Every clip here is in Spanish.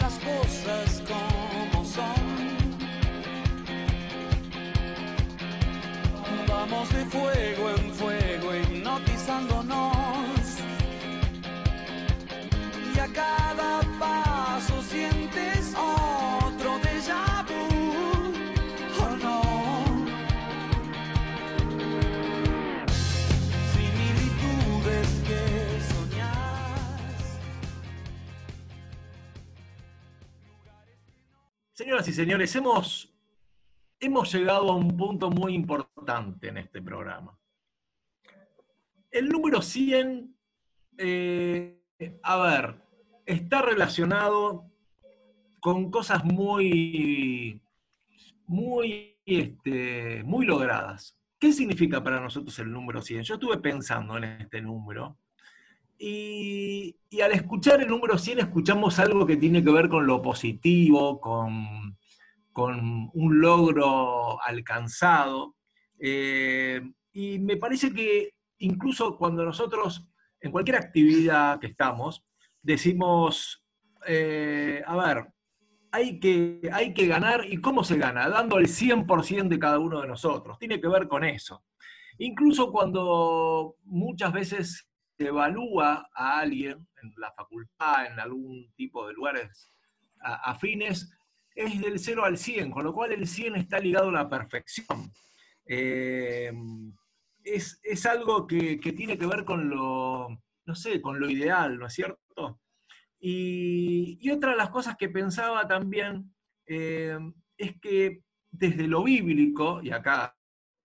las cosas como son. Vamos de fuego Señoras y señores, hemos, hemos llegado a un punto muy importante en este programa. El número 100, eh, a ver, está relacionado con cosas muy, muy, este, muy logradas. ¿Qué significa para nosotros el número 100? Yo estuve pensando en este número y, al escuchar el número 100 escuchamos algo que tiene que ver con lo positivo, con, con un logro alcanzado. Eh, y me parece que incluso cuando nosotros, en cualquier actividad que estamos, decimos, eh, a ver, hay que, hay que ganar, ¿y cómo se gana? Dando el 100% de cada uno de nosotros. Tiene que ver con eso. Incluso cuando muchas veces evalúa a alguien en la facultad, en algún tipo de lugares afines, es del 0 al 100, con lo cual el 100 está ligado a la perfección. Eh, es, es algo que, que tiene que ver con lo, no sé, con lo ideal, ¿no es cierto? Y, y otra de las cosas que pensaba también eh, es que desde lo bíblico, y acá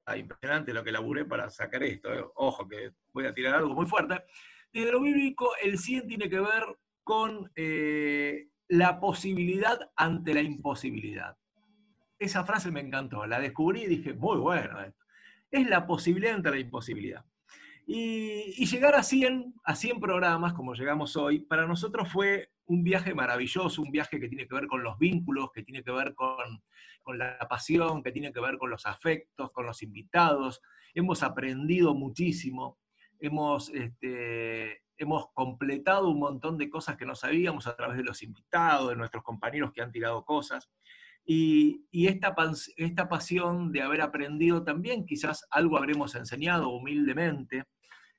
ah, impresionante lo que laburé para sacar esto, eh, ojo que voy a tirar algo muy fuerte, desde lo bíblico el 100 tiene que ver con eh, la posibilidad ante la imposibilidad. Esa frase me encantó, la descubrí y dije, muy bueno. Es la posibilidad ante la imposibilidad. Y, y llegar a 100, a 100 programas, como llegamos hoy, para nosotros fue un viaje maravilloso, un viaje que tiene que ver con los vínculos, que tiene que ver con, con la pasión, que tiene que ver con los afectos, con los invitados. Hemos aprendido muchísimo, hemos, este, hemos completado un montón de cosas que no sabíamos a través de los invitados, de nuestros compañeros que han tirado cosas. Y, y esta, esta pasión de haber aprendido también, quizás algo habremos enseñado humildemente.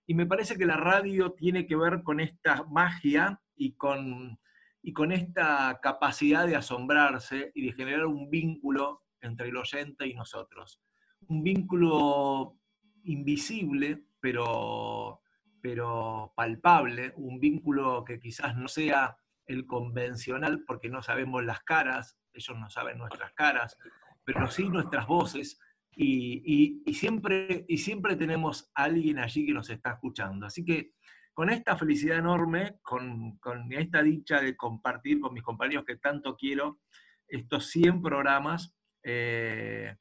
Y me parece que la radio tiene que ver con esta magia y con, y con esta capacidad de asombrarse y de generar un vínculo entre el oyente y nosotros. Un vínculo invisible, pero, pero palpable, un vínculo que quizás no sea el convencional porque no sabemos las caras, ellos no saben nuestras caras, pero sí nuestras voces, y, y- siempre, y siempre tenemos alguien allí que nos está escuchando. Así que con esta felicidad enorme, con, con esta dicha de compartir con mis compañeros que tanto quiero estos 100 programas, eh,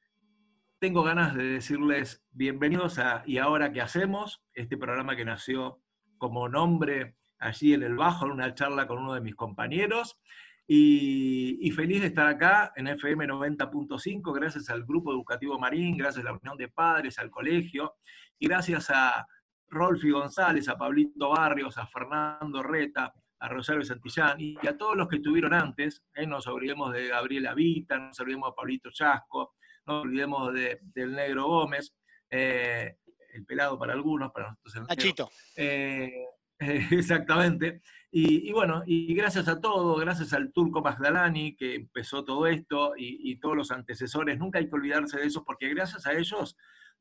tengo ganas de decirles bienvenidos a ¿Y ahora qué hacemos? Este programa que nació como nombre allí en el Bajo, en una charla con uno de mis compañeros. Y, y feliz de estar acá en FM 90.5, gracias al Grupo Educativo Marín, gracias a la Unión de Padres, al colegio, y gracias a Rolfi González, a Pablito Barrios, a Fernando Reta, a Rosario Santillán y a todos los que estuvieron antes. ¿eh? No nos olvidemos de Gabriela Vita, no nos olvidemos de Pablito Chasco, no nos olvidemos de- del Negro Gómez, eh, el pelado para algunos, para nosotros el negro. Eh, eh, exactamente. Y, y bueno, y gracias a todo, gracias al turco Magdalani que empezó todo esto y, y todos los antecesores, nunca hay que olvidarse de eso porque gracias a ellos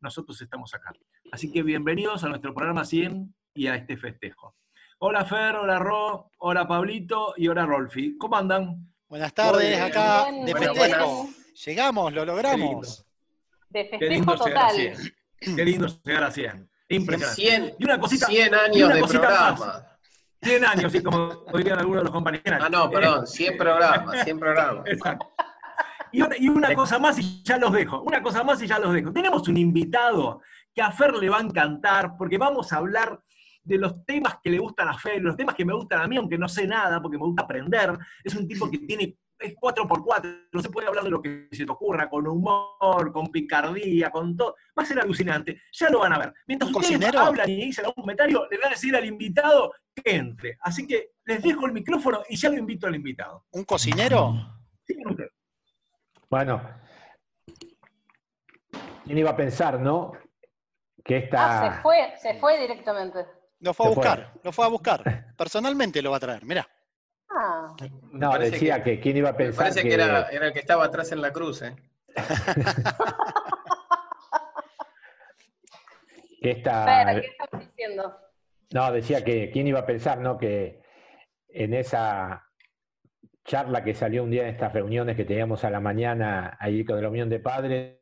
nosotros estamos acá. Así que bienvenidos a nuestro programa 100 y a este festejo. Hola Fer, hola Ro, hola Pablito y hola Rolfi. ¿Cómo andan? Buenas tardes, bien. acá Bien, de festejo. Llegamos, lo logramos. De Qué lindo festejo llegar a total. 100. Qué lindo llegar a 100. Impresionante. 100, Y una cosita, 100 y años una de cosita programa. más. 100 años, sí, como dirían algunos de los compañeros. Ah, no, perdón, 100 programas, 100 programas. Exacto. Y una, y una cosa más y ya los dejo. Una cosa más y ya los dejo. Tenemos un invitado que a Fer le va a encantar porque vamos a hablar de los temas que le gustan a Fer, los temas que me gustan a mí, aunque no sé nada, porque me gusta aprender. Es un tipo que tiene, es 4x4, no se puede hablar de lo que se te ocurra, con humor, con picardía, con todo. Va a ser alucinante, ya lo van a ver. Mientras ¿Un ustedes cocinero? hablan y dicen algún comentario, le van a decir al invitado que entre. Así que les dejo el micrófono y ya lo invito al invitado. ¿Un cocinero? Sigan ustedes. Bueno, ¿quién iba a pensar, no? Que esta. Ah, se fue, se fue directamente. Lo fue a Se fue. buscar, lo fue a buscar. Personalmente lo va a traer, mirá. Ah, No, decía que, quién iba a Me pensar parece que, era, era el que estaba atrás en la cruz, ¿eh? que esta. Fer, ¿qué estás diciendo? No, decía que quién iba a pensar, ¿no? Que en esa charla que salió un día en estas reuniones que teníamos a la mañana ahí con la Unión de Padres,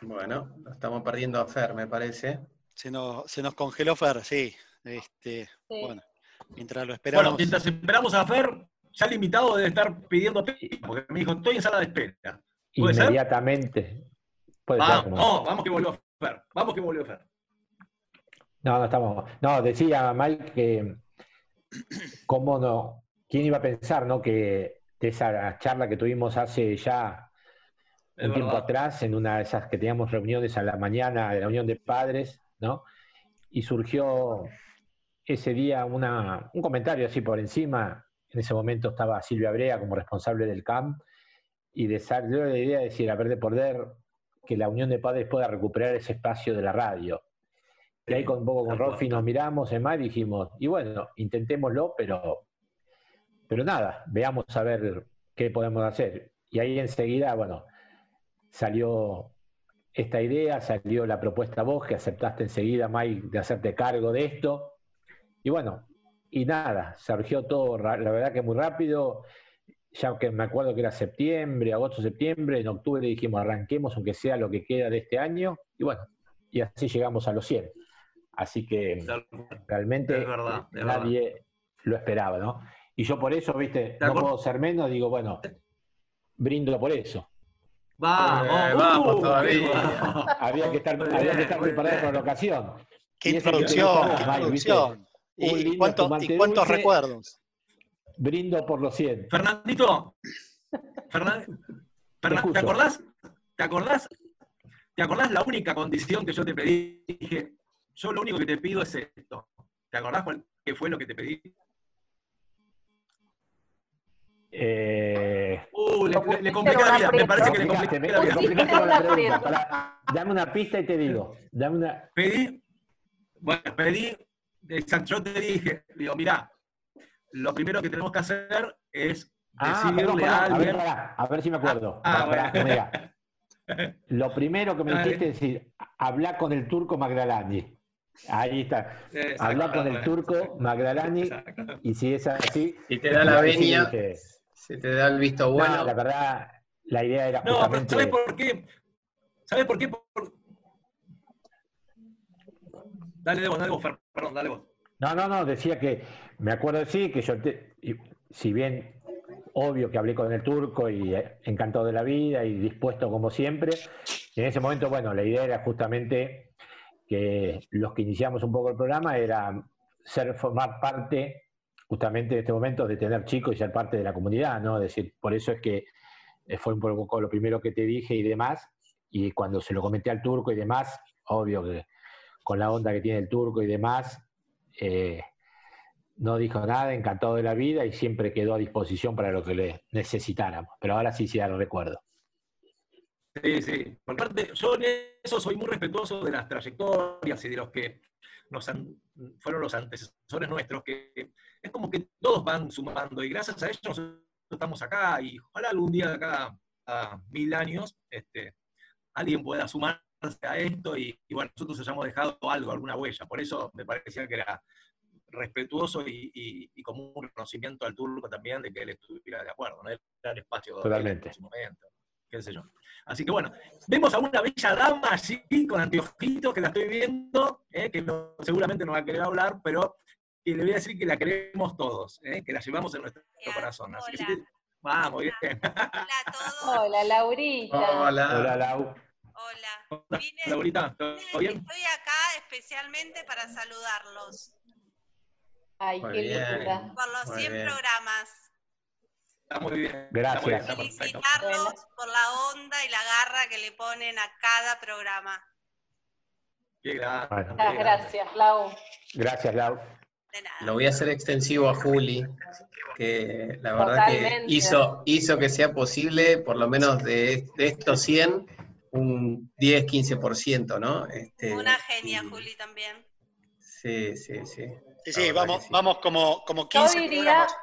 Bueno, lo estamos perdiendo a Fer, me parece. Se nos, se nos congeló Fer, sí. Este, Sí. Bueno, mientras lo Bueno, esperamos. mientras esperamos a Fer, ya el invitado debe estar pidiendo pizza, porque me dijo, estoy en sala de espera. ¿Puede ser? inmediatamente. Puede ser, Vamos, no, vamos que volvió Fer. Vamos que volvió Fer. No, no estamos. No, decía Mike que cómo no, quién iba a pensar, ¿no? Que de esa charla que tuvimos hace ya Es un tiempo verdad. atrás, en una de esas que teníamos reuniones a la mañana de la Unión de Padres, ¿no? Y surgió ese día una, un comentario así por encima. En ese momento estaba Silvia Brea como responsable del CAM y de salió la idea de decir, a ver, de poder que la Unión de Padres pueda recuperar ese espacio de la radio. Y ahí con un poco con. Rolfi nos miramos en más y dijimos, y bueno, intentémoslo, pero, pero nada, veamos a ver qué podemos hacer. Y ahí enseguida, bueno, salió esta idea, salió la propuesta vos, que aceptaste enseguida, Mike, de hacerte cargo de esto. Y bueno, y nada, surgió todo, la verdad que muy rápido, ya que me acuerdo que era septiembre, agosto, septiembre, en octubre dijimos arranquemos aunque sea lo que queda de este año, y bueno, y así llegamos a los 100. Así que realmente Es verdad, es nadie lo esperaba, ¿no? Y yo por eso, viste, ¿Te no puedo ser menos, digo, bueno, brindo por eso. Vamos, Eh, vamos uh, todavía. vamos. Había que estar, Muy había que estar preparado para la ocasión. Qué Y introducción, qué ¿Y, cuánto- cuántos dulce. recuerdos? Brindo por los 100. Fernandito, Fernan-. ¿te acordás? ¿Te acordás? ¿Te acordás la única condición que yo te pedí? Dije, yo lo único que te pido es esto. ¿Te acordás cuál, qué fue lo que te pedí? Eh, Uh, le, le- compliqué la vida, me parece que le compliqué la vida. Complicaste la. Pará, dame una pista y te digo. Dame una. Pedí, bueno, pedí, exacto, yo te dije, digo, mirá, lo primero que tenemos que hacer es Ah, decirle a pará, a ver, alguien. pará, a ver si me acuerdo. Ah, Pará, bueno. mira. Lo primero que me dijiste es decir, habla con el turco Magdalani. Ahí está. Exacto, Habla con el turco Magdalani exacto. y si es así. Si te da la venia, si te da el visto no, bueno. la verdad, la idea era No, pero. ¿sabes por qué? ¿Sabes por qué? Por- Dale, Debo, dale vos, Fer, perdón, dale vos. No, no, no, decía que, me acuerdo sí, que yo, te- y si bien obvio que hablé con el turco y eh, encantado de la vida y dispuesto como siempre, en ese momento, bueno, la idea era justamente que los que iniciamos un poco el programa era ser, formar parte justamente de este momento de tener chicos y ser parte de la comunidad, ¿no? Es decir, por eso es que eh, fue un poco lo primero que te dije y demás, y cuando se lo comenté al turco y demás, obvio que con la onda que tiene el turco y demás, eh, no dijo nada, encantado de la vida y siempre quedó a disposición para lo que le necesitáramos. Pero ahora sí, sí, ya lo recuerdo. Sí, sí. Por parte, yo en eso soy muy respetuoso de las trayectorias y de los que nos han- fueron los antecesores nuestros, que es como que todos van sumando y gracias a ellos nosotros estamos acá y ojalá algún día acá a mil años este, alguien pueda sumarse a esto y, y bueno, nosotros hayamos dejado algo, alguna huella. Por eso me parecía que era respetuoso y, y- y como un reconocimiento al turco también de que él estuviera de acuerdo, ¿no? Era el espacio Totalmente. en su momento, qué sé yo. Así que bueno, vemos a una bella dama allí con anteojitos que la estoy viendo, eh, que no- seguramente no va a querer hablar, pero que le voy a decir que la queremos todos, eh, que la llevamos en nuestro corazón. Así que hola. sí, vamos, bien. Hola a todos. Hola, Laurita. Hola. Hola, Lau. Hola. Hola, Vine- Laurita, ¿todo bien? Estoy acá especialmente para saludarlos Ay, Muy qué bien. linda. por los Muy 100 bien. programas. Está muy bien. Gracias. Está, muy bien, está. Felicitarlos por la onda y la garra que le ponen a cada programa. Qué grande, Bueno. qué gracias, Lau. Gracias, Lau. De nada. Lo voy a hacer extensivo a Juli, que la verdad que Totalmente. hizo, hizo que sea posible, por lo menos de, de estos 100, un 10-15%, ¿no? Este, Una genia, y- Juli, también. Sí, sí, sí. Sí, sí, vamos, que sí. vamos como, como Yo 15 diría, programas.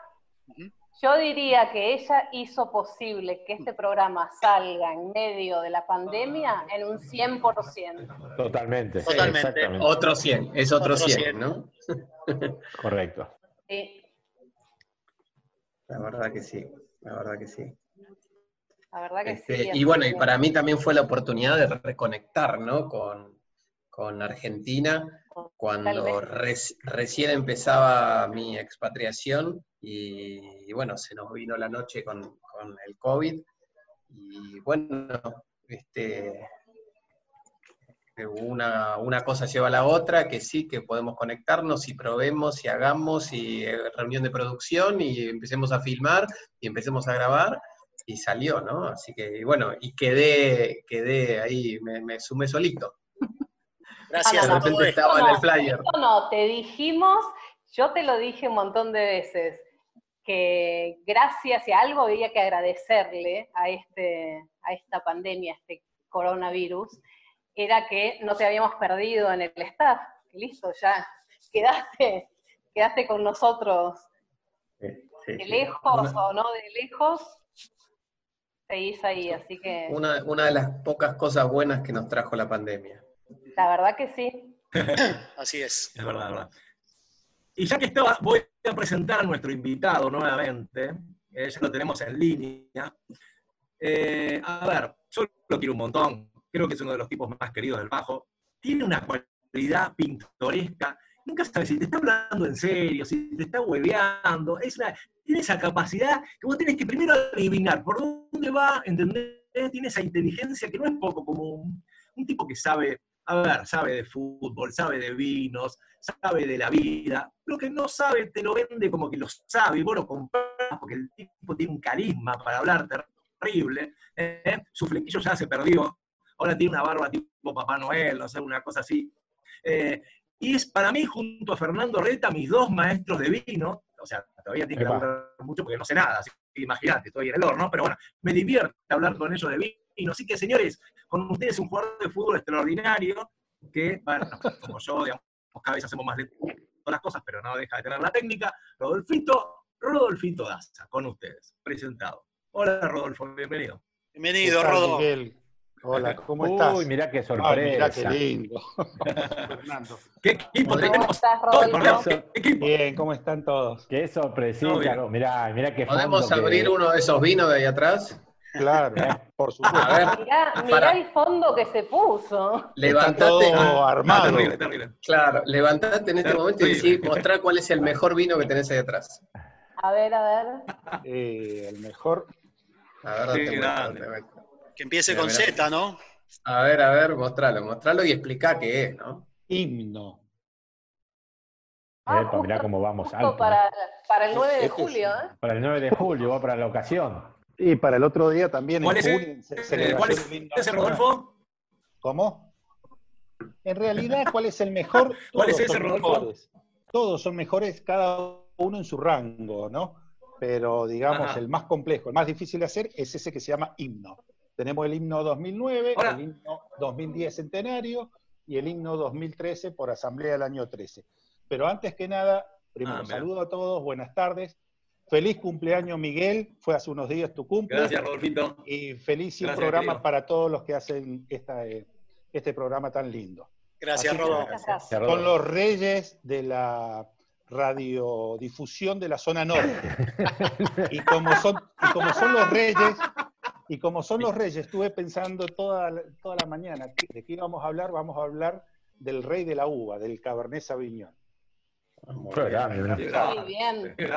Yo diría que ella hizo posible que este programa salga en medio de la pandemia en un 100%. Totalmente. Totalmente. Exactamente. Otro 100, es otro, Otro 100, 100. ¿no? Correcto. Sí, La verdad que sí, la verdad que sí. la verdad que Este, sí. y bueno, y para mí también fue la oportunidad de reconectar, ¿no? Con, con Argentina, cuando res- recién empezaba mi expatriación y, y bueno, se nos vino la noche con, con el COVID y bueno, este, que una, una cosa lleva a la otra, que sí, que podemos conectarnos y probemos y hagamos y eh, reunión de producción y empecemos a filmar y empecemos a grabar y salió, ¿no? Así que, y bueno, y quedé, quedé ahí, me, me sumé solito. Gracias De repente estaba en el flyer. No, te dijimos, yo te lo dije un montón de veces, que gracias y algo había que agradecerle a, este, a esta pandemia, a este coronavirus, era que no te habíamos perdido en el staff. Listo, ya quedaste, quedaste con nosotros Sí, sí, de lejos o no de lejos, seguís ahí, así que Una, una de las pocas cosas buenas que nos trajo la pandemia. La verdad que sí. Así es. Es verdad, es verdad. Y ya que estaba, voy a presentar a nuestro invitado nuevamente. eh, ya lo tenemos en línea. Eh, a ver, yo lo quiero un montón. Creo que es uno de los tipos más queridos del bajo. Tiene una cualidad pintoresca. Nunca sabes si te está hablando en serio, si te está hueveando. Es una, tiene esa capacidad que vos tenés que primero adivinar por dónde va, ¿entendés? Tiene esa inteligencia que no es poco común. Un tipo que sabe a ver, sabe de fútbol, sabe de vinos, sabe de la vida. Lo que no sabe te lo vende como que lo sabe y vos lo compras porque el tipo tiene un carisma para hablar terrible. ¿eh? Su flequillo ya se perdió. Ahora tiene una barba tipo Papá Noel, no sé, una cosa así. Eh, y es para mí, junto a Fernando Reta, mis dos maestros de vino. O sea, todavía tiene que hablar mucho porque no sé nada. Así imagínate, estoy en el horno, pero bueno, me divierte hablar con ellos de vino. Así que, señores, con ustedes un jugador de fútbol extraordinario que, bueno, como yo, digamos, cada vez hacemos más de todas las cosas, pero no deja de tener la técnica. Rodolfito, Rodolfito Daza, con ustedes, presentado. Hola, Rodolfo, bienvenido. Bienvenido, ¿Qué tal, Rodo. Miguel? Hola, ¿cómo estás? Uy, mirá qué Ay, sorpresa. mirá qué lindo. Fernando. ¿Qué equipo ¿Cómo tenemos? estás, perdón, ¿Qué equipo? Bien, ¿cómo están todos? Qué sorpresita. no, Mirá, mirá qué ¿Podemos que- abrir uno de esos vinos de ahí atrás? Claro, por supuesto. A ver, Mirá, mirá Para- el fondo que se puso. Está levantate, Ah, armado. terrible, terrible. claro, levantate en este momento y decí, mostrar cuál es el mejor vino que tenés ahí atrás. A ver, a ver. Eh, el mejor. A ver, date Qué vuelta, grande. date vuelta. Que empiece con. Z, ¿no? A ver, a ver, mostralo, mostralo y explica qué es, ¿no? Himno. Ah, Epa, mirá cómo vamos alto. para, para el 9 de Este julio, ¿eh? Para el 9 de julio, va para la ocasión. Y para el otro día también ¿Cuál en es el- Eh, ¿Cuál es ese. Rodolfo? ¿Cómo? En realidad, ¿cuál es el mejor? ¿Cuál es Todos ese, son Rodolfo? mejores. Todos son mejores, cada uno en su rango, ¿no? Pero digamos, Ajá. el más complejo, el más difícil de hacer es ese que se llama himno. Tenemos el himno 2009, Ahora- el himno 2010 centenario y el himno 2013 por asamblea del año 13. Pero antes que nada, primero Ah, saludo a todos, buenas tardes. Feliz cumpleaños Miguel, fue hace unos días tu cumple. Gracias, Rodolfito. Y feliz y un Gracias, programa querido. para todos los que hacen esta, eh, este programa tan lindo. Gracias, Así que- Rodo. Muchas gracias. Cerró. Son los reyes de la radiodifusión de la zona norte. Y como son, y como son los reyes, y como son los reyes, estuve pensando toda, la- toda la mañana, ¿de qué íbamos a hablar? Vamos a hablar del rey de la uva, del Cabernet Sauvignon. Muy bien. Qué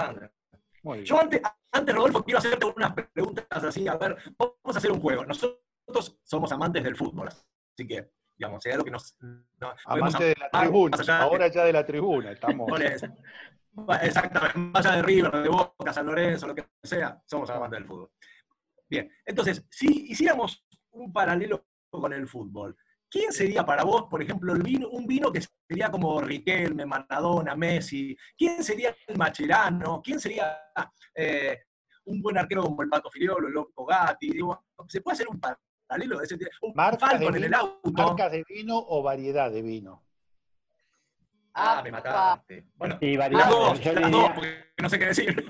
Muy bien. Yo antes, antes, Rodolfo, quiero hacerte unas preguntas así. A ver, vamos a hacer un juego. Nosotros somos amantes del fútbol, así que, digamos, es algo que nos... Amante de la amar tribuna, ahora ya de la tribuna, estamos. Exactamente, más allá de River, de Boca, San Lorenzo, lo que sea, somos amantes del fútbol. Bien, entonces, si hiciéramos un paralelo con el fútbol, ¿quién sería para vos, por ejemplo, el vino, un vino que sería como Riquelme, Maradona, Messi? ¿Quién sería el Macherano? ¿Quién sería eh, un buen arquero como el Pato Filiolo, el Loco Gatti? Digo, ¿Se puede hacer un paralelo de ese tipo? Un Marcas de, Falcon en el vino, auto. de vino o variedad de vino. Ah, me mataste. Bueno, Y las variedades, dos, yo las diría- dos, porque no sé qué decir.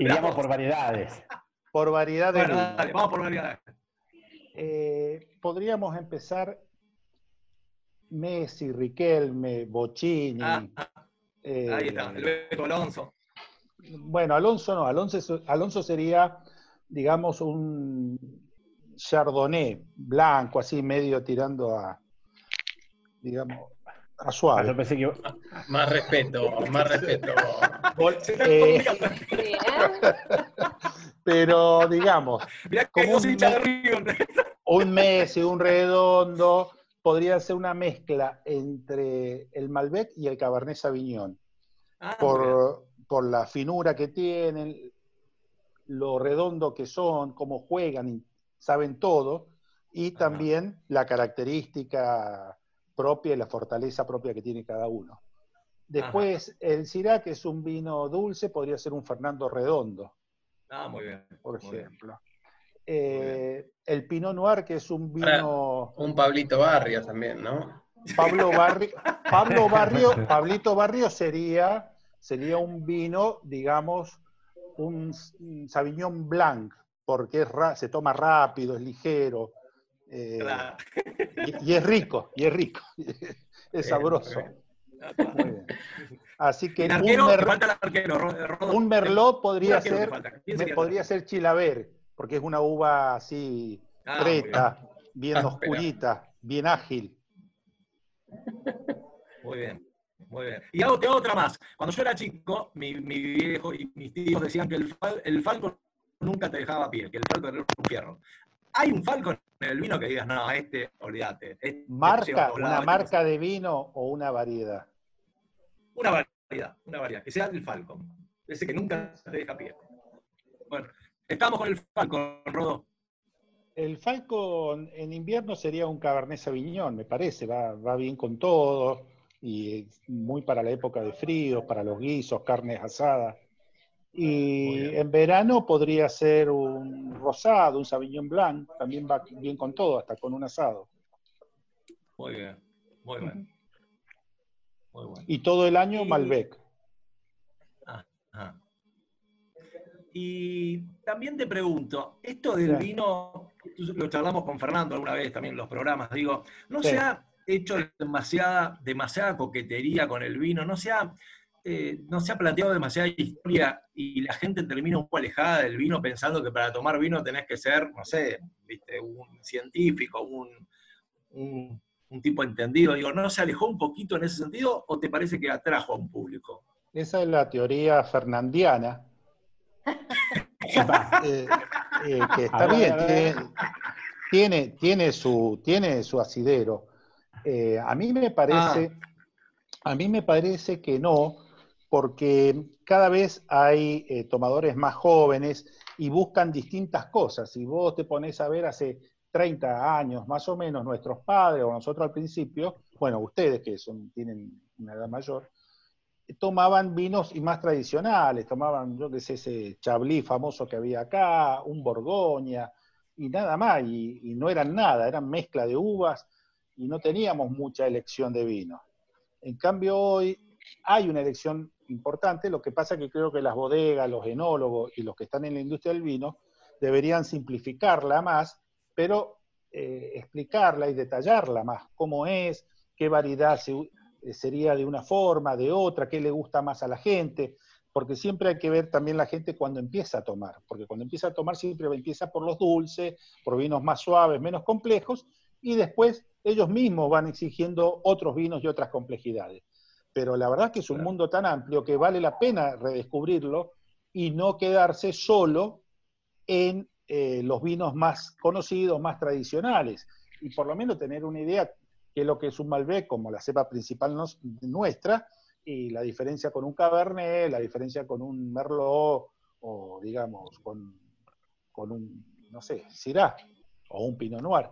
iríamos por variedades. Por variedad de Bueno, dale, vamos por variedades. Eh, podríamos empezar Messi, Riquelme, Bocini. Ah, eh, ahí está, el Beto Alonso. Bueno, Alonso no, Alonso, Alonso sería, digamos, un Chardonnay blanco, así medio tirando a, digamos, a Ah, yo suave. pensé que Más respeto, más respeto. Pero, digamos, como un hinchas de me- River. un Messi, un Redondo, podría ser una mezcla entre el Malbec y el Cabernet Sauvignon. Ah, por, por la finura que tienen, lo redondo que son, cómo juegan, y saben todo, y Ajá. también la característica propia y la fortaleza propia que tiene cada uno. Después, el Syrah, que es un vino dulce, podría ser un Fernando Redondo, Ah, muy bien. por muy bien. ejemplo. Eh, el Pinot Noir, que es un vino... Un Pablito Barrios también, ¿no? Pablo Barrio, Pablo Barrio, Pablito Barrio sería, sería un vino, digamos, un, un Sauvignon Blanc, porque es ra- se toma rápido, es ligero, eh, Claro. y, y es rico, y es rico, es sabroso. Muy bien. Así que un, arquero, te mer- falta el arquero. Ro- Rodo. un Merlot podría Un ser, falta. ¿Quién me- sería el podría ser Chilaver, porque es una uva así, Ah, muy bien. preta, bien Áspera. oscurita, bien ágil. Muy bien, muy bien. Y hago, te hago otra más. Cuando yo era chico, mi, mi viejo y mis tíos decían que el, fal- el Falcon nunca te dejaba pie, que el Falcon era un fierro. ¿Hay un Falcon en el vino que digas, no, este, olvídate? este Marca, una lados, marca de vino o una variedad. Una variedad, una variedad. Que sea el Falcon. Ese que nunca te deja pie. Bueno, estamos con el Falcon, Rodo. El Falcon en invierno sería un Cabernet Sauvignon, me parece, va, va bien con todo y es muy para la época de frío, para los guisos, carnes asadas. Y en verano podría ser un rosado, un Sauvignon Blanc, también va bien con todo, hasta con un asado. Muy bien, muy bien. Muy bueno. Y todo el año Malbec. Ajá. Y también te pregunto, esto del Sí. vino, lo charlamos con Fernando alguna vez también en los programas, digo, ¿no Sí. se ha hecho demasiada, demasiada coquetería con el vino? ¿No se, ha, eh, ¿No se ha planteado demasiada historia y la gente termina un poco alejada del vino pensando que para tomar vino tenés que ser, no sé, viste, un científico, un, un, un tipo entendido? Digo, ¿no se alejó un poquito en ese sentido o te parece que atrajo a un público? Esa es la teoría fernandiana. Eh, eh, que está ver, bien, tiene, tiene, tiene su, tiene su asidero. Eh, a mí me parece, a mí me parece que no, porque cada vez hay eh, tomadores más jóvenes y buscan distintas cosas. Si vos te pones a ver hace 30 años, más o menos, nuestros padres o nosotros al principio, bueno, ustedes que son, tienen una edad mayor, tomaban vinos y más tradicionales, tomaban, yo qué sé, ese Chablis famoso que había acá, un Borgoña, y nada más, y, y no eran nada, eran mezcla de uvas, y no teníamos mucha elección de vino. En cambio hoy hay una elección importante, lo que pasa que creo que las bodegas, los enólogos y los que están en la industria del vino deberían simplificarla más, pero eh, explicarla y detallarla más, cómo es, qué variedad se, eh, sería de una forma, de otra, qué le gusta más a la gente, porque siempre hay que ver también la gente cuando empieza a tomar, porque cuando empieza a tomar siempre empieza por los dulces, por vinos más suaves, menos complejos, y después ellos mismos van exigiendo otros vinos y otras complejidades. Pero la verdad que es un Claro. mundo tan amplio que vale la pena redescubrirlo y no quedarse solo en eh, los vinos más conocidos, más tradicionales, y por lo menos tener una idea que lo que es un Malbec como la cepa principal nos- nuestra, y la diferencia con un Cabernet, la diferencia con un Merlot, o digamos, con, con un, no sé, Syrah, o un Pinot Noir.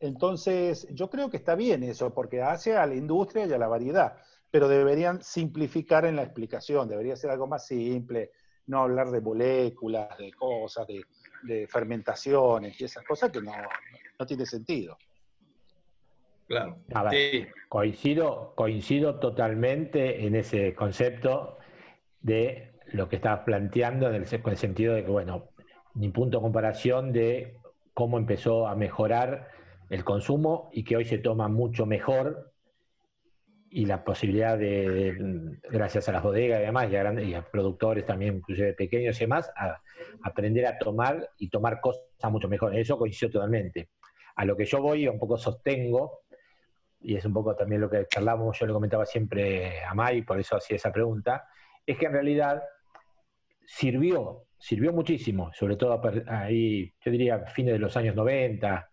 Entonces, yo creo que está bien eso, porque hace a la industria y a la variedad, pero deberían simplificar en la explicación, debería ser algo más simple, no hablar de moléculas, de cosas, de, de fermentaciones y esas cosas que no, no tiene sentido. Claro. A ver, Sí. coincido, coincido totalmente en ese concepto de lo que estabas planteando, en el, con el sentido de que, bueno, ni punto de comparación de cómo empezó a mejorar el consumo y que hoy se toma mucho mejor y la posibilidad de, gracias a las bodegas y demás, y a, grandes, y a productores también, inclusive pequeños y demás, a aprender a tomar y tomar cosas mucho mejor. Eso coincido totalmente. A lo que yo voy, un poco sostengo, y es un poco también lo que charlamos, yo le comentaba siempre a Mai, por eso hacía esa pregunta, es que en realidad sirvió, sirvió muchísimo, sobre todo ahí, yo diría, fines de los años 90,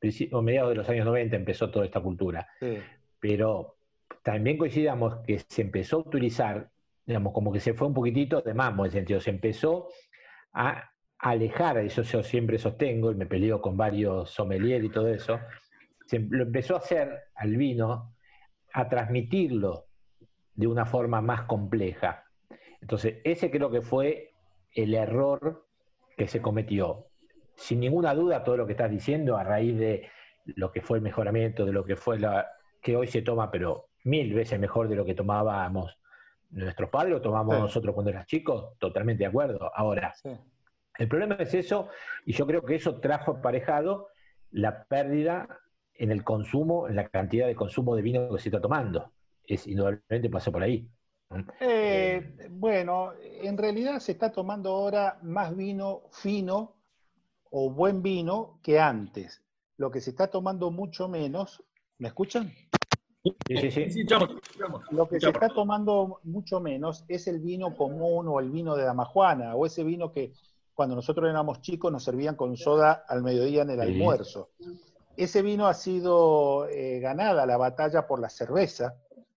princi- o mediados de los años 90 empezó toda esta cultura Sí. pero también coincidamos que se empezó a utilizar, digamos, como que se fue un poquitito de mambo en el sentido, se empezó a alejar, eso yo siempre sostengo, y me peleo con varios sommeliers y todo eso, em- lo empezó a hacer al vino, a transmitirlo de una forma más compleja. Entonces, ese creo que fue el error que se cometió. Sin ninguna duda, todo lo que estás diciendo, a raíz de lo que fue el mejoramiento, de lo que fue la, que hoy se toma, pero mil veces mejor de lo que tomábamos nuestros padres o tomamos Sí. nosotros cuando eras chicos, totalmente de acuerdo. Ahora, Sí. el problema es eso, y yo creo que eso trajo aparejado la pérdida en el consumo, en la cantidad de consumo de vino que se está tomando. Es indudablemente pasó por ahí. Eh, bueno, en realidad se está tomando ahora más vino fino o buen vino que antes. Lo que se está tomando mucho menos, ¿me escuchan? Sí, sí, sí. Sí, escuchamos, escuchamos. Lo que se está tomando mucho menos es el vino común o el vino de damajuana o ese vino que cuando nosotros éramos chicos nos servían con soda al mediodía en el Sí. almuerzo. Ese vino ha sido eh, ganada la batalla por la cerveza,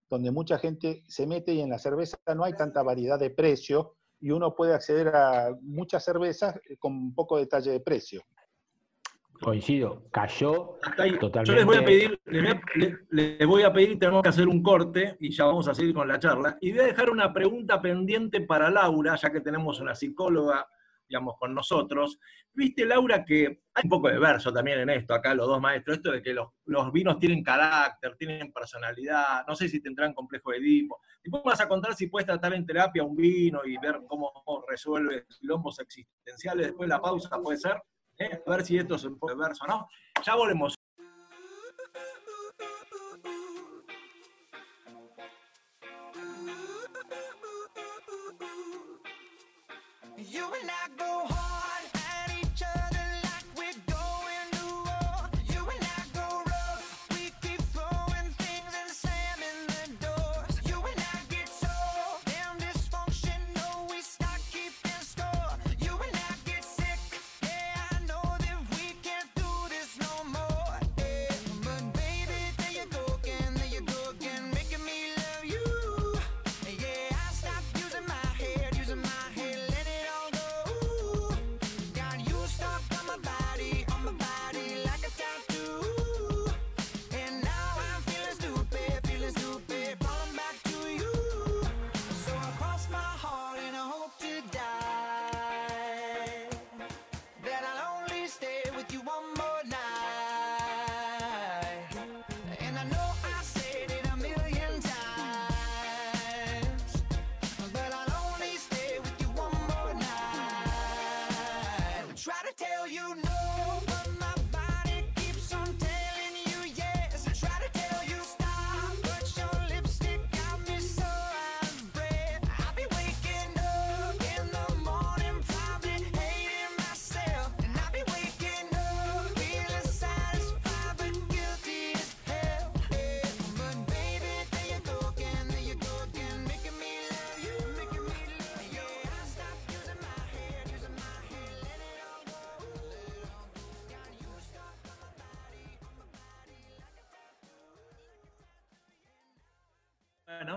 donde mucha gente se mete y en la cerveza no hay tanta variedad de precio y uno puede acceder a muchas cervezas con poco detalle de precio. Coincido, cayó ahí. totalmente. Yo les voy a pedir, les voy a, le- les voy a pedir, tenemos que hacer un corte y ya vamos a seguir con la charla. Y voy a dejar una pregunta pendiente para Laura, ya que tenemos una psicóloga, digamos, con nosotros. Viste, Laura, que hay un poco de verso también en esto, acá los dos maestros, esto de que los, los vinos tienen carácter, tienen personalidad, no sé si tendrán complejo de Edipo. Y vos vas a contar si puedes tratar en terapia un vino y ver cómo resuelve quilombos existenciales después de la pausa, puede ser. ¿Eh? A ver si esto es un poco de verso, ¿no? Ya volvemos.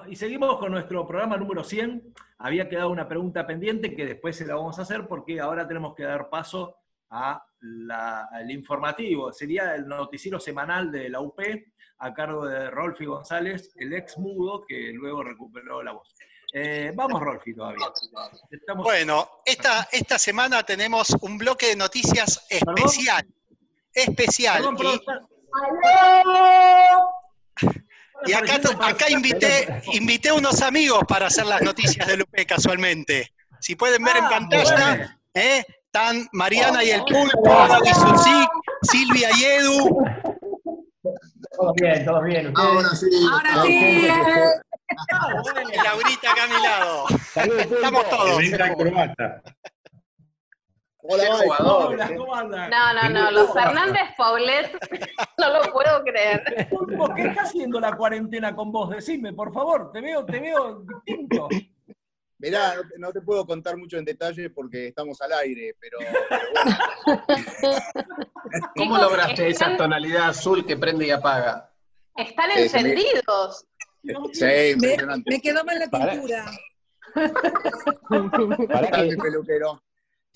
Y seguimos con nuestro programa número 100. Había quedado una pregunta pendiente que después se la vamos a hacer porque ahora tenemos que dar paso a la- al informativo. Sería el noticiero semanal de la UP a cargo de Rolfi González, el ex mudo que luego recuperó la voz. Eh, vamos, Rolfi, todavía. Estamos- Bueno, esta, esta semana tenemos un bloque de noticias especial. Especial. Perdón, Y- está- Y acá, invité, invité unos amigos para hacer las noticias de Lupe casualmente. Si pueden ver en Ah, pantalla, bueno. ¿eh? están Mariana y el Pulpo, Gaby Susic, Silvia y Edu. Todos bien, todos bien. Ustedes- Ahora sí. Ahora sí. Laurita acá a mi lado. Saludos. Estamos todos. Hola, jugador. ¿cómo andan? No, no, no, los Fernández Paulet, no lo puedo creer. Pulpo, ¿Qué está haciendo la cuarentena con vos? Decime, por favor, te veo, te veo distinto. Mirá, no te, no te puedo contar mucho en detalle porque estamos al aire, pero, pero bueno, ¿Cómo lograste esa tonalidad azul que prende y apaga? Están Sí, sí, me- encendidos. sí, Me, quedó mal la Pará. tintura. Pará que peluquero.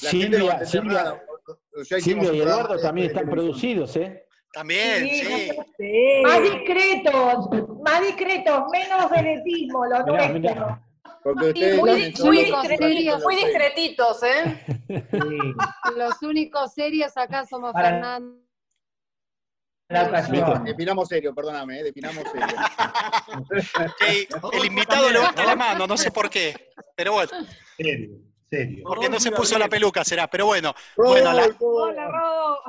Silvia, Silvia, y Eduardo de- también de están producidos, ¿eh? También, sí. Sí. Más discretos, más discretos, menos venetismo, lo Mirá, nuestro. mirá. Sí, muy, muy los- discre- los que muy discretitos, ¿eh? Sí, Los únicos serios acá somos Para- Fernando. la ocasión. Definamos serio, perdóname, eh, definamos serio. El invitado levanta la mano, no sé por qué. Pero bueno, Serio, serio. porque no se puso la peluca, será. Pero bueno, Bueno, la- Hola, Rodo.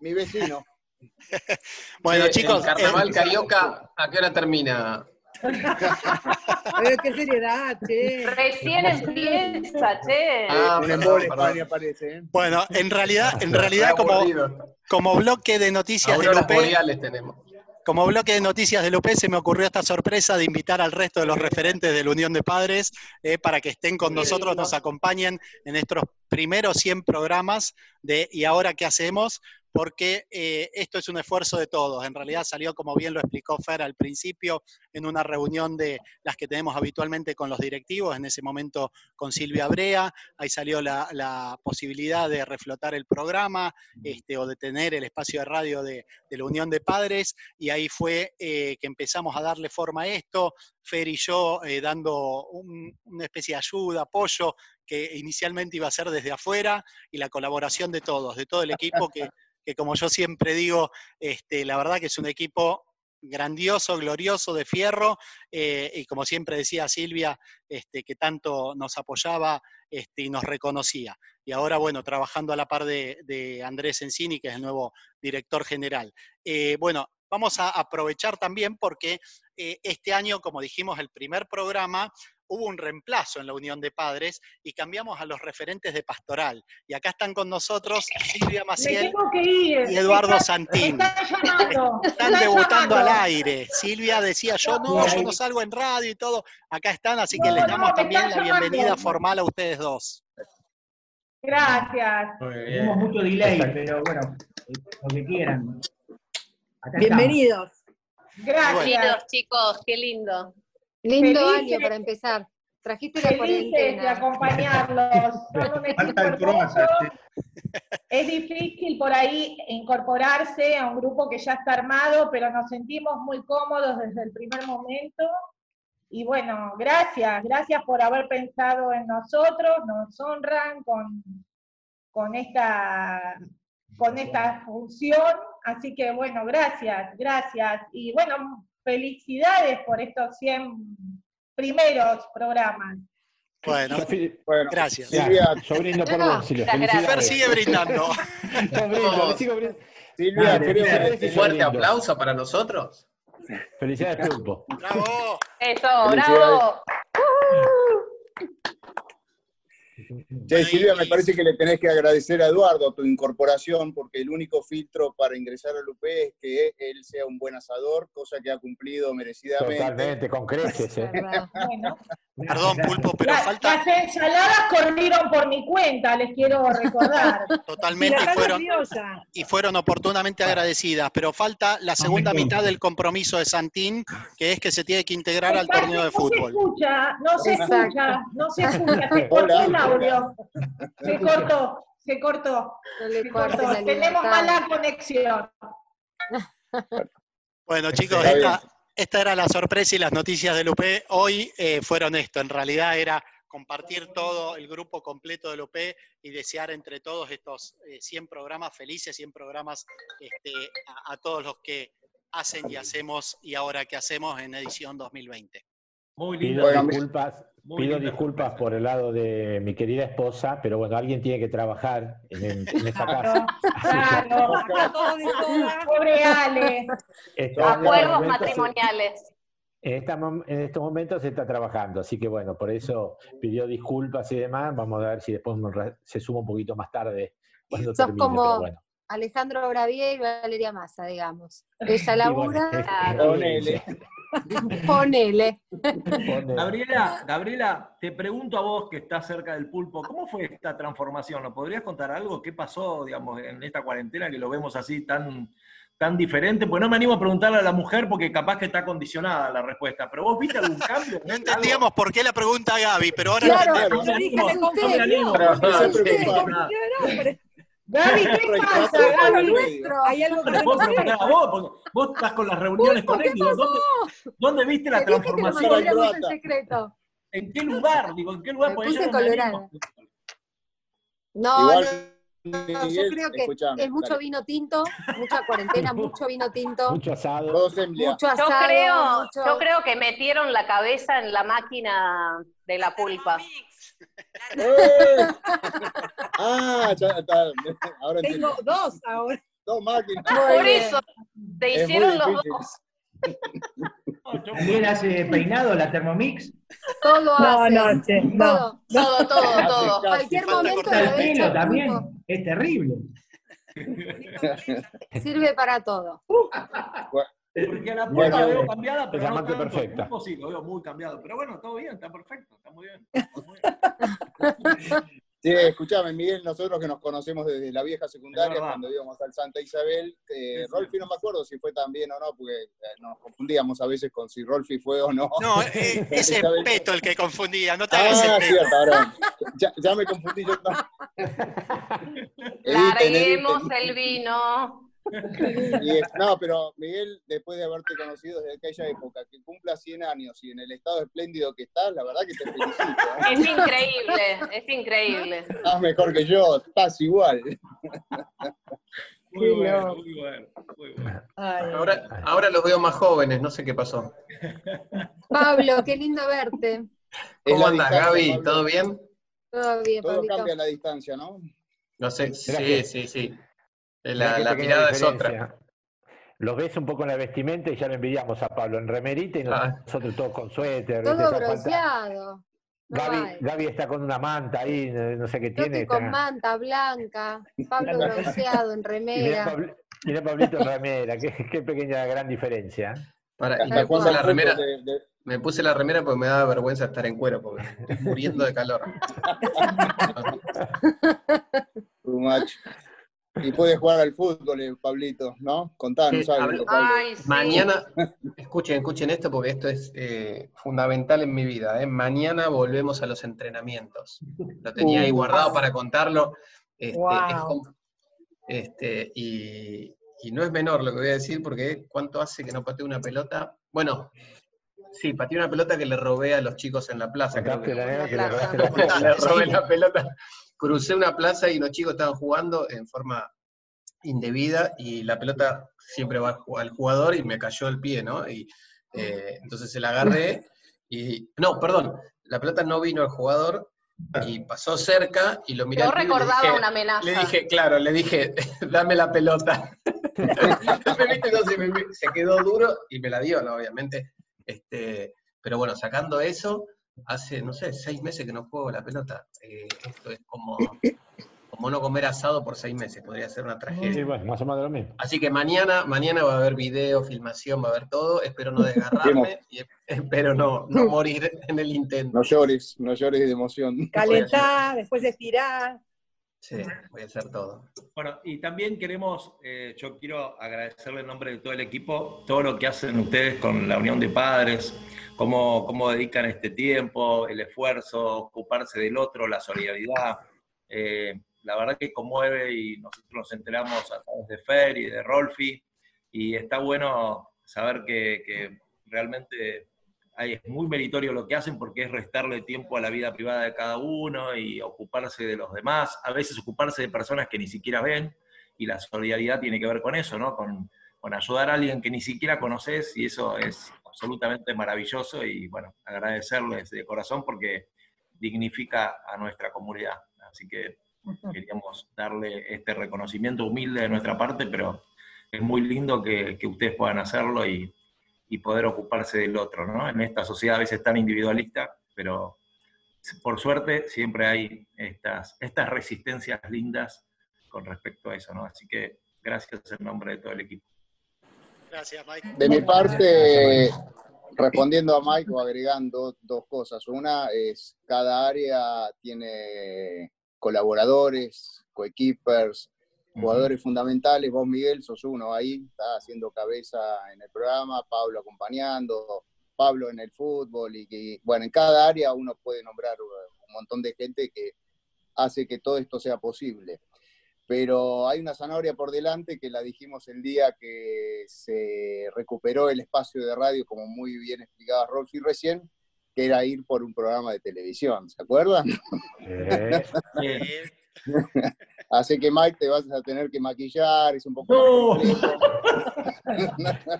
Mi vecino. bueno, chicos. El carnaval eh, carioca, ¿a qué hora termina? Pero qué seriedad, che. Recién empieza, che. Ah, un embole. España aparece, ¿eh? bueno, en realidad, en realidad como, como bloque de noticias de Lupe, boreales tenemos. Como bloque de noticias de Lupe se me ocurrió esta sorpresa de invitar al resto de los referentes de la Unión de Padres eh, para que estén con nosotros, nos acompañen en estos primeros 100 programas de ¿Y ahora qué hacemos? Porque eh, esto es un esfuerzo de todos. En realidad salió, como bien lo explicó Fer al principio, en una reunión de las que tenemos habitualmente con los directivos, en ese momento con Silvia Brea, ahí salió la, la posibilidad de reflotar el programa este, o de tener el espacio de radio de, de la Unión de Padres, y ahí fue eh, que empezamos a darle forma a esto, Fer y yo eh, dando un- una especie de ayuda, apoyo, que inicialmente iba a ser desde afuera, y la colaboración de todos, de todo el equipo, que, que como yo siempre digo, este, la verdad que es un equipo grandioso, glorioso, de fierro, eh, y como siempre decía Silvia, este, que tanto nos apoyaba este, y nos reconocía. Y ahora, bueno, trabajando a la par de, Andrés Encini, que es el nuevo director general. Eh, bueno, vamos a aprovechar también porque eh, este año, como dijimos, el primer programa, hubo un reemplazo en la Unión de Padres y cambiamos a los referentes de pastoral. Y acá están con nosotros Silvia Maciel y Eduardo Está- Santín. Están debutando al aire. Silvia decía, yo no, yo no salgo en radio y todo. Acá están, así que No, les damos también la bienvenida llamando. formal a ustedes dos. Gracias. Tenemos mucho delay, pero bueno, lo que quieran. Acá Bienvenidos. Gracias. Bienvenidos, chicos, qué lindo. Lindo Felices- año para empezar. Trajiste la Felices de cuarentena. acompañarlos. Es difícil por ahí incorporarse a un grupo que ya está armado, pero nos sentimos muy cómodos desde el primer momento. Y bueno, gracias, gracias por haber pensado en nosotros, nos honran con, con, esta, con esta función. Así que bueno, gracias, gracias. Y bueno, felicidades por estos 100 primeros programas. Bueno, Bueno, gracias. Silvia, Yo brindo por vos, Silvia. Fer sigue brindando. Yo brindo, sigo brindando. Silvia, Dale, creo que Un fuerte brindo. aplauso para nosotros. Felicidades, Pulpo. ¡Bravo! Eso, bravo. Che, Silvia, me parece que le tenés que agradecer a Eduardo tu incorporación, porque el único filtro para ingresar al UP es que él sea un buen asador, cosa que ha cumplido merecidamente. Totalmente, con creces, ¿eh? Perdón, Pulpo, pero la- falta las ensaladas corrieron por mi cuenta, les quiero recordar. Totalmente y fueron, y fueron oportunamente agradecidas, pero falta la segunda me mitad del compromiso de Santín, que es que se tiene que integrar al torneo de no se fútbol. escucha, no se Exacto. escucha, no se escucha, se cortó el Se cortó. se cortó. No le Se cortó. Tenemos mala conexión. Bueno, chicos, esta era la sorpresa y las noticias del UP. Hoy eh, fueron esto. En realidad era compartir todo el grupo completo del UP y desear entre todos estos eh, 100 programas felices, 100 programas este, a, a todos los que hacen y hacemos y ahora que hacemos en edición 2020. Muy Pido lindo. disculpas, Muy pido disculpas por el lado de mi querida esposa, pero bueno, alguien tiene que trabajar en, esta casa. Claro, de toda. pobre Ale. Estos Acuerdos matrimoniales. En, esta mom- en estos momentos se está trabajando, así que bueno, por eso pidió disculpas y demás. Vamos a ver si después se suma un poquito más tarde cuando Sos termine, como- pero bueno. Alejandro Bravier y Valeria Massa, digamos. Ella Y bueno, labura, Ponele. ponele. pone- Gabriela, Gabriela, te pregunto a vos que estás cerca del pulpo, ¿cómo fue esta transformación? ¿Nos podrías contar algo? ¿Qué pasó, digamos, en esta cuarentena que lo vemos así tan, tan diferente? Pues no me animo a preguntarle a la mujer porque capaz que está condicionada la respuesta, pero vos viste algún cambio? No entendíamos por qué la pregunta a Gaby, pero ahora Claro, lo No entendemos. me animo, Dije, no me animo. Pero- no Gaby, ¿qué pasa, Gaby? Hay algo que no vos, porque vos estás con las reuniones con ¿qué él. digo, ¿dónde, dónde viste la transformación? en secreto. ¿En qué lugar? Digo, ¿en qué lugar? Me puse yo no colorada. No, Igual, no, yo Miguel, creo que es mucho dale. vino tinto, mucha cuarentena, mucho vino tinto, Mucho asado. Mucho Yo asado, creo, mucho... yo creo que metieron la cabeza en la máquina de la pulpa. ¡Eh! Ah, ya está. Ahora Tengo entiendo. dos ahora. Dos máquinas. Por bien. eso, te Es hicieron los dos. ¿También hace peinado la Thermomix? Todo No, hace, no, che, no. todo. Todo, todo, todo. casi. Cualquier momento El hecho pelo también. Es terrible. Sirve para todo. Porque a la Bueno, pulpa la veo eh, cambiada, pero es no tanto. perfecta. El pulpo sí, lo veo muy cambiado. Pero bueno, todo bien, está perfecto, está muy bien. está muy bien. Sí, escuchame, Miguel, nosotros que nos conocemos desde la vieja Es secundaria, cuando íbamos al Santa Isabel, eh. Rolfi no me acuerdo si fue también o no, porque eh, nos confundíamos a veces con si Rolfi fue o no. No, eh, ese Isabel. peto el que confundía, no te hagas Ah, el peto. cierto, ahora. Ya, ya me confundí yo también. Larguemos el vino. Y es- no, pero Miguel, después de haberte conocido desde aquella época, que cumpla 100 años y en el estado espléndido que estás, la verdad que te felicito. ¿eh? Es increíble, es increíble. Estás mejor que yo, estás igual. Muy bueno, muy bueno, muy bueno. Ay, Ahora, ahora los veo más jóvenes, no sé qué pasó. Pablo, qué lindo verte. ¿Cómo andas, Gaby? Pablo. ¿Todo bien? Todo bien, Todo Pablito. cambia la distancia, ¿no? No sé, sí, sí, sí. La, la pequeña mirada es otra. diferencia. Los ves un poco en la vestimenta y ya lo envidiamos a Pablo en remerita y Ah. nosotros todos con suéter. Todo bronceado. No Gaby, está con una manta ahí, no sé qué Yo tiene. con está- manta blanca, Pablo bronceado en remera. Mira Pablito en remera, qué, qué pequeña gran diferencia. Para, y me puse la remera, me puse la remera porque me daba vergüenza estar en cuero, porque estoy muriendo de calor. Too much. Y puede jugar al fútbol, eh, Pablito, ¿no? Contanos Sí, algo. Ay, sí. Mañana, escuchen, escuchen esto porque esto es eh, fundamental en mi vida. ¿eh? Mañana volvemos a los entrenamientos. Lo tenía ahí Uh. guardado para contarlo. Este, Wow. es como- este, y, y no es menor lo que voy a decir porque ¿cuánto hace que no pateo una pelota? Bueno, sí, pateé una pelota que le robé a los chicos en la plaza. creo que la que la pelota. le robé la pelota. Crucé una plaza y los chicos estaban jugando en forma indebida y la pelota siempre va al ju- al jugador y me cayó el pie, ¿no? Y eh, entonces se la agarré y. No, perdón, la pelota no vino al jugador y pasó cerca y lo miré. Yo recordaba dije- una amenaza. Le dije, claro, le dije, dame la pelota. Entonces me se quedó duro y me la dio, ¿no? Obviamente. Este, pero bueno, sacando eso, hace, no sé, seis meses que no juego la pelota. Eh, esto es como, como no comer asado por seis meses, podría ser una Sí, tragedia. bueno, más o menos lo mismo. Así que mañana, mañana va a haber video, filmación, va a haber todo. Espero no desgarrarme y espero no, no morir en el intento. No llores, no llores de emoción. Calentar, después estirar. Sí, a hacer todo. Bueno, y también queremos, eh, yo quiero agradecerle en nombre de todo el equipo todo lo que hacen ustedes con la Unión de Padres, cómo, cómo dedican este tiempo, el esfuerzo, ocuparse del otro, la solidaridad. Eh, la verdad que conmueve y nosotros nos enteramos a través de Fer y de Rolfi, y está bueno saber que, realmente es muy meritorio lo que hacen porque es restarle tiempo a la vida privada de cada uno y ocuparse de los demás, a veces ocuparse de personas que ni siquiera ven, y la solidaridad tiene que ver con eso, ¿no? Con, con ayudar a alguien que ni siquiera conoces, y eso es absolutamente maravilloso, y bueno, agradecerles de corazón porque dignifica a nuestra comunidad. Así que queríamos darle este reconocimiento humilde de nuestra parte, pero es muy lindo que, que ustedes puedan hacerlo y, y poder ocuparse del otro, ¿no? En esta sociedad a veces tan individualista, pero por suerte siempre hay estas, estas resistencias lindas con respecto a eso, ¿no? Así que gracias en nombre de todo el equipo. Gracias, Mike. De mi parte, respondiendo a Mike o agregando dos cosas. Una es, cada área tiene colaboradores, coequippers, jugadores fundamentales. Vos, Miguel, sos uno ahí, está haciendo cabeza en el programa, Pablo acompañando, Pablo en el fútbol. Y, que, bueno, en cada área uno puede nombrar un montón de gente que hace que todo esto sea posible pero hay una zanahoria por delante que la dijimos el día que se recuperó el espacio de radio, como muy bien explicaba Rolfi recién, que era ir por un programa de televisión, ¿se acuerdan? Así que Mike te vas a tener que maquillar, es un poco complejo.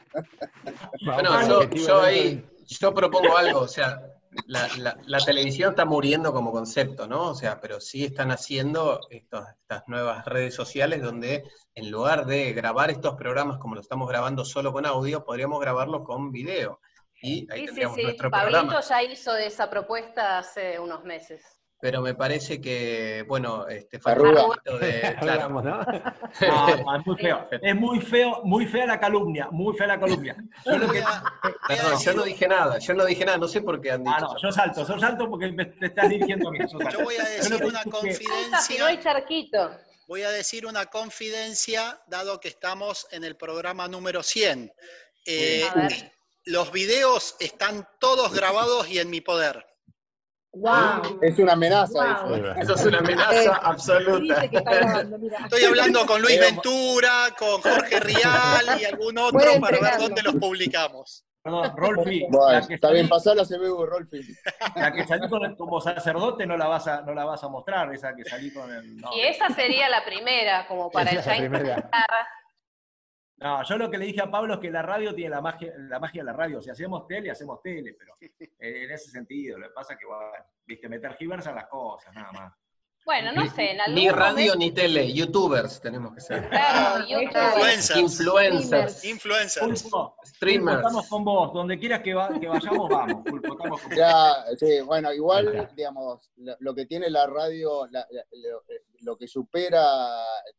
Bueno, yo, yo ahí, yo propongo algo, o sea, la, la- la televisión está muriendo como concepto, ¿no? O sea, pero sí están haciendo estos- estas nuevas redes sociales donde en lugar de grabar estos programas como lo estamos grabando solo con audio, podríamos grabarlo con video. Y ahí Sí, sí, sí. nuestro Pablito programa. ya hizo esa propuesta hace unos meses. Pero me parece que, bueno, este, falta Arruga. un poquito de. Claro. Hablamos, ¿no? No, no, es muy feo. Es muy feo, muy fea la calumnia, muy fea la calumnia. Yo lo que- Perdón, yo no dije nada, yo no dije nada, no sé por qué han dicho. Ah, no, yo salto, yo salto porque me- te estás dirigiendo a mí. Yo, voy a decir una no hay confidencia. charquito. Voy a decir una confidencia, dado que estamos en el programa número 100. Eh, los videos están todos grabados y en mi poder. ¡Wow! Es una amenaza Wow. eso. Eso es una amenaza Eh, absoluta. Estoy hablando con Luis Ventura, con Jorge Rial y algún otro para ver dónde los publicamos. Perdón, Rolfi, Bueno, la que está bien, salí- pasala a CBU, Rolfi. La que salí con el- como sacerdote no la vas a, no la vas a mostrar, esa que salí con el. No, Y esa sería la primera, como para Esa ya es la primera. intentar. No, yo lo que le dije a Pablo es que la radio tiene la magia, la magia de la radio. Si hacemos tele, hacemos tele, pero en ese sentido, lo que pasa es que, bueno, viste, meter giversa las cosas, nada más. Bueno, no sé, en algún Ni radio momento- ni tele, youtubers tenemos que ser. Claro, YouTube. Influencers. Influencers, Pulpo, streamers. estamos con vos. Donde quieras que, va- que vayamos, vamos. Pulpo, estamos con vos. Ya, sí, bueno, igual, digamos, lo, lo que tiene la radio, la- la- lo, lo que supera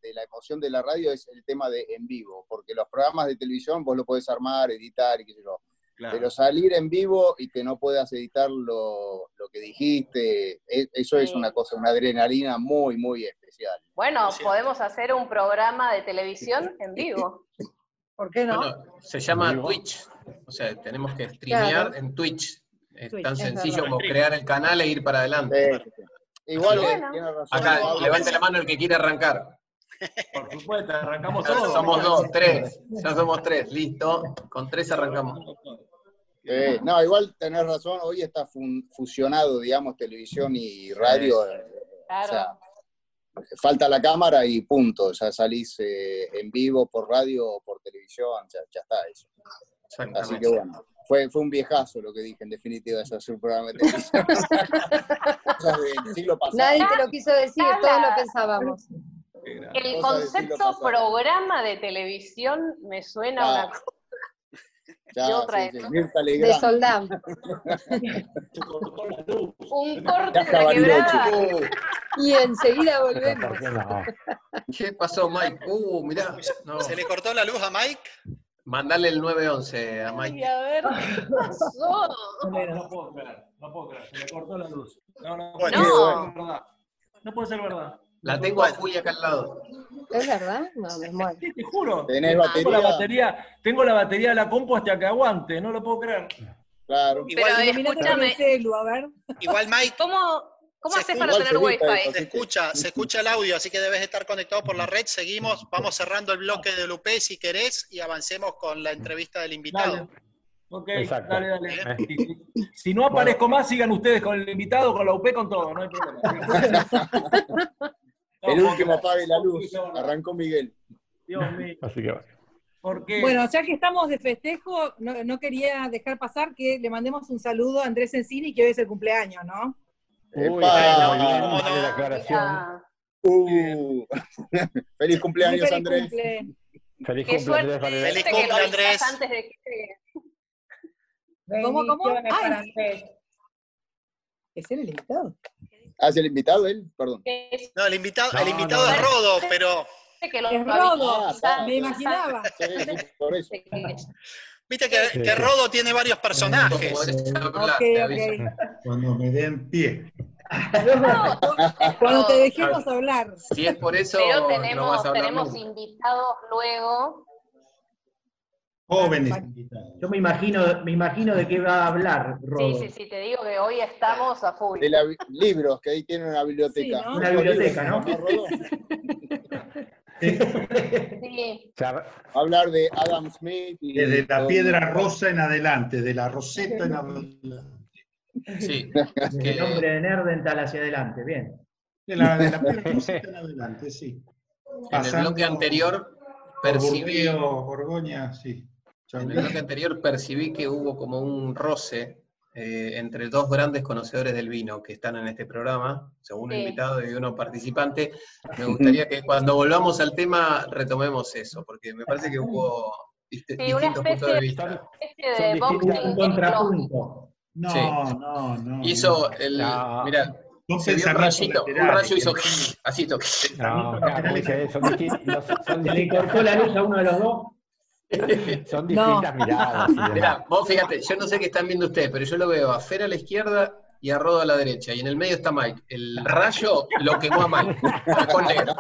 de la emoción de la radio es el tema de en vivo, porque los programas de televisión vos lo podés armar, editar y qué sé yo, Claro. pero salir en vivo y que no puedas editar lo, lo que dijiste, e- eso es una cosa, una adrenalina muy, muy especial. Bueno, podemos hacer un programa de televisión en vivo. ¿Por qué no? Bueno, se llama. Twitch. O sea, tenemos que streamear Claro. en Twitch. Es Twitch, tan sencillo como crear el canal e ir para adelante. Sí. Igual, Pero bueno. tiene razón. Acá, levante la mano el que quiere arrancar. Por supuesto, arrancamos Ya todos. somos dos, tres. Ya somos tres, listo. Con tres arrancamos. Eh, no, igual tenés razón, hoy está fun- fusionado, digamos, televisión y radio. eh, Claro. O sea, falta la cámara y punto, ya salís eh, en vivo por radio o por televisión, ya, ya está eso. Así que bueno, fue, fue un viejazo lo que dije, en definitiva, es hacer un programa de televisión. Siglo pasado. Nadie te lo quiso decir, todos lo pensábamos. El concepto programa de televisión me suena a una cosa. Ya, de otra sí, sí, De soldado. Un corte de la quebrada. Y enseguida volvemos. ¿Qué pasó, Mike? Uh, mirá. No. ¿Se le cortó la luz a Mike? Mandale el 911 a Ay, Mike. a ver, ¿qué pasó? No puedo creer, no puedo creer, se me cortó la luz. No, no, puede No. ser verdad. No puede ser verdad. La tengo a Juli acá al lado. ¿Es verdad? No, me muero. Sí, te juro. ¿Tenés Tengo la batería? batería, tengo la batería de la compu hasta que aguante, no lo puedo creer. Claro. Igual, Pero escúchame, el celu, a ver. igual Mike, ¿cómo, ¿Cómo Se haces para tener wifi? Se escucha, se escucha el audio, así que debes estar conectado por la red. Seguimos, vamos cerrando el bloque de Lupe si querés y avancemos con la entrevista del invitado. Ok, Exacto. dale, dale. Si, si- no aparezco más, sigan ustedes con el invitado, con la UP, con todo, no hay problema. El último apague la luz. Arrancó Miguel. Dios mío. Así que bueno. Porque Bueno, ya que estamos de festejo, no, no quería dejar pasar que le mandemos un saludo a Andrés Encini, que hoy es el cumpleaños, ¿no? Uy, Epa. aclaración. Ah, Uh. Feliz cumpleaños, feliz Andrés. cumple. Feliz qué cumple, suerte Andrés Valerés. Feliz que lo cumple, avisás Andrés. antes de que... ¿Cómo, cómo? Andrés. ¿Es él el invitado? Ah, ¿es el invitado él? Perdón. No, el invitado, No, el invitado no, es. Rodo, pero que Es Rodo, Ah, me imaginaba. Sí, sí, por eso. Viste que, Sí, que sí. Rodo tiene varios personajes. Ok, ok. Cuando me den pie. No, Cuando te dejemos hablar. Si es por eso, Pero no tenemos, vas a hablar tenemos invitados luego. Jóvenes invitados. Yo me imagino, me imagino de qué va a hablar, Rodo. Sí, sí, sí, te digo que hoy estamos a full. De la, libros, que ahí tiene una biblioteca. Sí, ¿no? Una biblioteca, ¿no? Sí, Hablar de Adam Smith. Y Desde la piedra rosa en adelante, de la roseta en adelante. Sí, Desde el nombre de Nerdental hacia adelante, bien. De la, de la piedra roseta en adelante, sí. en el bloque anterior percibí, Borgoña, sí. en el bloque anterior percibí que hubo como un roce eh, entre dos grandes conocedores del vino que están en este programa, según Sí. invitado y uno participante. Me gustaría que cuando volvamos al tema retomemos eso, porque me parece que hubo dist- Sí, una distintos puntos de vista. especie de boxing contrapunto. No, Sí. no, no. Hizo el. No. Mira, se dio un rayito, un rayo hizo. Así. No, claro, son, son Se le cortó la luz a uno de los dos. son distintas miradas. Mirá, vos fíjate, yo no sé qué están viendo ustedes, pero yo lo veo a Fer a la izquierda y a Rodo a la derecha. Y en el medio está Mike. El rayo lo quemó a Mike. Negro.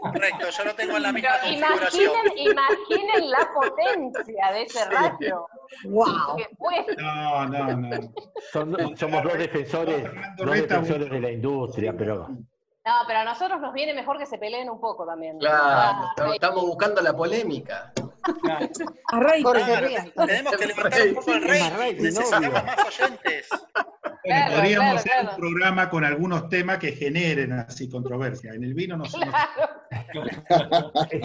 Correcto, yo lo tengo en la misma Pero configuración. imaginen, imaginen la potencia de ese rayo. ¡Wow! No, no, no. Son- somos dos defensores, dos defensores de la industria, pero No, pero a nosotros nos viene mejor que se peleen un poco también. Claro, Ah, estamos- estamos buscando la polémica. A tenemos que levantar un poco el rating, necesitamos más oyentes. Bueno, Claro, podríamos claro, hacer claro. un programa con algunos temas que generen así controversia. En el vino no se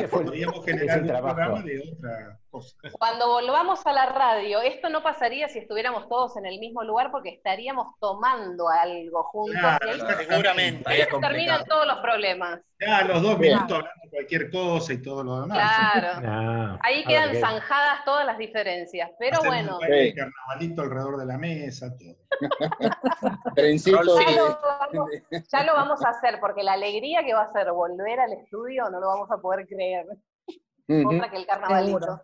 podríamos generar un programa de otra cosa. Cuando volvamos a la radio, esto no pasaría si estuviéramos todos en el mismo lugar porque estaríamos tomando algo juntos Claro, y ahí Seguramente. Ahí es se terminan todos los problemas. Ya los dos Bien. minutos hablando de cualquier cosa y todo lo demás. Claro. Ahí quedan zanjadas todas las diferencias. Pero bueno, un Sí. carnavalito alrededor de la mesa, todo. Ya lo, vamos, ya lo vamos a hacer porque la alegría que va a ser volver al estudio no lo vamos a poder creer. Ujú. Otra que el carnavalito. Seguro.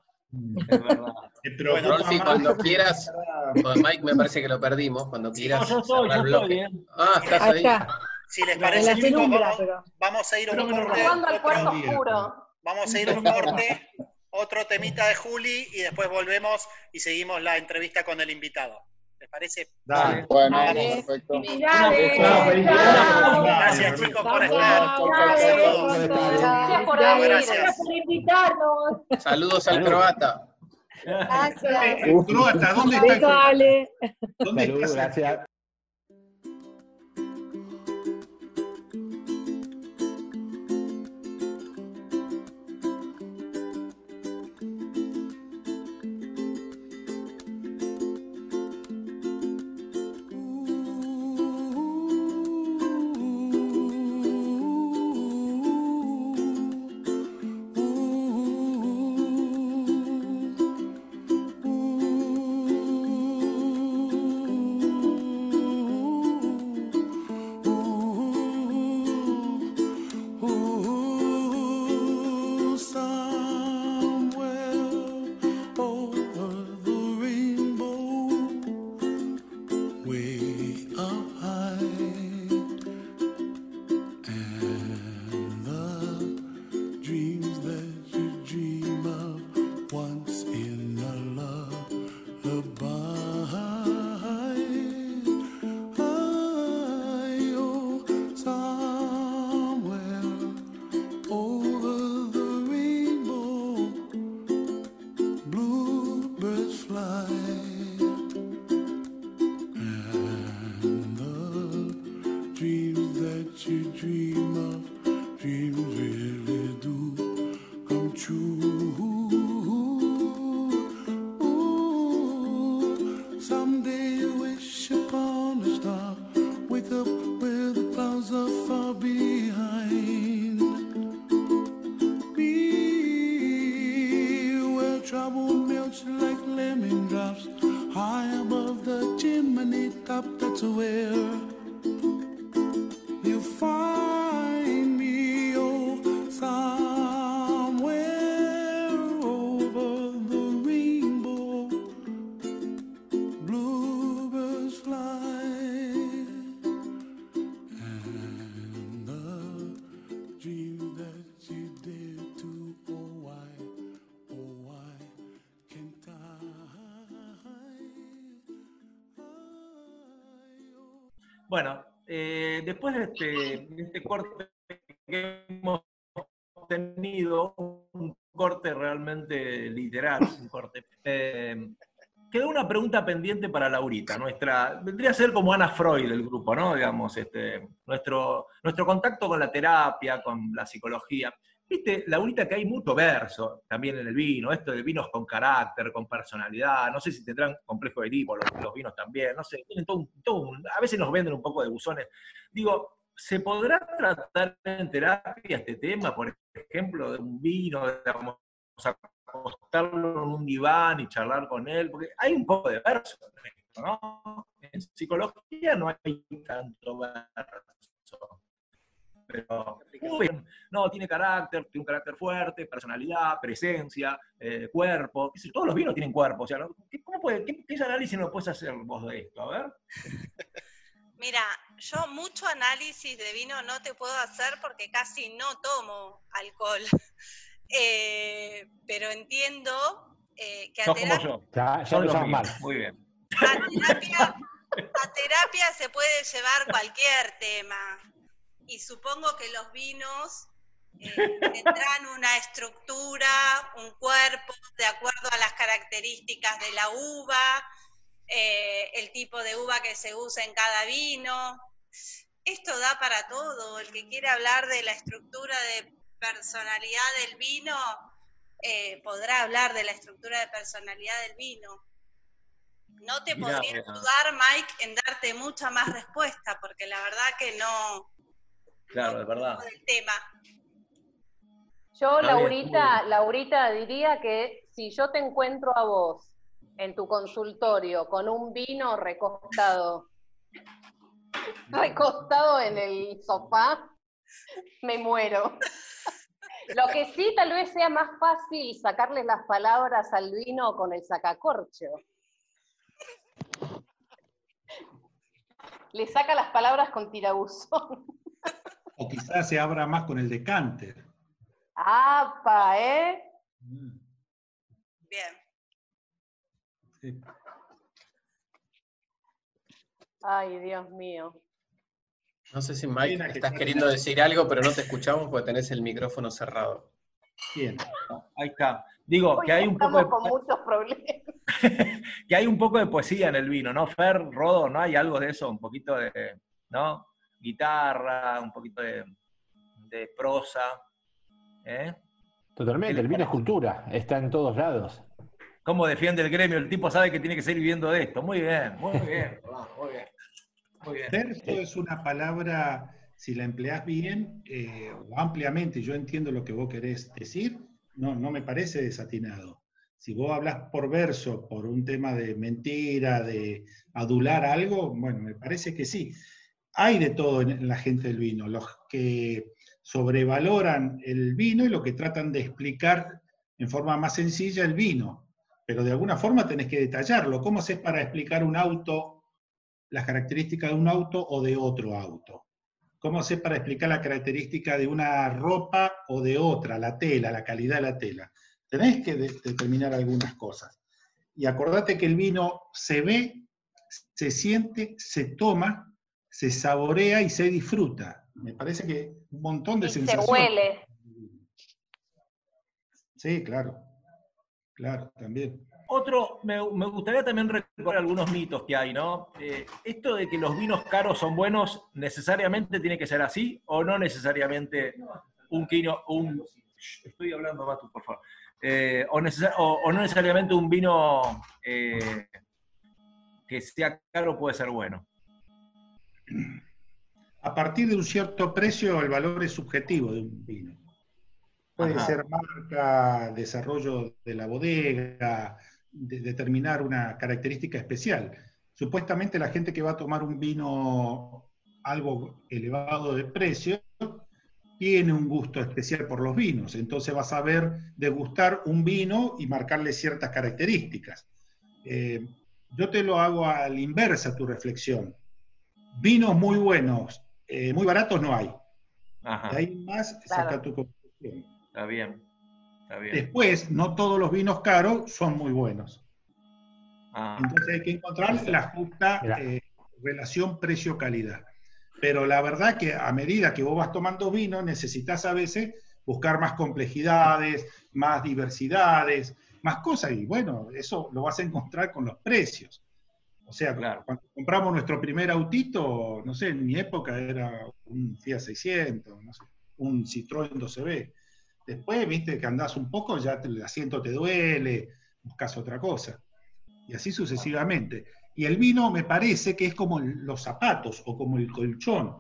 Es verdad. Rolfi, más- cuando quieras, con Mike me parece que lo perdimos, cuando No, quieras yo yo estoy. ¿eh? Ah, estás Ahí está. Si les parece, chicos, vamos, pero. vamos a ir a un Pero corte. Día. oscuro. Vamos a ir a un corte, otro temita de Juli y después volvemos y seguimos la entrevista con el invitado. ¿Les parece? Dale. Bueno, Dale. perfecto. Dale, chao. Gracias chicos por estar. Gracias por Chao, venir. gracias. Gracias por invitarnos. Saludos al croata. Gracias. Eh, Croata, ¿dónde está. ¿Dónde está gracias. Este, este corte que hemos tenido, un corte realmente literal, un corte, eh, quedó una pregunta pendiente para Laurita, nuestra, vendría a ser como Ana Freud del grupo, ¿no? Digamos, este, nuestro, nuestro contacto con la terapia, con la psicología. Viste, Laurita, que hay mucho verso también en el vino, esto de vinos con carácter, con personalidad, no sé si tendrán complejo de tipo, los, los vinos también, no sé, tienen todo a veces nos venden un poco de buzones. Digo, ¿se podrá tratar en terapia este tema, por ejemplo, de un vino, digamos, acostarlo en un diván y charlar con él? Porque hay un poco de verso en esto, ¿no? En psicología no hay tanto verso. Pero, muy bien. no, tiene carácter, tiene un carácter fuerte, personalidad, presencia, eh, cuerpo. todos los vinos tienen cuerpo. O sea, ¿no? ¿Qué, cómo puede, qué, qué análisis nos puedes hacer vos de esto? A ver. Mira, yo mucho análisis de vino no te puedo hacer porque casi no tomo alcohol. Eh, pero entiendo eh, que a Sos como terapia, yo. Ya, ya Son los empezamos míos. mal. Muy bien. a terapia- a terapia se puede llevar cualquier tema. Y supongo que los vinos eh, tendrán una estructura, un cuerpo, de acuerdo a las características de la uva, eh, el tipo de uva que se usa en cada vino. Esto da para todo. El que quiere hablar de la estructura de personalidad del vino, eh, podrá hablar de la estructura de personalidad del vino. No te podría ayudar, Mike, en darte mucha más respuesta, porque la verdad que no Claro, de verdad. del tema. Yo, Laurita, Laurita, diría que si yo te encuentro a vos en tu consultorio con un vino recostado, recostado en el sofá, me muero. Lo que sí tal vez sea más fácil sacarle las palabras al vino con el sacacorcho. Le saca las palabras con tirabuzón. O quizás se abra más con el decanter. ¡Apa, eh! Bien. Sí. Ay, Dios mío. No sé si Mike estás queriendo decir algo, pero no te escuchamos porque tenés el micrófono cerrado. Bien. Ahí está. Digo, que hay un poco estamos de, con muchos problemas. que hay un poco de poesía en el vino, ¿no? Fer, Rodo, ¿no? Hay algo de eso, un poquito de, ¿no? Guitarra, un poquito de, de prosa. ¿eh? Totalmente, el vino es cultura, está en todos lados. ¿Cómo defiende el gremio? El tipo sabe que tiene que seguir viviendo de esto. Muy bien, muy bien, muy bien. Muy bien. Verso es una palabra, si la empleás bien eh, o ampliamente, yo entiendo lo que vos querés decir, no, no me parece desatinado. Si vos hablas por verso, por un tema de mentira, de adular algo, bueno, me parece que sí. Hay de todo en la gente del vino, los que sobrevaloran el vino y los que tratan de explicar en forma más sencilla el vino, pero de alguna forma tenés que detallarlo. ¿Cómo haces para explicar un auto las características de un auto o de otro auto. ¿Cómo haces para explicar la característica de una ropa o de otra, la tela, la calidad de la tela? Tenés que de- determinar algunas cosas. Y acordate que el vino se ve, se siente, se toma, se saborea y se disfruta. Me parece que un montón de Y se sensaciones. huele. Sí, claro. Claro, también. Otro, me, me gustaría también recordar algunos mitos que hay, ¿no? Eh, esto de que los vinos caros son buenos, ¿necesariamente tiene que ser así? ¿O no necesariamente un vino, un... Estoy hablando, Matu, por favor. Eh, o, necesar- o- o no necesariamente un vino eh, que sea caro puede ser bueno. A partir de un cierto precio, el valor es subjetivo de un vino. Puede Ajá. ser marca, desarrollo de la bodega, de- determinar una característica especial. Supuestamente la gente que va a tomar un vino algo elevado de precio tiene un gusto especial por los vinos, entonces vas a saber degustar un vino y marcarle ciertas características. Eh, yo te lo hago a la inversa tu reflexión. Vinos muy buenos, eh, muy baratos no hay. Ajá. De ahí más saca tu conclusión. Está bien. Está bien. Después, no todos los vinos caros son muy buenos. Ah, Entonces hay que encontrar la justa eh, relación precio-calidad. Pero la verdad que a medida que vos vas tomando vino, necesitas a veces buscar más complejidades, más diversidades, más cosas. Y bueno, eso lo vas a encontrar con los precios. O sea, cuando compramos nuestro primer autito, no sé, en mi época era un Fiat 600, no sé, un Citroën 12B. Después, viste, que andás un poco, ya el asiento te duele, buscas otra cosa. Y así sucesivamente. Y el vino me parece que es como los zapatos o como el colchón.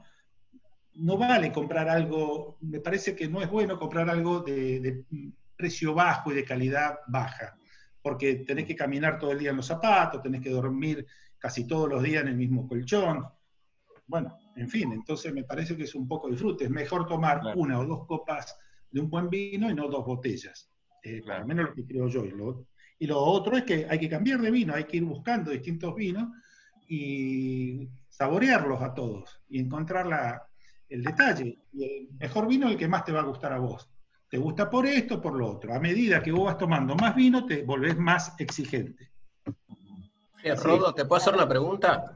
No vale comprar algo, me parece que no es bueno comprar algo de, de precio bajo y de calidad baja, porque tenés que caminar todo el día en los zapatos, tenés que dormir casi todos los días en el mismo colchón. Bueno, en fin, entonces me parece que es un poco disfrute. Es mejor tomar una o dos copas de un buen vino y no dos botellas. Eh, Al menos lo que creo yo. Y lo, y lo otro es que hay que cambiar de vino, hay que ir buscando distintos vinos y saborearlos a todos y encontrar la- el detalle. Y el mejor vino es el que más te va a gustar a vos. Te gusta por esto, por lo otro. A medida que vos vas tomando más vino, te volvés más exigente. Eh, Rodo, ¿te puedo hacer una pregunta?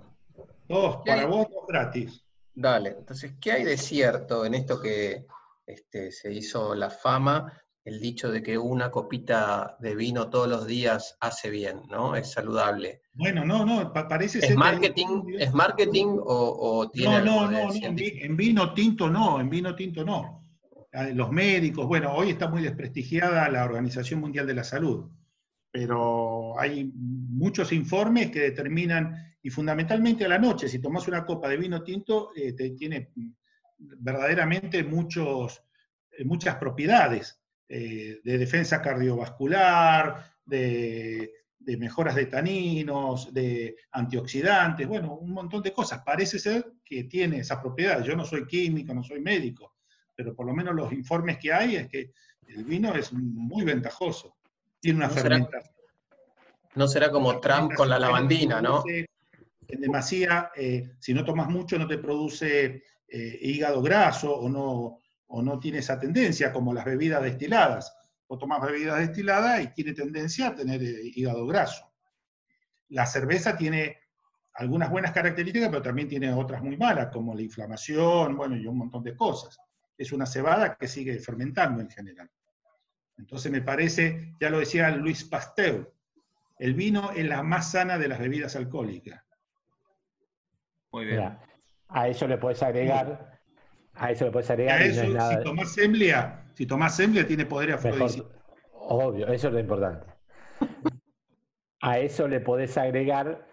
Dos, ¿Qué para hay? vos, dos gratis. Dale, entonces, ¿qué hay de cierto en esto que este, se hizo la fama, el dicho de que una copita de vino todos los días hace bien, ¿no? Es saludable. Bueno, no, no, pa- parece ser ¿Es que hay marketing, ¿es marketing o, o tiene No, no, no, no, en, científico? vi- en vino tinto no, en vino tinto no. Ah, Los médicos, bueno, hoy está muy desprestigiada la Organización Mundial de la Salud, pero hay muchos informes que determinan, y fundamentalmente a la noche, si tomas una copa de vino tinto, eh, te tiene verdaderamente muchos, eh, muchas propiedades eh, de defensa cardiovascular, de mejoras de taninos, de antioxidantes, bueno, un montón de cosas. Parece ser que tiene esas propiedades. Yo no soy químico, no soy médico, pero por lo menos los informes que hay es que el vino es muy ventajoso. Tiene una ¿No será- fermentación. No será como Trump con la lavandina, ¿no? En demasía, eh, si no tomas mucho, no te produce eh, hígado graso o no, o no tiene esa tendencia, como las bebidas destiladas. O tomas bebidas destiladas y tiene tendencia a tener eh, hígado graso. La cerveza tiene algunas buenas características, pero también tiene otras muy malas, como la inflamación, bueno, y un montón de cosas. Es una cebada que sigue fermentando en general. Entonces me parece, ya lo decía Luis Pasteur, el vino es la más sana de las bebidas alcohólicas. Muy Mira, a eso le puedes agregar, a eso le puedes Y agregar a y no eso, es nada si tomás Semblia, si tomás Semblia tiene poder mejor. afrodisíaco. Obvio, eso es lo importante. A eso le podés agregar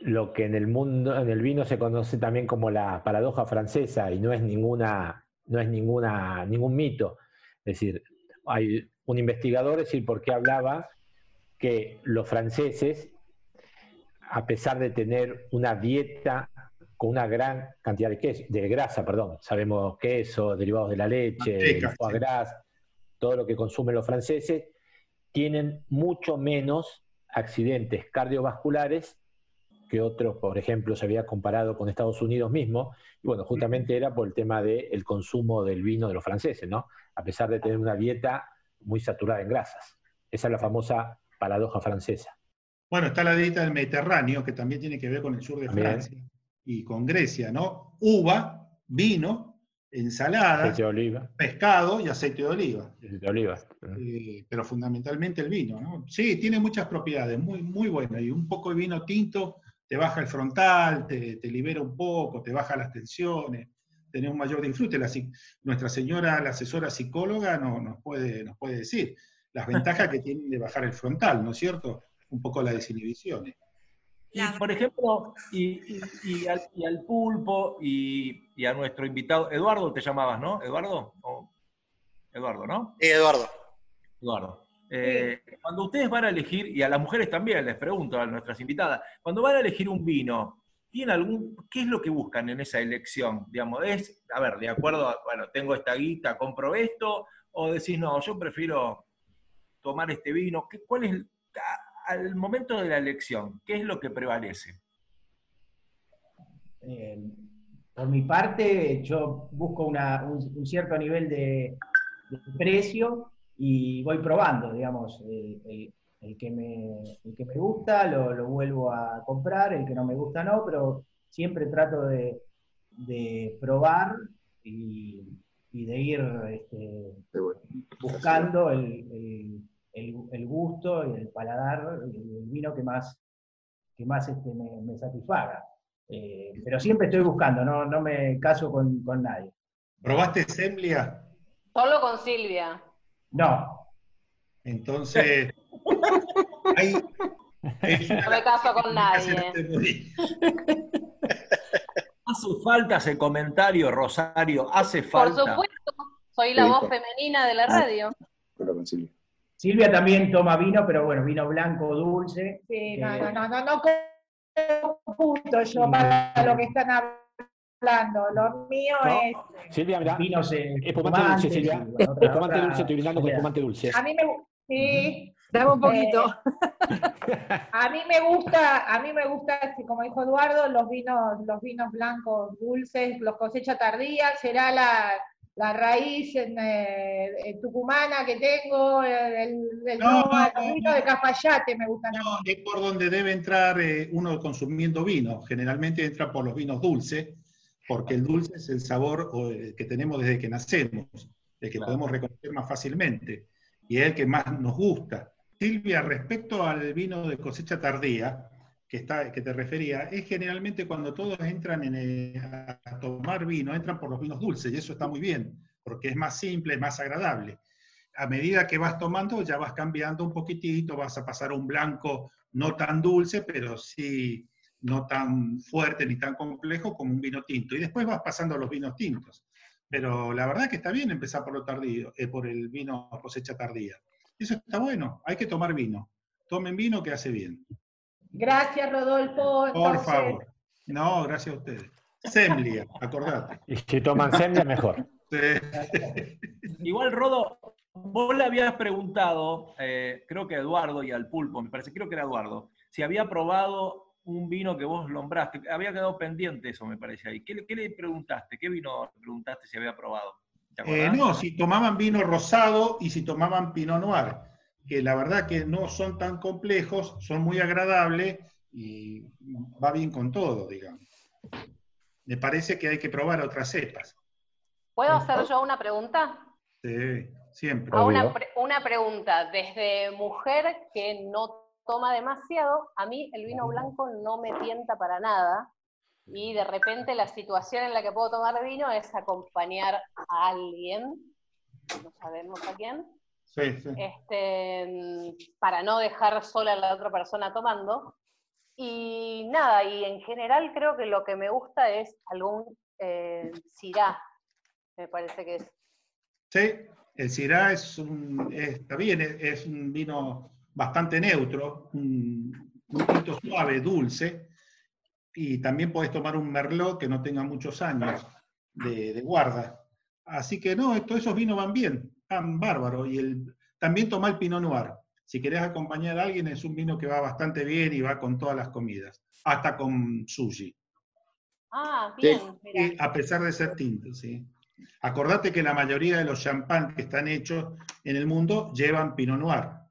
lo que en el mundo, en el vino se conoce también como la paradoja francesa y no es ninguna, no es ninguna, ningún mito. Es decir, hay un investigador, es decir, porque hablaba que los franceses, a pesar de tener una dieta con una gran cantidad de, queso, de grasa, perdón, sabemos queso, derivados de la leche, Manteca, el foie gras, todo lo que consumen los franceses, tienen mucho menos accidentes cardiovasculares que otros, por ejemplo, se había comparado con Estados Unidos mismo, y bueno, justamente era por el tema del consumo del vino de los franceses, ¿no? A pesar de tener una dieta muy saturada en grasas. Esa es la famosa paradoja francesa. Bueno, está la dieta del Mediterráneo, que también tiene que ver con el sur de También. Francia y con Grecia, ¿no? Uva, vino, ensaladas, Aceite de oliva. pescado y aceite de oliva. Aceite de oliva. Eh, pero fundamentalmente el vino, ¿no? Sí, tiene muchas propiedades, muy, muy buenas. Y un poco de vino tinto te baja el frontal, te, te libera un poco, te baja las tensiones, tenés un mayor disfrute. La nuestra señora, la asesora psicóloga, no- nos, puede, nos puede decir las ventajas que tienen de bajar el frontal, ¿no es cierto? Un poco las desinhibiciones. Y, por ejemplo, y, y- y al, y al pulpo y, y a nuestro invitado, Eduardo te llamabas, ¿no? Eduardo. ¿O- Eduardo, ¿no? Eduardo. Eduardo. Eh, Cuando ustedes van a elegir, y a las mujeres también les pregunto a nuestras invitadas, cuando van a elegir un vino, ¿tienen algún, ¿qué es lo que buscan en esa elección? Digamos, es, a ver, de acuerdo a, bueno, tengo esta guita, compro esto, o decís, no, yo prefiero tomar este vino. ¿Qué, ¿Cuál es, a- al momento de la elección, qué es lo que prevalece? Eh, por mi parte, yo busco una- un, un cierto nivel de, de precio y voy probando, digamos, el, el- el que, me, el que me gusta lo, lo vuelvo a comprar, el que no me gusta no, pero siempre trato de, de probar y, y de ir este, buscando el, el- el- el gusto y el paladar, el, el vino que más, que más este, me, me satisfaga. Eh, pero siempre estoy buscando, no, no me caso con, con nadie. ¿Probaste Semblia? Solo con Silvia. No. Entonces, hay, es una No me caso con nadie. Hace falta ese comentario, Rosario, hace Por falta. supuesto, soy la voz femenina de la radio. Silvia también toma vino, pero bueno, vino blanco, dulce. Sí, no, Eh, no, no, no, no yo para lo que están hablando. Lo mío No. es. Silvia, mirá, Vinos eh, espumante dulce, Silvia. bueno, espumante otra dulce, estoy brindando con espumante dulce. A mí me sí. Dame un poquito. A mí me gusta, a mí me gusta, como dijo Eduardo, los vinos, los vinos blancos dulces, los cosecha tardía, será la, la raíz en, eh, en tucumana que tengo, el, el, No, Nova, no, los vinos de Cafayate me gustan mí. es por donde debe entrar eh, uno consumiendo vino. Generalmente entra por los vinos dulces, porque el dulce es el sabor eh, que tenemos desde que nacemos, el que podemos reconocer más fácilmente, y es el que más nos gusta. Silvia, respecto al vino de cosecha tardía, que, está, que te refería, es generalmente cuando todos entran en, eh, a tomar vino, entran por los vinos dulces, y eso está muy bien, porque es más simple, es más agradable a medida que vas tomando ya vas cambiando un poquitito, vas a pasar a un blanco no tan dulce, pero sí no tan fuerte ni tan complejo como un vino tinto. Y después vas pasando a los vinos tintos. Pero la verdad que está bien empezar por lo tardío, eh, por el vino cosecha tardía. Eso está bueno, hay que tomar vino. Tomen vino que hace bien. Gracias, Rodolfo. Por Entonces, favor. No, gracias a ustedes. Semlia, acordate. Y si toman Semblia, mejor. Igual, Rodo, vos le habías preguntado, eh, creo que a Eduardo y al Pulpo, me parece, creo que era Eduardo, si había probado un vino que vos nombraste. Había quedado pendiente eso, me parece ahí. ¿Qué, le- qué le preguntaste? ¿Qué vino le preguntaste si había probado? ¿Te Eh, no, si tomaban vino rosado y si tomaban Pinot Noir, que la verdad que no son tan complejos, son muy agradables y va bien con todo, digamos. Me parece que hay que probar otras cepas. ¿Puedo hacer yo una pregunta? Sí, siempre. A una, pre- una pregunta, desde mujer que no toma demasiado, a mí el vino blanco no me tienta para nada. Y de repente la situación en la que puedo tomar vino es acompañar a alguien, no sabemos a quién, Sí, sí. este, para no dejar sola a la otra persona tomando. Y nada, y en general creo que lo que me gusta es algún eh, me parece que es. Sí, el Syrah es un, está bien, es, es un vino bastante neutro, un, un tinto suave, dulce, y también podés tomar un Merlot que no tenga muchos años de, de guarda. Así que no, todos esos vinos van bien, van bárbaros. Y el, también toma el Pinot Noir. Si querés acompañar a alguien, es un vino que va bastante bien y va con todas las comidas, hasta con sushi. Ah, bien. Y a pesar de ser tinto, sí. Acordate que la mayoría de los champán que están hechos en el mundo llevan Pinot Noir.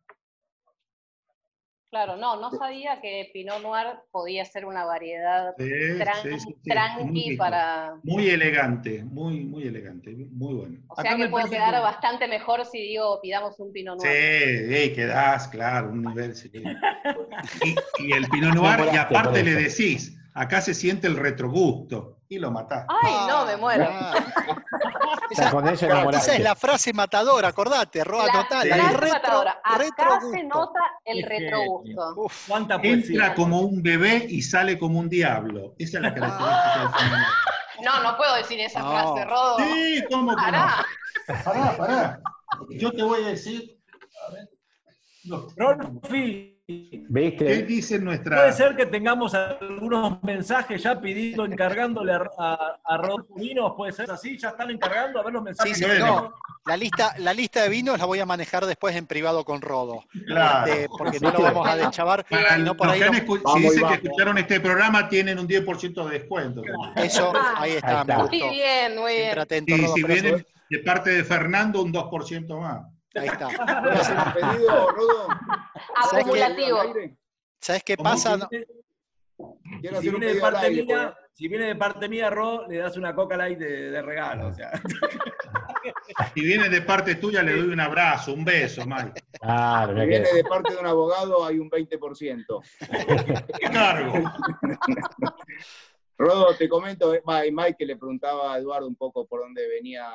Claro, no, no sabía que Pinot Noir podía ser una variedad Sí, tran- sí, sí, sí, muy tranqui para... Muy elegante, muy, muy elegante, muy bueno. O sea que puede quedar bastante mejor si digo pidamos un Pinot Noir. sí, quedás, claro, un nivel. sí. Y, y el Pinot Noir, y aparte le decís, acá se siente el retrogusto, y lo matás. Ay, no, me muero. Con eso Esa es la frase matadora, acordate, Roa, La frase el retro, matadora. Acá se nota el retrogusto. Uf, ¿Cuánta Entra como un bebé y sale como un diablo. Esa es la característica del. No, no puedo decir esa No. frase, Rodo. Sí, ¿cómo que no? Pará. Pará, pará. Yo te voy a decir, a ver, Rolfi, ¿Viste? ¿Qué dice nuestra.? puede ser que tengamos algunos mensajes ya pidiendo, encargándole a, a, a Rodolfo Vinos, puede ser así, ya están encargando a ver los mensajes. sí, no. La lista, la lista de vinos la voy a manejar después en privado con Rodo. Claro. Este, porque no lo vamos a deschavar, Para por ahí escu- Vamos si dicen que escucharon este programa, tienen un 10% de descuento. Eso, ahí está, Ahí está. gustó. Muy bien, muy bien. atento, Rodo, si vienen de parte de Fernando, un 2% más. Ahí está. ¿Puedo hacer un pedido, Rodo? ¿Sabes qué? Acumulativo. ¿Sabes qué pasa? si No- viene- Quiero si hacer un viene de parte aire. mía, si viene de parte mía, Ro, le das una coca light de, de regalo. O sea. Si viene de parte tuya, le doy un abrazo, un beso, Mike. Claro, Si viene que- de parte de un abogado, hay un 20%. ¿Qué cargo? Rodo, te comento, eh, Mike que le preguntaba a Eduardo un poco por dónde venía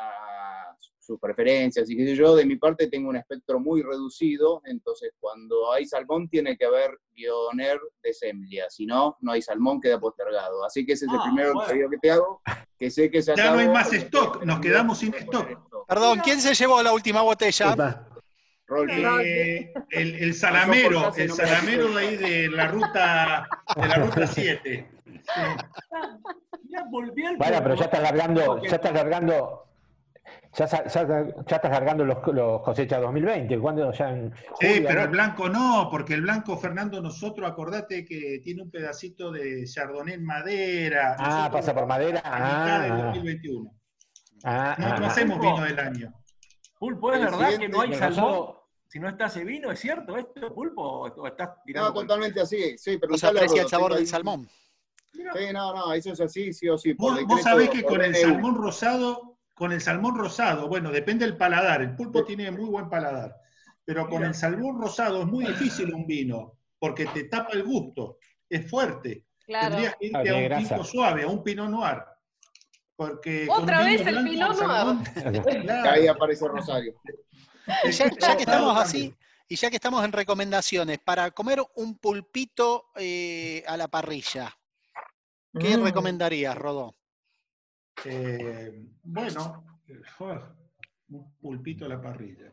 sus preferencias y qué sé yo, de mi parte tengo un espectro muy reducido, entonces cuando hay salmón tiene que haber guioner de semlia, si no, no hay salmón, queda postergado. Así que ese es el Ah, primero bueno. pedido que te hago, que sé que se Ya no hay más stock, nos quedamos sin stock. stock. Perdón, ¿quién se llevó la última botella? Eh, el, el salamero, el salamero de ahí de la ruta, de la ruta 7. Ya volví al Bueno, pero ya estás largando, ya estás largando, ya, ya, ya estás largando los, los cosechas 2020. ¿Cuándo ya en Sí, pero el blanco no, porque el blanco, Fernando, nosotros, acordate que tiene un pedacito de chardonnay en madera. Ah, Nosotros pasa por madera. del Ah, 2021. ah, No, ah, no ah. hacemos vino del año. Pulpo, ¿es verdad que no hay ¿Y el salmón? Si no está ese vino, ¿es cierto esto, Pulpo? ¿O estás tirando No, por- totalmente así, sí, pero No se aprecia el sabor del salmón. Sí, no, no, eso es así, sí o sí. Por Vos, vos sabés que con el salmón rosado, con el salmón rosado, bueno, depende del paladar. El pulpo tiene muy buen paladar. Pero con Mira. el salmón rosado es muy difícil un vino, porque te tapa el gusto. Es fuerte. Claro. Tendrías que irte Ah, a un tinto suave, a un pinot noir. Porque con Otra vez el Pinot salmón, claro, Ahí aparece Rosario. Y ya, ya que estamos así, y ya que estamos en recomendaciones, para comer un pulpito eh, a la parrilla, ¿qué Mm. recomendarías, Rodó? Eh, bueno, un pulpito a la parrilla.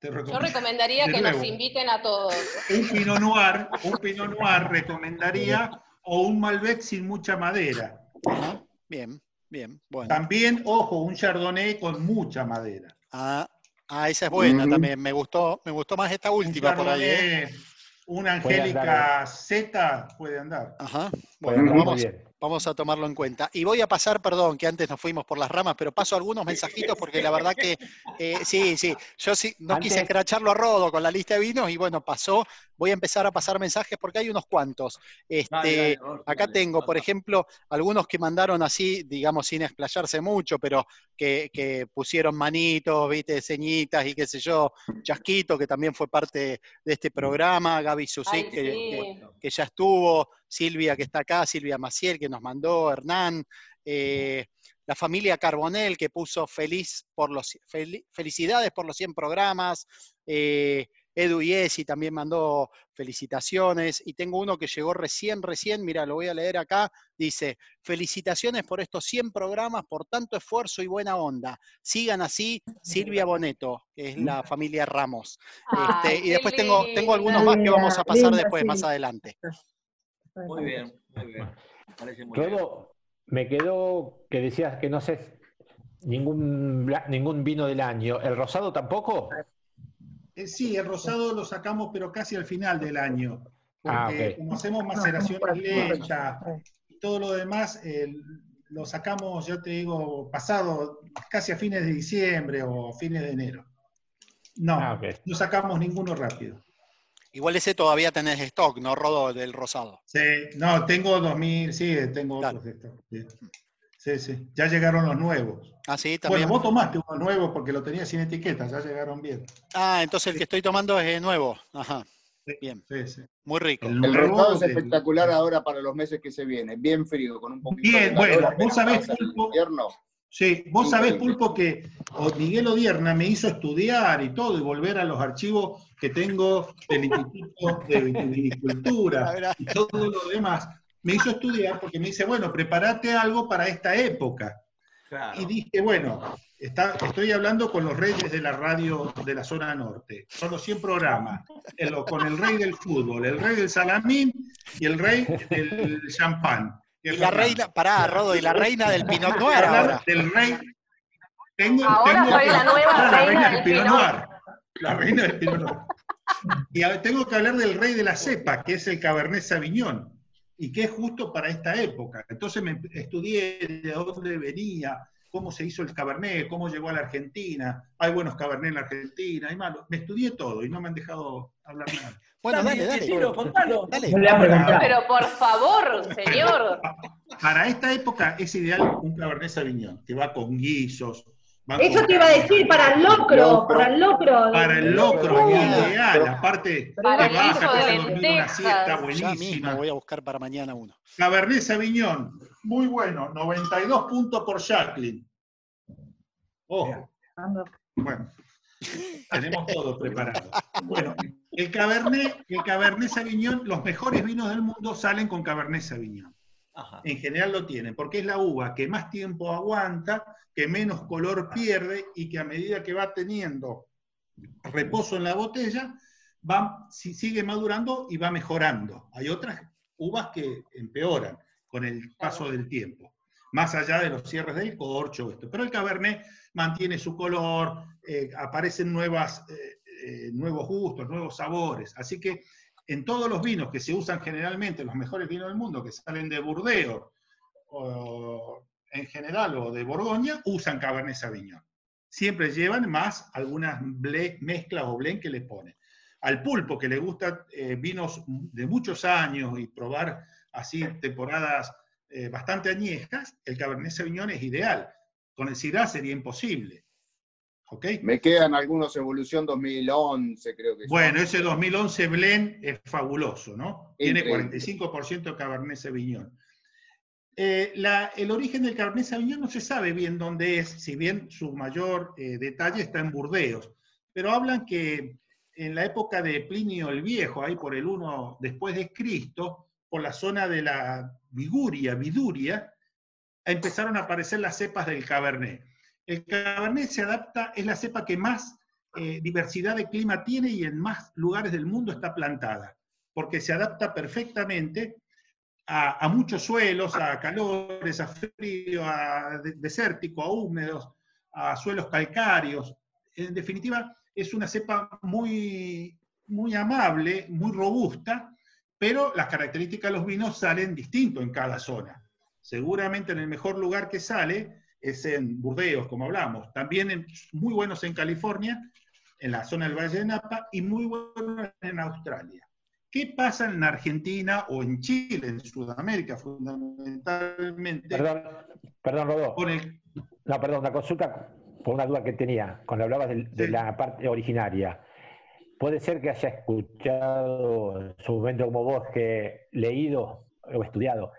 Te Yo recomendaría que nos inviten a todos. Un Pinot Noir, un Pinot Noir recomendaría, o un Malbec sin mucha madera. Bien, bien, bueno. También, ojo, un Chardonnay con mucha madera. Ah, ah, esa es buena Ujú. también. Me gustó, me gustó más esta Un última por ahí. ¿eh? Una Puede Angélica Z puede andar. Ajá. Bueno, vamos, bien. Vamos a tomarlo en cuenta. Y voy a pasar, perdón, que antes nos fuimos por las ramas, pero paso algunos mensajitos porque la verdad que eh, sí, sí, yo sí no quise escracharlo a Rodo con la lista de vinos y bueno, pasó. Voy a empezar a pasar mensajes porque hay unos cuantos. Este, Dale, dale, Rolfi, acá dale, tengo, por ejemplo, algunos que mandaron así, digamos, sin explayarse mucho, pero que, que pusieron manitos, viste, ceñitas y qué sé yo, Chasquito, que también fue parte de este programa, Gaby Ay, que, que- que ya estuvo, Silvia que está acá, Silvia Maciel que nos mandó, Hernán, eh, la familia Carbonel que puso feliz por los, fel- felicidades por los 100 programas, eh, Edu Yesi también mandó felicitaciones, y tengo uno que llegó recién, recién, mira, lo voy a leer acá, dice, felicitaciones por estos 100 programas, por tanto esfuerzo y buena onda. Sigan así, Silvia Boneto, que es la familia Ramos. Este, y después tengo, tengo algunos más que vamos a pasar Linda, después, más adelante. Muy bien, muy bien. Parece muy bien. Todo me quedó que decías que no sé ningún, ningún vino del año. ¿El rosado tampoco? Eh, sí, el rosado lo sacamos, pero casi al final del año. Porque Ah, ok. como hacemos maceraciones lechas y todo lo demás, eh, lo sacamos, ya te digo, pasado casi a fines de diciembre o fines de enero. No, Ah, no sacamos ninguno rápido. Igual ese todavía tenés stock, ¿no, Rodo, del rosado? Sí, no, tengo 2000, sí, tengo Claro. otros de estos. Sí. sí, sí, ya llegaron los nuevos. Ah, sí, Bueno, también. vos tomaste unos nuevos porque lo tenías sin etiqueta, ya llegaron bien. Ah, entonces el que estoy tomando es eh, nuevo. Ajá, bien, Sí, sí. muy rico. El El nuevo rosado es espectacular ahora para los meses que se vienen, bien frío, con un poquito Bien, de calor, bueno, vos sabés, invierno. Sí, vos sabés. Pulpo, que Miguel Odierna me hizo estudiar y todo, y volver a los archivos que tengo del Instituto de Viticultura y todo lo demás. Me hizo estudiar porque me dice, bueno, prepárate algo para esta época. Claro. Y dije, bueno, está- estoy hablando con los reyes de la radio de la zona norte. Son los 100 programas. El- con el rey del fútbol, el rey del salamín y el rey del champán. Y la reina, pará, Rodo, y la reina del Pinot Noir ahora. Del rey. Tengo, Ahora tengo soy que- la nueva Ah, reina del Pinot Pinot. Noir. La reina del Pinot Noir. Y a- tengo que hablar del rey de la cepa, que es el Cabernet Sauvignon, y que es justo para esta época. Entonces me estudié de dónde venía, cómo se hizo el Cabernet, cómo llegó a la Argentina. Hay buenos Cabernet en la Argentina, hay malos. Me estudié todo y no me han dejado hablar nada. Bueno, dale, dale. Tiro, contalo. Dale. Pero por favor, señor. Para esta época es ideal un Cabernet Sauvignon, que va con guisos. va Eso con te iba a decir, para el locro, para el locro. Para el locro, ideal. Aparte, te Para baja, guiso te de una siesta Ya buenísima. mismo voy a buscar para mañana uno. Cabernet Sauvignon, muy bueno, 92 puntos por Jacqueline. Ojo, bueno, tenemos todo preparado. Bueno, el Cabernet, el Cabernet Sauvignon, los mejores vinos del mundo salen con Cabernet Sauvignon. Ajá. En general lo tienen, porque es la uva que más tiempo aguanta, que menos color pierde y que a medida que va teniendo reposo en la botella, va, si- sigue madurando y va mejorando. Hay otras uvas que empeoran con el paso del tiempo, más allá de los cierres del corcho, esto. Pero el Cabernet mantiene su color, eh, aparecen nuevas, eh, eh, nuevos gustos, nuevos sabores. Así que en todos los vinos que se usan generalmente, los mejores vinos del mundo, que salen de Burdeos, en general, o de Borgoña, usan Cabernet Sauvignon. Siempre llevan más algunas mezclas o blend que le ponen. Al pulpo que le gusta eh, vinos de muchos años y probar así temporadas eh, bastante añejas, el Cabernet Sauvignon es ideal. Con el Syrah sería imposible. ¿Ok? Me quedan algunos Evolución 2011, creo que son. Bueno, ese 2011 Blend es fabuloso, ¿no? Tiene Increíble. 45% Cabernet Sauvignon. Eh, la- el origen del Cabernet Sauvignon no se sabe bien dónde es, si bien su mayor eh, detalle está en Burdeos, pero hablan que en la época de Plinio el Viejo, ahí por el 1 después de Cristo, por la zona de la Viguria, Viduria, empezaron a aparecer las cepas del Cabernet. El Cabernet se adapta, es la cepa que más eh, diversidad de clima tiene y en más lugares del mundo está plantada, porque se adapta perfectamente a, muchos suelos, a calores, a frío, a de- desértico, a húmedos, a suelos calcáreos. En definitiva, es una cepa muy, muy amable, muy robusta, pero las características de los vinos salen distintos en cada zona. Seguramente en el mejor lugar que sale es en Burdeos, como hablamos. También en- muy buenos en California, en la zona del Valle de Napa, y muy buenos en Australia. ¿Qué pasa en Argentina o en Chile, en Sudamérica fundamentalmente? Perdón, perdón, Rodó. El- No, perdón, una consulta por una duda que tenía cuando hablabas de, Sí. la parte originaria. Puede ser que haya escuchado en su momento como vos, que leído o estudiado,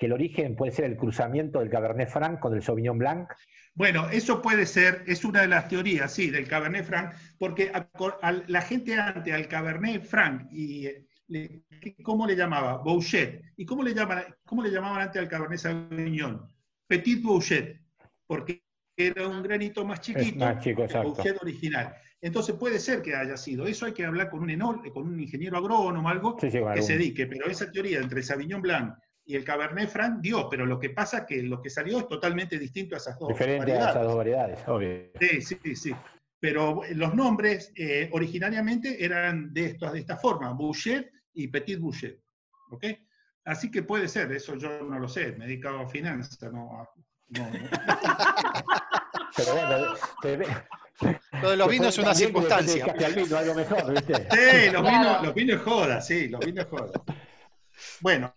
que el origen puede ser el cruzamiento del Cabernet Franc con el Sauvignon Blanc. Bueno, eso puede ser, es una de las teorías, sí, del Cabernet Franc, porque a- la gente antes al Cabernet Franc, y, eh, le- ¿cómo le llamaba? Bouchet. ¿Y cómo le, llaman, cómo le llamaban antes al Cabernet Sauvignon? Petit Bouchet, porque era un granito más chiquito, más chico, el. Bouchet original. Entonces puede ser que haya sido. Eso hay que hablar con un, enol- con un ingeniero agrónomo, algo Sí, sí, con que se dedique, pero esa teoría entre Sauvignon Blanc y el Cabernet Franc dio, pero lo que pasa es que lo que salió es totalmente distinto a esas dos Diferente a variedades. esas dos variedades, obvio. Sí, sí, sí. Pero los nombres eh, originariamente eran de, estos, de esta forma, Bouchet y Petit Bouchet. ¿Ok? Así que puede ser, eso yo no lo sé, me he dedicado a finanzas, no, a- no- Pero bueno, te ve- Lo de los vinos es una circunstancia. dedicaste al vino, algo mejor, ¿viste? Sí, los vinos, los vinos es joda, sí, los vinos es joda. Bueno,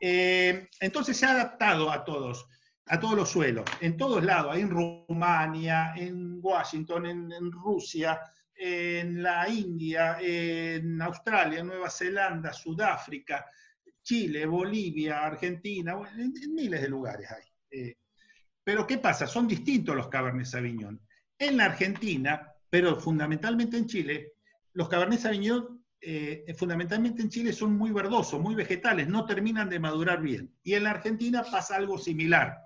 eh, entonces se ha adaptado a todos, a todos los suelos, en todos lados, en Rumania, en Washington, en, Rusia, en la India, en Australia, Nueva Zelanda, Sudáfrica, Chile, Bolivia, Argentina, en miles de lugares hay. Eh, pero ¿qué pasa? Son distintos los Cabernet Sauvignon. En la Argentina, pero fundamentalmente en Chile, los Cabernet Sauvignon, eh, fundamentalmente en Chile, son muy verdosos, muy vegetales, no terminan de madurar bien. Y en la Argentina pasa algo similar.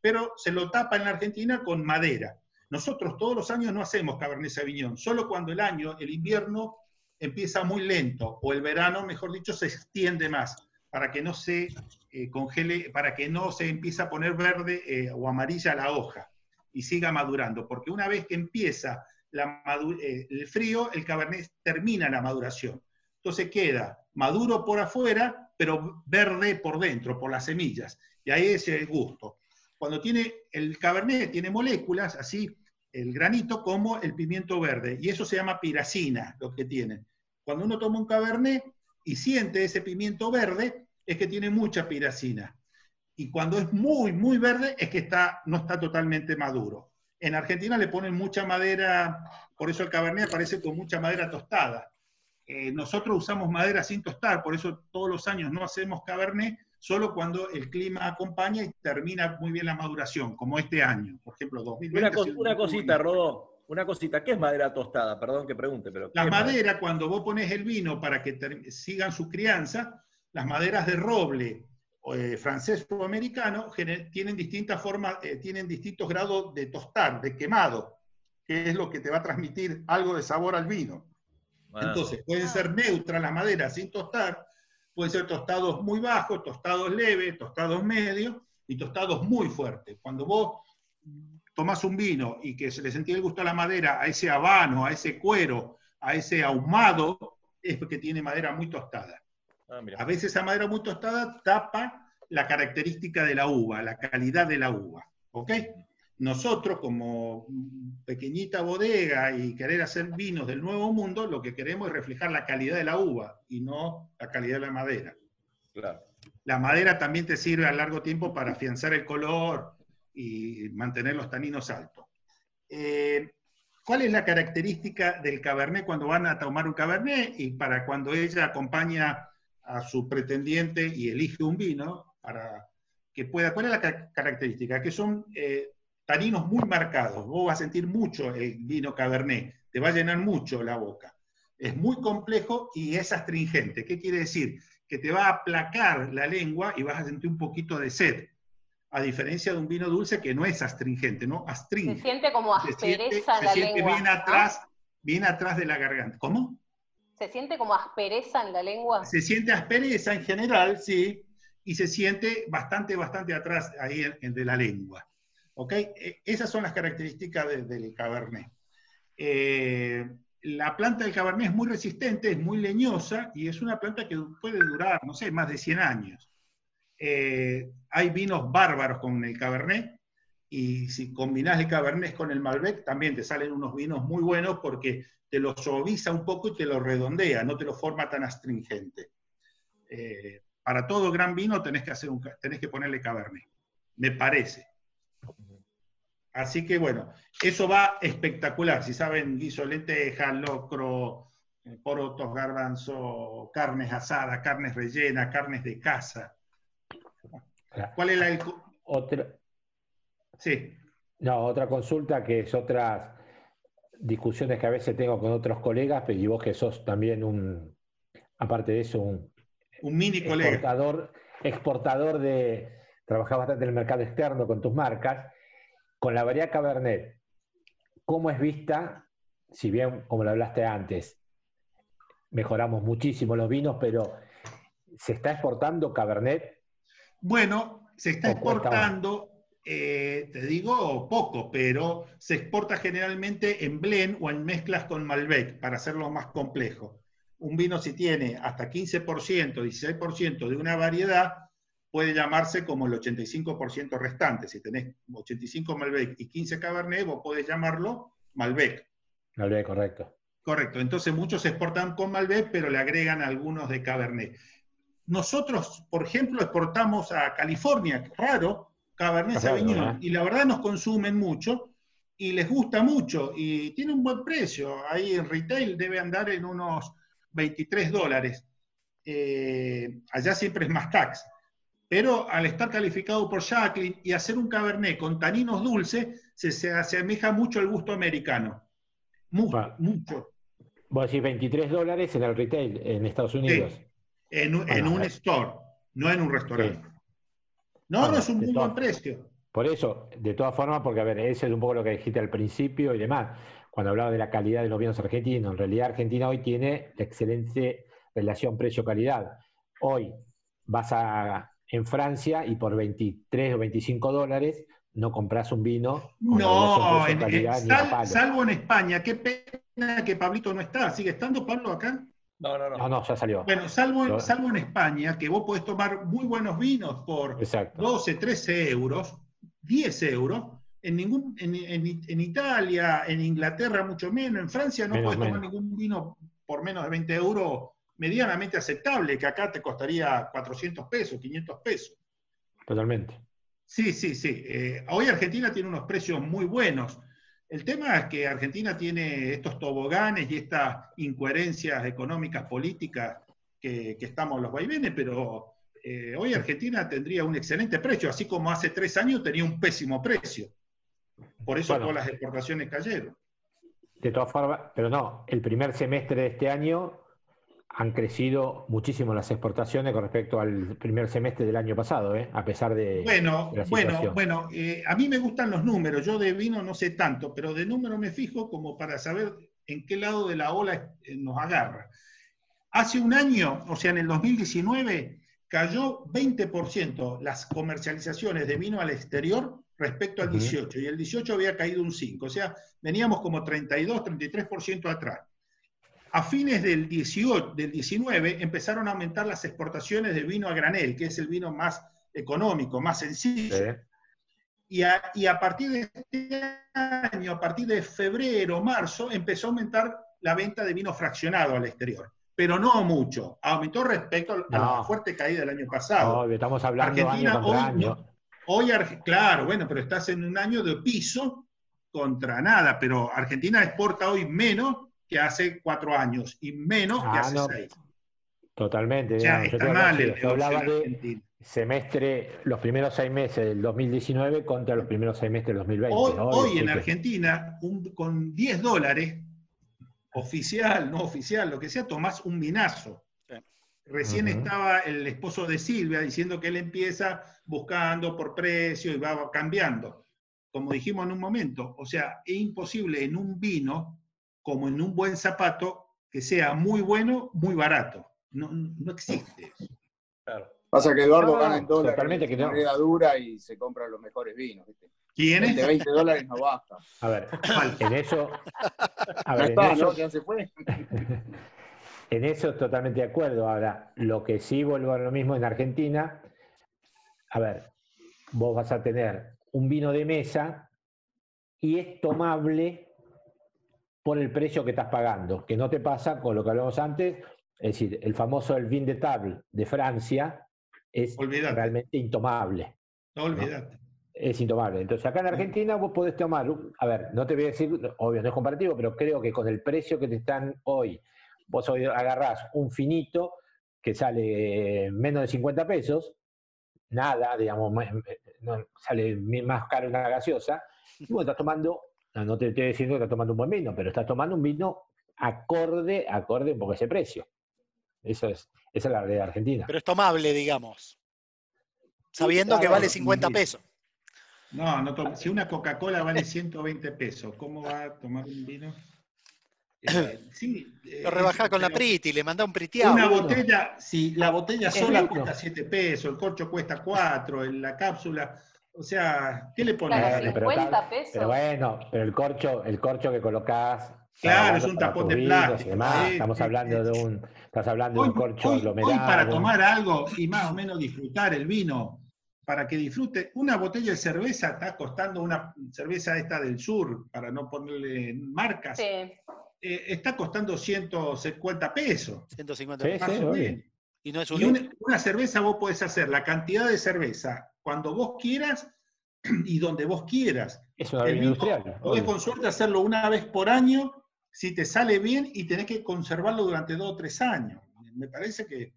pero se lo tapa en la Argentina con madera. Nosotros todos los años no hacemos Cabernet Sauvignon, solo cuando el año, el invierno empieza muy lento, o el verano, mejor dicho, se extiende más, para que no se eh, congele, para que no se empiece a poner verde eh, o amarilla la hoja y siga madurando, porque una vez que empieza la eh, el frío, el Cabernet termina la maduración. Entonces queda maduro por afuera, pero verde por dentro, por las semillas. Y ahí es el gusto. Cuando tiene el Cabernet, tiene moléculas, así el granito como el pimiento verde. Y eso se llama piracina, lo que tiene. Cuando uno toma un Cabernet y siente ese pimiento verde, es que tiene mucha piracina. Y cuando es muy, muy verde, es que está, no está totalmente maduro. En Argentina le ponen mucha madera, por eso el Cabernet aparece con mucha madera tostada. Eh, nosotros usamos madera sin tostar, por eso todos los años no hacemos Cabernet, solo cuando el clima acompaña y termina muy bien la maduración, como este año. Por ejemplo, 2020. Una, cos- cosita, bonito. Rodó. Una cosita. ¿Qué es madera tostada? Perdón que pregunte, pero. ¿qué La madera, cuando vos pones el vino para que sigan su crianza, las maderas de roble eh, francés o americano tienen distintas formas, eh, tienen distintos grados de tostar, de quemado, que es lo que te va a transmitir algo de sabor al vino. Ah. Entonces, pueden ser neutras las maderas sin tostar, pueden ser tostados muy bajos, tostados leves, tostados medios y tostados muy fuertes. Cuando vos tomás un vino y que se le sentía el gusto a la madera, a ese habano, a ese cuero, a ese ahumado, es porque tiene madera muy tostada. Ah. A veces esa madera muy tostada tapa la característica de la uva, la calidad de la uva. ¿Ok? Nosotros, como pequeñita bodega y querer hacer vinos del nuevo mundo, lo que queremos es reflejar la calidad de la uva y no la calidad de la madera. Claro. La madera también te sirve a largo tiempo para afianzar el color y mantener los taninos altos. Eh, ¿Cuál es la característica del Cabernet cuando van a tomar un Cabernet y para cuando ella acompaña a su pretendiente y elige un vino para que pueda? ¿Cuál es la ca- característica? Que son eh, taninos muy marcados. Vos vas a sentir mucho el vino Cabernet, te va a llenar mucho la boca. Es muy complejo y es astringente. ¿Qué quiere decir? Que te va a aplacar la lengua y vas a sentir un poquito de sed. A diferencia de un vino dulce que no es astringente, ¿no? Se Astringe. siente como Se siente, aspereza en se la siente lengua. bien ¿no? atrás, bien atrás de la garganta. ¿Cómo? Se siente como aspereza en la lengua. Se siente aspereza en general, sí, y se siente bastante, bastante atrás ahí de la lengua. ¿Ok? E- Esas son las características de- del Cabernet. Eh, la planta del Cabernet es muy resistente, es muy leñosa y es una planta que puede durar, no sé, más de 100 años. Eh, hay vinos bárbaros con el Cabernet y si combinás el Cabernet con el Malbec también te salen unos vinos muy buenos porque te lo suaviza un poco y te lo redondea, no te lo forma tan astringente. Eh, para todo gran vino tenés que, hacer un, tenés que ponerle Cabernet, me parece. Así que bueno, eso va espectacular. Si saben, guiso de lentejas, locro, eh, porotos, garbanzo, carnes asadas, carnes rellenas, carnes de casa. ¿Cuál es la... el Otra, Sí. no, otra consulta que es otras discusiones que a veces tengo con otros colegas, pero y vos que sos también un, aparte de eso, un Un mini colega. exportador, exportador de, trabajás bastante en el mercado externo con tus marcas, con la variedad Cabernet, ¿cómo es vista? Si bien, como lo hablaste antes, mejoramos muchísimo los vinos, pero ¿se está exportando Cabernet? Bueno, se está exportando, eh, te digo poco, pero se exporta generalmente en blend o en mezclas con Malbec para hacerlo más complejo. Un vino si tiene hasta 15%, 16% de una variedad, puede llamarse como el 85% restante. Si tenés 85 Malbec y 15 Cabernet, vos podés llamarlo Malbec. Malbec, correcto. Correcto, entonces muchos se exportan con Malbec, pero le agregan algunos de Cabernet. Nosotros, por ejemplo, exportamos a California, raro, Cabernet Sauvignon, y la verdad nos consumen mucho y les gusta mucho y tiene un buen precio. Ahí en retail debe andar en unos 23 dólares. Eh, allá siempre es más tax. Pero al estar calificado por Jacqueline y hacer un Cabernet con taninos dulces, se, se asemeja mucho al gusto americano. Mu- mucho. Vos decís 23 dólares en el retail en Estados Unidos. En, un- en Bueno, un eh. store, no en un restaurante. No, Bueno, no es un muy buen precio. Por eso, de todas formas, porque a ver, ese es un poco lo que dijiste al principio y demás, cuando hablaba de la calidad de los vinos argentinos. En realidad, Argentina hoy tiene la excelente relación precio-calidad. Hoy vas a en Francia y por 23 o 25 dólares no compras un vino con No, en- en- sal- salvo en España. Qué pena que Pablito no está. ¿Sigue estando Pablo acá? No, no, No, no, ya salió. Bueno, salvo, Lo- salvo en España, que vos podés tomar muy buenos vinos por Exacto. 12, 13 euros, 10 euros. En, ningún, en, en- en Italia, en Inglaterra mucho menos, en Francia no Menos, podés tomar menos. ningún vino por menos de 20 euros medianamente aceptable, que acá te costaría 400 pesos, 500 pesos. Totalmente. Sí, sí, sí. Eh, hoy Argentina tiene unos precios muy buenos. El tema es que Argentina tiene estos toboganes y estas incoherencias económicas, políticas, que, que estamos los vaivenes, pero eh, hoy Argentina tendría un excelente precio, así como hace tres años tenía un pésimo precio. Por eso Bueno. todas las exportaciones cayeron. De todas formas, pero no, el primer semestre de este año han crecido muchísimo las exportaciones con respecto al primer semestre del año pasado, ¿eh? a pesar de, Bueno, de la bueno, bueno, eh, a mí me gustan los números, yo de vino no sé tanto, pero de números me fijo como para saber en qué lado de la ola eh, nos agarra. Hace un año, o sea, en el 2019, cayó 20% las comercializaciones de vino al exterior respecto al Ujú. 18, y el 18 había caído un 5, o sea, veníamos como 32, 33% atrás. A fines del, 18, del 19 empezaron a aumentar las exportaciones de vino a granel, que es el vino más económico, más sencillo. Sí. Y a, y a partir de este año, a partir de febrero, marzo, empezó a aumentar la venta de vino fraccionado al exterior. Pero no mucho. Aumentó respecto a la No. fuerte caída del año pasado. Obvio, estamos hablando Argentina año hoy año. no- Hoy, claro, bueno, pero estás en un año de piso contra nada, pero Argentina exporta hoy menos que hace cuatro años y menos que Ah, hace no, seis. Totalmente. O sea, está mal el yo hablaba de Argentina. semestre, los primeros seis meses del 2019 contra los primeros seis meses del 2020. Hoy, ¿no? hoy en que- Argentina, un- con 10 dólares, oficial, no oficial, lo que sea, tomás un vinazo. Recién estaba el esposo de Silvia diciendo que él empieza buscando por precio y va cambiando. Como dijimos en un momento, o sea, es imposible en un vino, como en un buen zapato, que sea muy bueno, muy barato. No, no existe eso. Pasa que Eduardo No, gana en dólares, totalmente que no. moneda dura y se compran los mejores vinos. ¿viste? ¿Quién El de 20 dólares no baja. A ver, en eso. A No en eso- ¿no? Ya se fue. En eso totalmente de acuerdo. Ahora, lo que sí vuelvo a lo mismo en Argentina, a ver, vos vas a tener un vino de mesa y es tomable por el precio que estás pagando, que no te pasa con lo que hablamos antes, es decir, el famoso el vin de table de Francia es realmente intomable. No olvidate. Es intomable. Entonces, acá en Argentina vos podés tomar, a ver, no te voy a decir, obvio, no es comparativo, pero creo que con el precio que te están hoy, vos hoy agarrás un finito que sale menos de 50 pesos, nada, digamos, sale más caro una gaseosa, y vos estás tomando, no, no te estoy diciendo que estás tomando un buen vino, pero estás tomando un vino acorde, acorde un poco a ese precio. Eso es, esa es la realidad argentina. Pero es tomable, digamos. Sabiendo que claro, vale 50 sí. pesos. No, no to- si una Coca-Cola vale 120 pesos, ¿cómo va a tomar un vino? Eh, sí, eh, Lo rebajá con la Priti, le mandá un priteado. Una botella, si la botella sola cuesta 7 pesos, el corcho cuesta 4, en la cápsula, o sea, ¿qué le pones? Claro, Bueno, pero 50 está- pesos. Pero bueno, pero el corcho, el corcho que colocás. Claro, es un tapón de plástico, demás, sí, estamos sí, hablando de un, estás hablando de un corcho Hoy aglomerado. para tomar algo y más o menos disfrutar el vino, para que disfrute, una botella de cerveza está costando una cerveza esta del sur, para no ponerle marcas, Sí. eh, está costando 150 pesos. 150 Sí, pesos. sí, menos. Y no es un Y una, una cerveza vos podés hacer la cantidad de cerveza cuando vos quieras y donde vos quieras. Es una vino industrial. Podés con suerte hacerlo una vez por año si te sale bien y tenés que conservarlo durante dos o tres años. Me parece que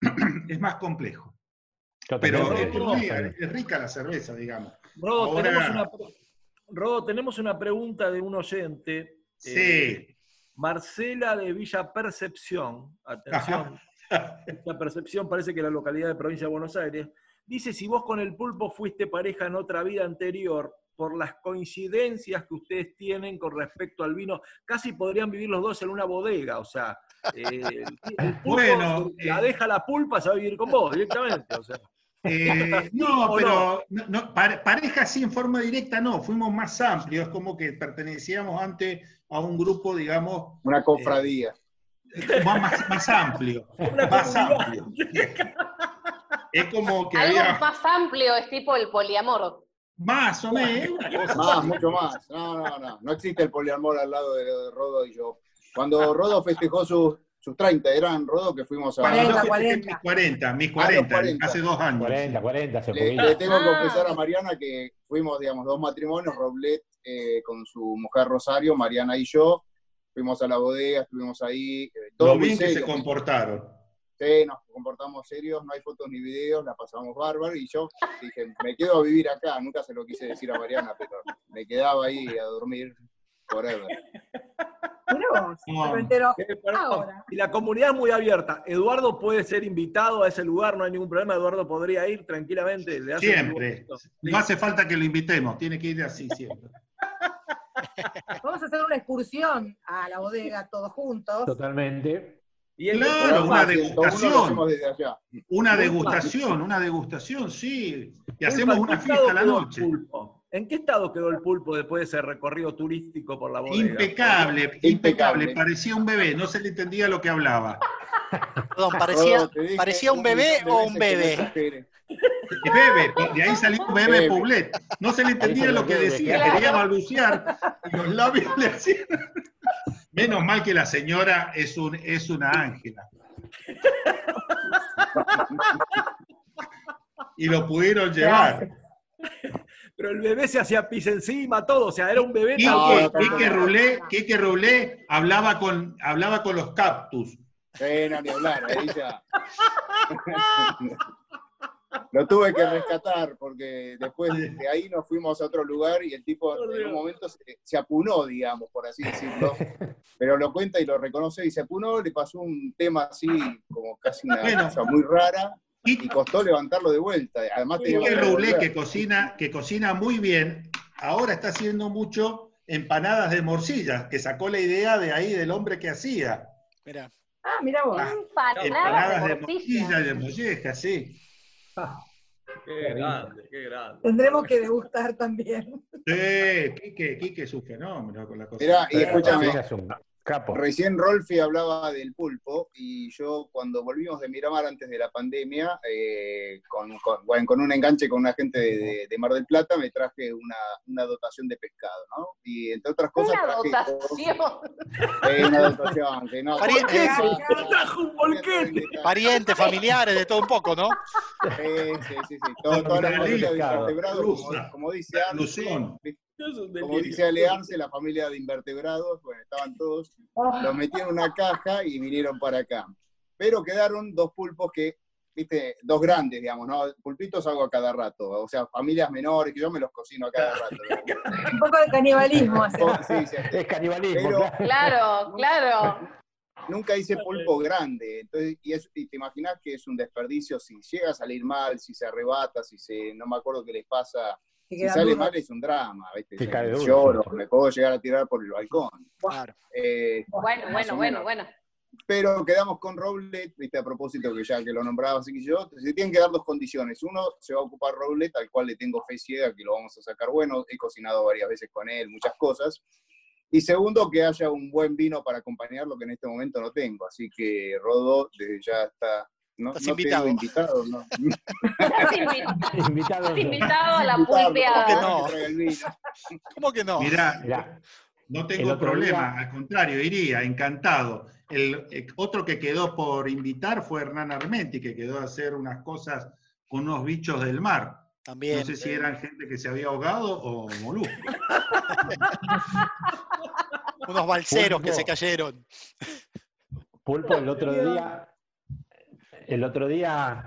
es más complejo. Pero es, rica, es rica la cerveza, digamos. Rodo, Ahora- tenemos una, Rodo, tenemos una pregunta de un oyente. Sí. eh, Marcela de Villa Percepción, atención, esta Percepción parece que la localidad de provincia de Buenos Aires, dice si vos con el pulpo fuiste pareja en otra vida anterior, por las coincidencias que ustedes tienen con respecto al vino, casi podrían vivir los dos en una bodega, o sea, eh, el, pulpo Bueno, se la eh. deja la pulpa, se va a vivir con vos directamente, o sea. Eh, no, pero no, no, pare- pareja así en forma directa no, fuimos más amplios, es como que pertenecíamos antes a un grupo, digamos, Una cofradía. eh, más, más- más amplio, más amplio. Es como que Algo había más amplio es tipo el poliamor. más o menos, Más, mucho más. No, no, no. No existe el poliamor al lado de, de Rodo y yo. Cuando Rodo festejó sus, sus 30, eran Rodo que fuimos a. Cuando yo 40, festejé mis 40, mis Ah, los 40, 40. hace dos años. 40, 40, hace Le, poquito. le tengo que Ah. confesar a Mariana que fuimos, digamos, dos matrimonios, Roblet eh, con su mujer Rosario, Mariana y yo. Fuimos a la bodega, estuvimos ahí. eh, todo Lo bien que se comportaron. Sí, nos comportamos serios, no hay fotos ni videos, la pasamos bárbaro y yo dije, me quedo a vivir acá, nunca se lo quise decir a Mariana, pero me quedaba ahí a dormir forever. No. me entero ahora. Y la comunidad es muy abierta. Eduardo puede ser invitado a ese lugar, no hay ningún problema. Eduardo podría ir tranquilamente. le hace un Siempre. No hace falta que lo invitemos, tiene que ir así siempre. Vamos a hacer una excursión a la bodega todos juntos. Totalmente. Y el Claro, una Programa 101 lo degustación. Una degustación, una degustación, sí. Y hacemos Pulpo, ¿en una fiesta a la noche. ¿En qué estado quedó el pulpo después de ese recorrido turístico por la bodega? Impecable, impecable, Impecable. parecía un bebé, no se le entendía lo que hablaba. Perdón, parecía, dije parecía un bebé o un bebé. Bebe, de ahí salió un bebé Bebe. Poblet. No se le entendía lo que decía, quería balbucear y los labios le hacían. Menos mal que la señora es, un, es una ángela. Y lo pudieron llevar. Pero el bebé se hacía pis encima, todo. O sea, era un bebé Quique Rulé hablaba con, hablaba con los cactus. Sí, no, ni hablar, ahí ya. Lo tuve que rescatar porque después de ahí nos fuimos a otro lugar y el tipo en un momento se, se apunó, digamos, por así decirlo. Pero lo cuenta y lo reconoce y se apunó, le pasó un tema así como casi una Bueno. cosa muy rara y costó levantarlo de vuelta. Además que devolver. que cocina, que cocina muy bien, ahora está haciendo mucho empanadas de morcilla, que sacó la idea de ahí del hombre que hacía. Mira, Ah, mira vos. Ah, Empanadas Empanadas de de morcilla. de molleja, sí. Qué grande, qué grande. Tendremos que degustar también. Sí, Quique, Quique es un fenómeno con la cocina. Mirá, y escúchame, Es un capo. Recién Rolfi hablaba del pulpo y yo cuando volvimos de Miramar antes de la pandemia, eh, con, con- bueno, con un enganche con una gente de, de- de Mar del Plata, me traje una, una dotación de pescado, ¿no? Y entre otras cosas Una traje dotación. eh, una dotación, que no, Pari- que- Me trajo un bolquete. parientes, familiares, de todo un poco, ¿no? Sí, sí, sí, sí. Todo- toda la Una familia de como, como dice un como dice Alearse, la familia de invertebrados, bueno, estaban todos los metí en una caja y vinieron para acá. Pero quedaron dos pulpos que, viste, dos grandes, digamos, ¿no? Pulpitos hago a cada rato, o sea, familias menores, que yo me los cocino a cada rato. Un poco de canibalismo. Sí, sí. Es canibalismo, Pero- claro. Claro, claro. Nunca hice pulpo grande, entonces, y, es- y te imaginas que es un desperdicio si llega a salir mal, si se arrebata, si se, no me acuerdo qué les pasa, Que si sale mal es un drama, ¿viste? Sea, cae duro, lloro, sí. me puedo llegar a tirar por el balcón. Claro. Eh, Bueno, bueno, bueno, bueno. Pero quedamos con Roblet, viste, a propósito que ya que lo nombraba así que yo, se tienen que dar dos condiciones. Uno, se va a ocupar Roblet, al cual le tengo fe ciega que lo vamos a sacar bueno, he cocinado varias veces con él, muchas cosas. Y segundo, que haya un buen vino para acompañarlo, que en este momento no tengo. Así que Rodo, desde ya está... No, Estás no invitado. tengo invitado, ¿no? Estás invitado, Invitado. estás invitado a la Invitarlo, pulpeada. que no? ¿Cómo que no? Mirá, Mirá, no tengo problema, día- al contrario, iría, encantado. El eh, otro que quedó por invitar fue Hernán Armenti, que quedó a hacer unas cosas con unos bichos del mar. También. No sé si eran gente que se había ahogado o moluscos. Unos balseros que se cayeron. Pulpo, el otro día, el otro día,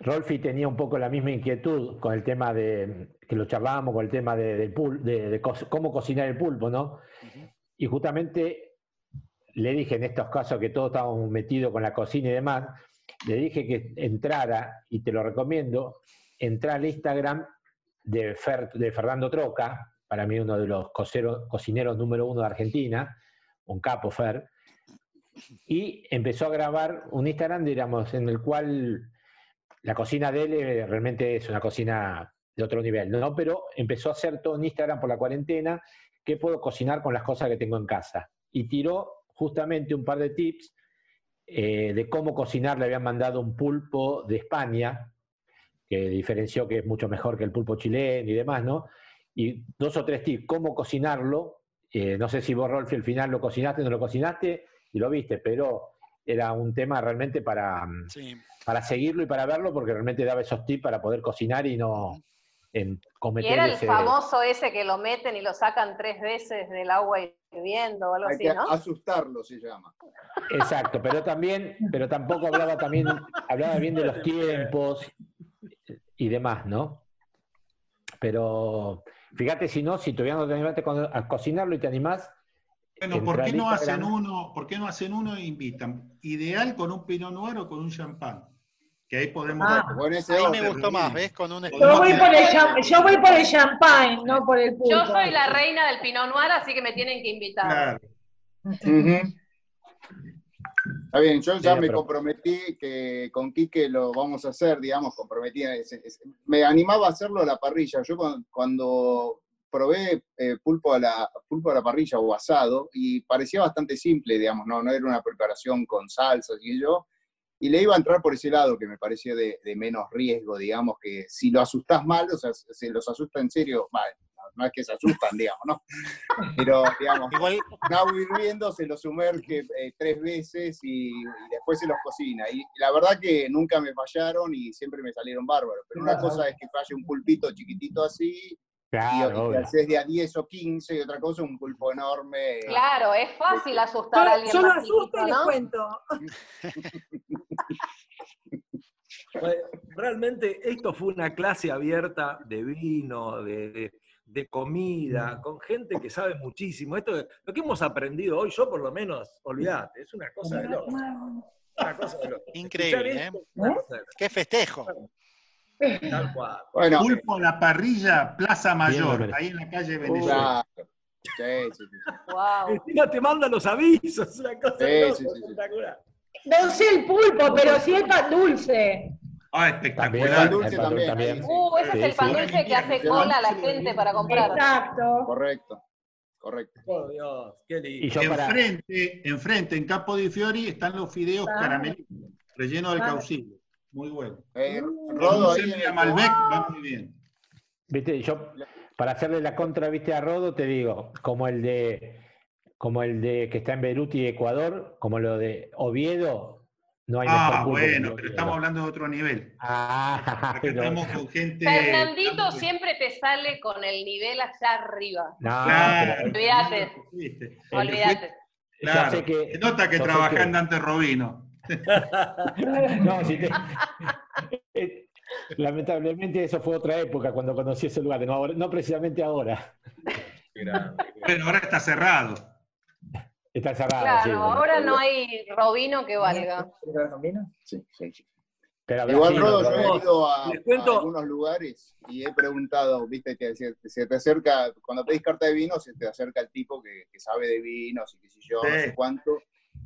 Rolfi tenía un poco la misma inquietud con el tema de, que lo charlábamos con el tema de, del pul- de, de co- cómo cocinar el pulpo, ¿no? Y justamente le dije en estos casos que todos estábamos metidos con la cocina y demás, le dije que entrara, y te lo recomiendo, entra al Instagram de, Fer- de Fernando Troca, para mí uno de los cocineros número uno de Argentina, un capo Fer, y empezó a grabar un Instagram, digamos, en el cual la cocina de él eh, realmente es una cocina de otro nivel, ¿no? Pero empezó a hacer todo en Instagram por la cuarentena, qué puedo cocinar con las cosas que tengo en casa. Y tiró justamente un par de tips eh, de cómo cocinar. Le habían mandado un pulpo de España, que diferenció que es mucho mejor que el pulpo chileno y demás, ¿no? Y dos o tres tips, cómo cocinarlo. Eh, no sé si vos, Rolfi, al final lo cocinaste o no lo cocinaste y lo viste, pero era un tema realmente para, mm, para seguirlo y para verlo, porque realmente daba esos tips para poder cocinar y no en Y cometer era el ese- famoso ese que lo meten y lo sacan tres veces del agua hirviendo o algo Hay así, que ¿no? asustarlo, se llama. Exacto, pero también, pero tampoco hablaba también, hablaba bien de los tiempos y demás, ¿no? Pero fíjate si no, si todavía no te animaste a cocinarlo y te animás. Bueno, ¿por qué no hacen uno, por qué no hacen uno e invitan? Ideal con un Pinot Noir o con un champán. Que ahí podemos Ah. Con ese Ahí me gustó más. ¿ves? Con un Yo voy por el, yo voy por el champagne, no por el. Yo soy la reina del Pinot Noir, así que me tienen que invitar. Ujú. Está bien, yo ya Sí, me pero- comprometí que con Quique lo vamos a hacer, digamos, comprometí. ese- ese- me animaba a hacerlo a la parrilla. Yo cuando, cuando probé eh, pulpo, a la, pulpo a la parrilla o asado, y parecía bastante simple, digamos, no, no era una preparación con salsas y yo, y le iba a entrar por ese lado que me parecía de, de menos riesgo, digamos, que si lo asustás mal, o sea, se los asusta en serio, vale, no, no es que se asustan, digamos, ¿no? Pero, digamos, Igual, un agua hirviendo se los sumerge eh, tres veces y, y después se los cocina. Y la verdad que nunca me fallaron y siempre me salieron bárbaros. Pero una cosa es que falle un pulpito chiquitito así, Claro, y haces de a 10 o 15, y otra cosa un pulpo enorme. Claro, es fácil asustar a alguien yo lo asusto y les ¿no? cuento. Pues, Realmente esto fue una clase abierta de vino, de, de- de comida, con gente que sabe muchísimo. Esto, lo que hemos aprendido hoy, yo por lo menos, olvídate, es una cosa de loco. Una cosa de loco. increíble, ¿eh? Qué festejo. Tal cual. Bueno, Pulpo a la parrilla, Plaza Mayor, ahí en la calle Venezuela. claro. Sí, sí, sí. Wow. Encima te mandan los avisos, una cosa Sí, sí. espectacular. No sé el pulpo, pero sí el pan dulce. Ah, También, espectacular. El dulce el pan dulce también. Uh, ese Sí, es el sí. pan dulce que hace cola a la gente para comprar. Exacto. Correcto, correcto. Por Dios, qué lindo. Y yo para, Enfrente, enfrente, en Capo di Fiori, están los fideos Ah. caramelitos, rellenos del Ah. caucillo. Muy bueno. Eh, Con Rodo ahí en semilla el- Malbec va muy bien. viste, yo para hacerle la contra, viste, a Rodo, te digo, como el de, como el de que está en Beirut y Ecuador, como lo de Oviedo, no hay Ah, bueno, pero Oviedo. estamos hablando de otro nivel. Ah, Acá estamos con gente. Fernandito siempre te sale con el nivel allá arriba. no, Claro. Olvídate, ¿viste? olvídate. Claro. Se nota que trabajás que- en Dante Robino. No, si te- Lamentablemente eso fue otra época cuando conocí ese lugar, no, ahora- no precisamente ahora. Bueno, ahora está cerrado. Está cerrado. Claro, sí, bueno. ahora no hay robino que valga. Sí, sí, sí. Pero Igual, Rodo, yo he ido a, Les cuento- a algunos lugares y he preguntado, viste, que se, se te acerca, cuando pedís carta de vino, se te acerca el tipo que, que sabe de vinos y qué sé yo, no Sí. sé cuánto.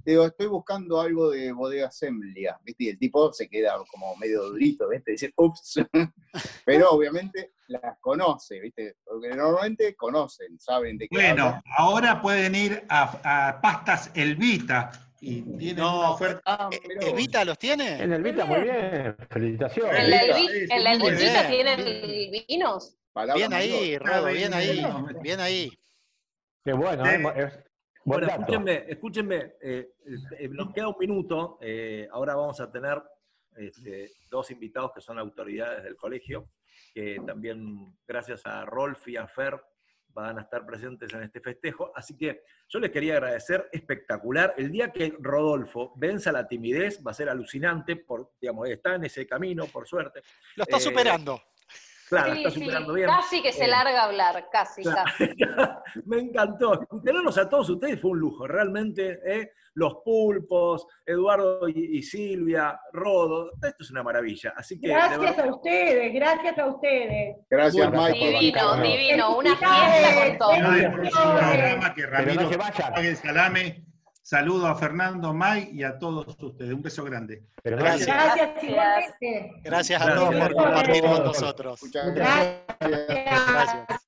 Digo, estoy buscando algo de bodega Semblia, viste, y el tipo se queda como medio durito, viste, dice, ups. Pero obviamente las conoce, viste, porque normalmente conocen, saben de qué Bueno, hablan. ahora pueden ir a, a Pastas Elvita y tienen No, una oferta. Ah, vos. ¿Evita los tiene? En el Vita, muy bien. Felicitaciones. En la, Elvita, en la Elvita tienen vinos. Bien ahí. Rodo, bien ahí. Bien ahí. Qué bueno, eh, Bueno, dato. escúchenme, escúchenme, eh, eh, nos queda un minuto, eh, ahora vamos a tener este, dos invitados que son autoridades del colegio, que también gracias a Rolf y a Fer van a estar presentes en este festejo, así que yo les quería agradecer, espectacular, el día que Rodolfo venza la timidez va a ser alucinante, por, digamos, está en ese camino, por suerte. Lo está Eh, superando. Claro, Sí, está sí, superando bien. Casi que se Eh, larga a hablar, casi, Claro. casi. Me encantó. Tenerlos a todos ustedes fue un lujo, realmente. ¿eh? Los pulpos, Eduardo y, y Silvia, Rodo, esto es una maravilla. Así que, Gracias verdad, a ustedes, gracias a ustedes. Gracias, Bueno, Mike. Divino, divino, una fiesta con todo. No, el próximo programa que Ramiro no se pague el salame. Saludo a Fernando, Mike y a todos ustedes. Un beso grande. Pero Gracias. Gracias igualmente. Gracias a todos por compartir con nosotros. Muchas Gracias. Gracias.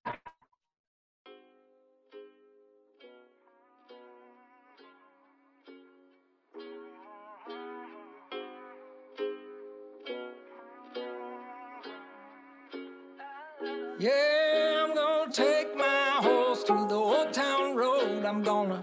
Yeah, I'm gonna take my horse to the old town road. I'm gonna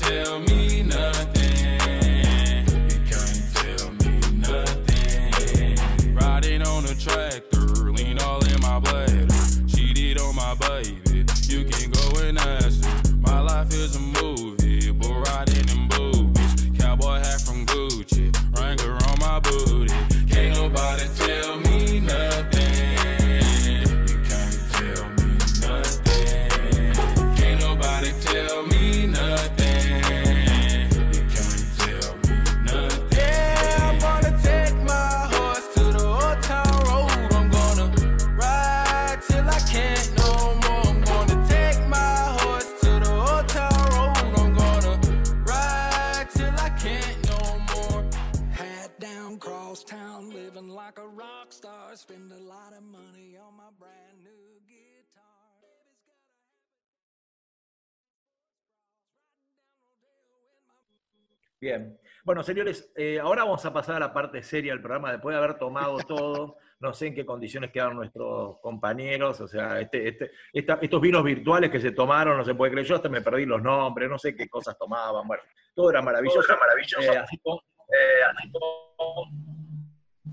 Tell me bien. Bueno, señores, eh, ahora vamos a pasar a la parte seria del programa, después de haber tomado todo. No sé en qué condiciones quedaron nuestros compañeros, o sea, este, este, esta- estos vinos virtuales que se tomaron, no se puede creer, yo hasta me perdí los nombres, no sé qué cosas tomaban, bueno, todo era maravilloso. maravilloso. Eh, así, como-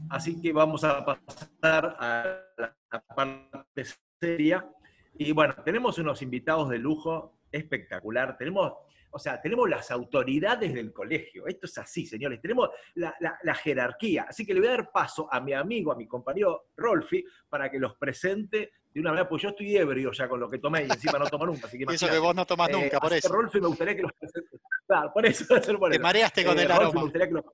así que vamos a pasar a la, la parte seria. Y bueno, tenemos unos invitados de lujo espectacular. Tenemos, o sea, tenemos las autoridades del colegio. Esto es así, señores. Tenemos la, la- la jerarquía. Así que le voy a dar paso a mi amigo, a mi compañero Rolfi, para que los presente de una manera, pues yo estoy ebrio ya con lo que tomé y encima no tomo nunca. Así que eso que vos no tomás Eh, nunca, por que, eso. Rolfi, me gustaría que los presente. Claro, por eso. por Te eso. mareaste con Eh, el Rolfi, aroma. me gustaría que los-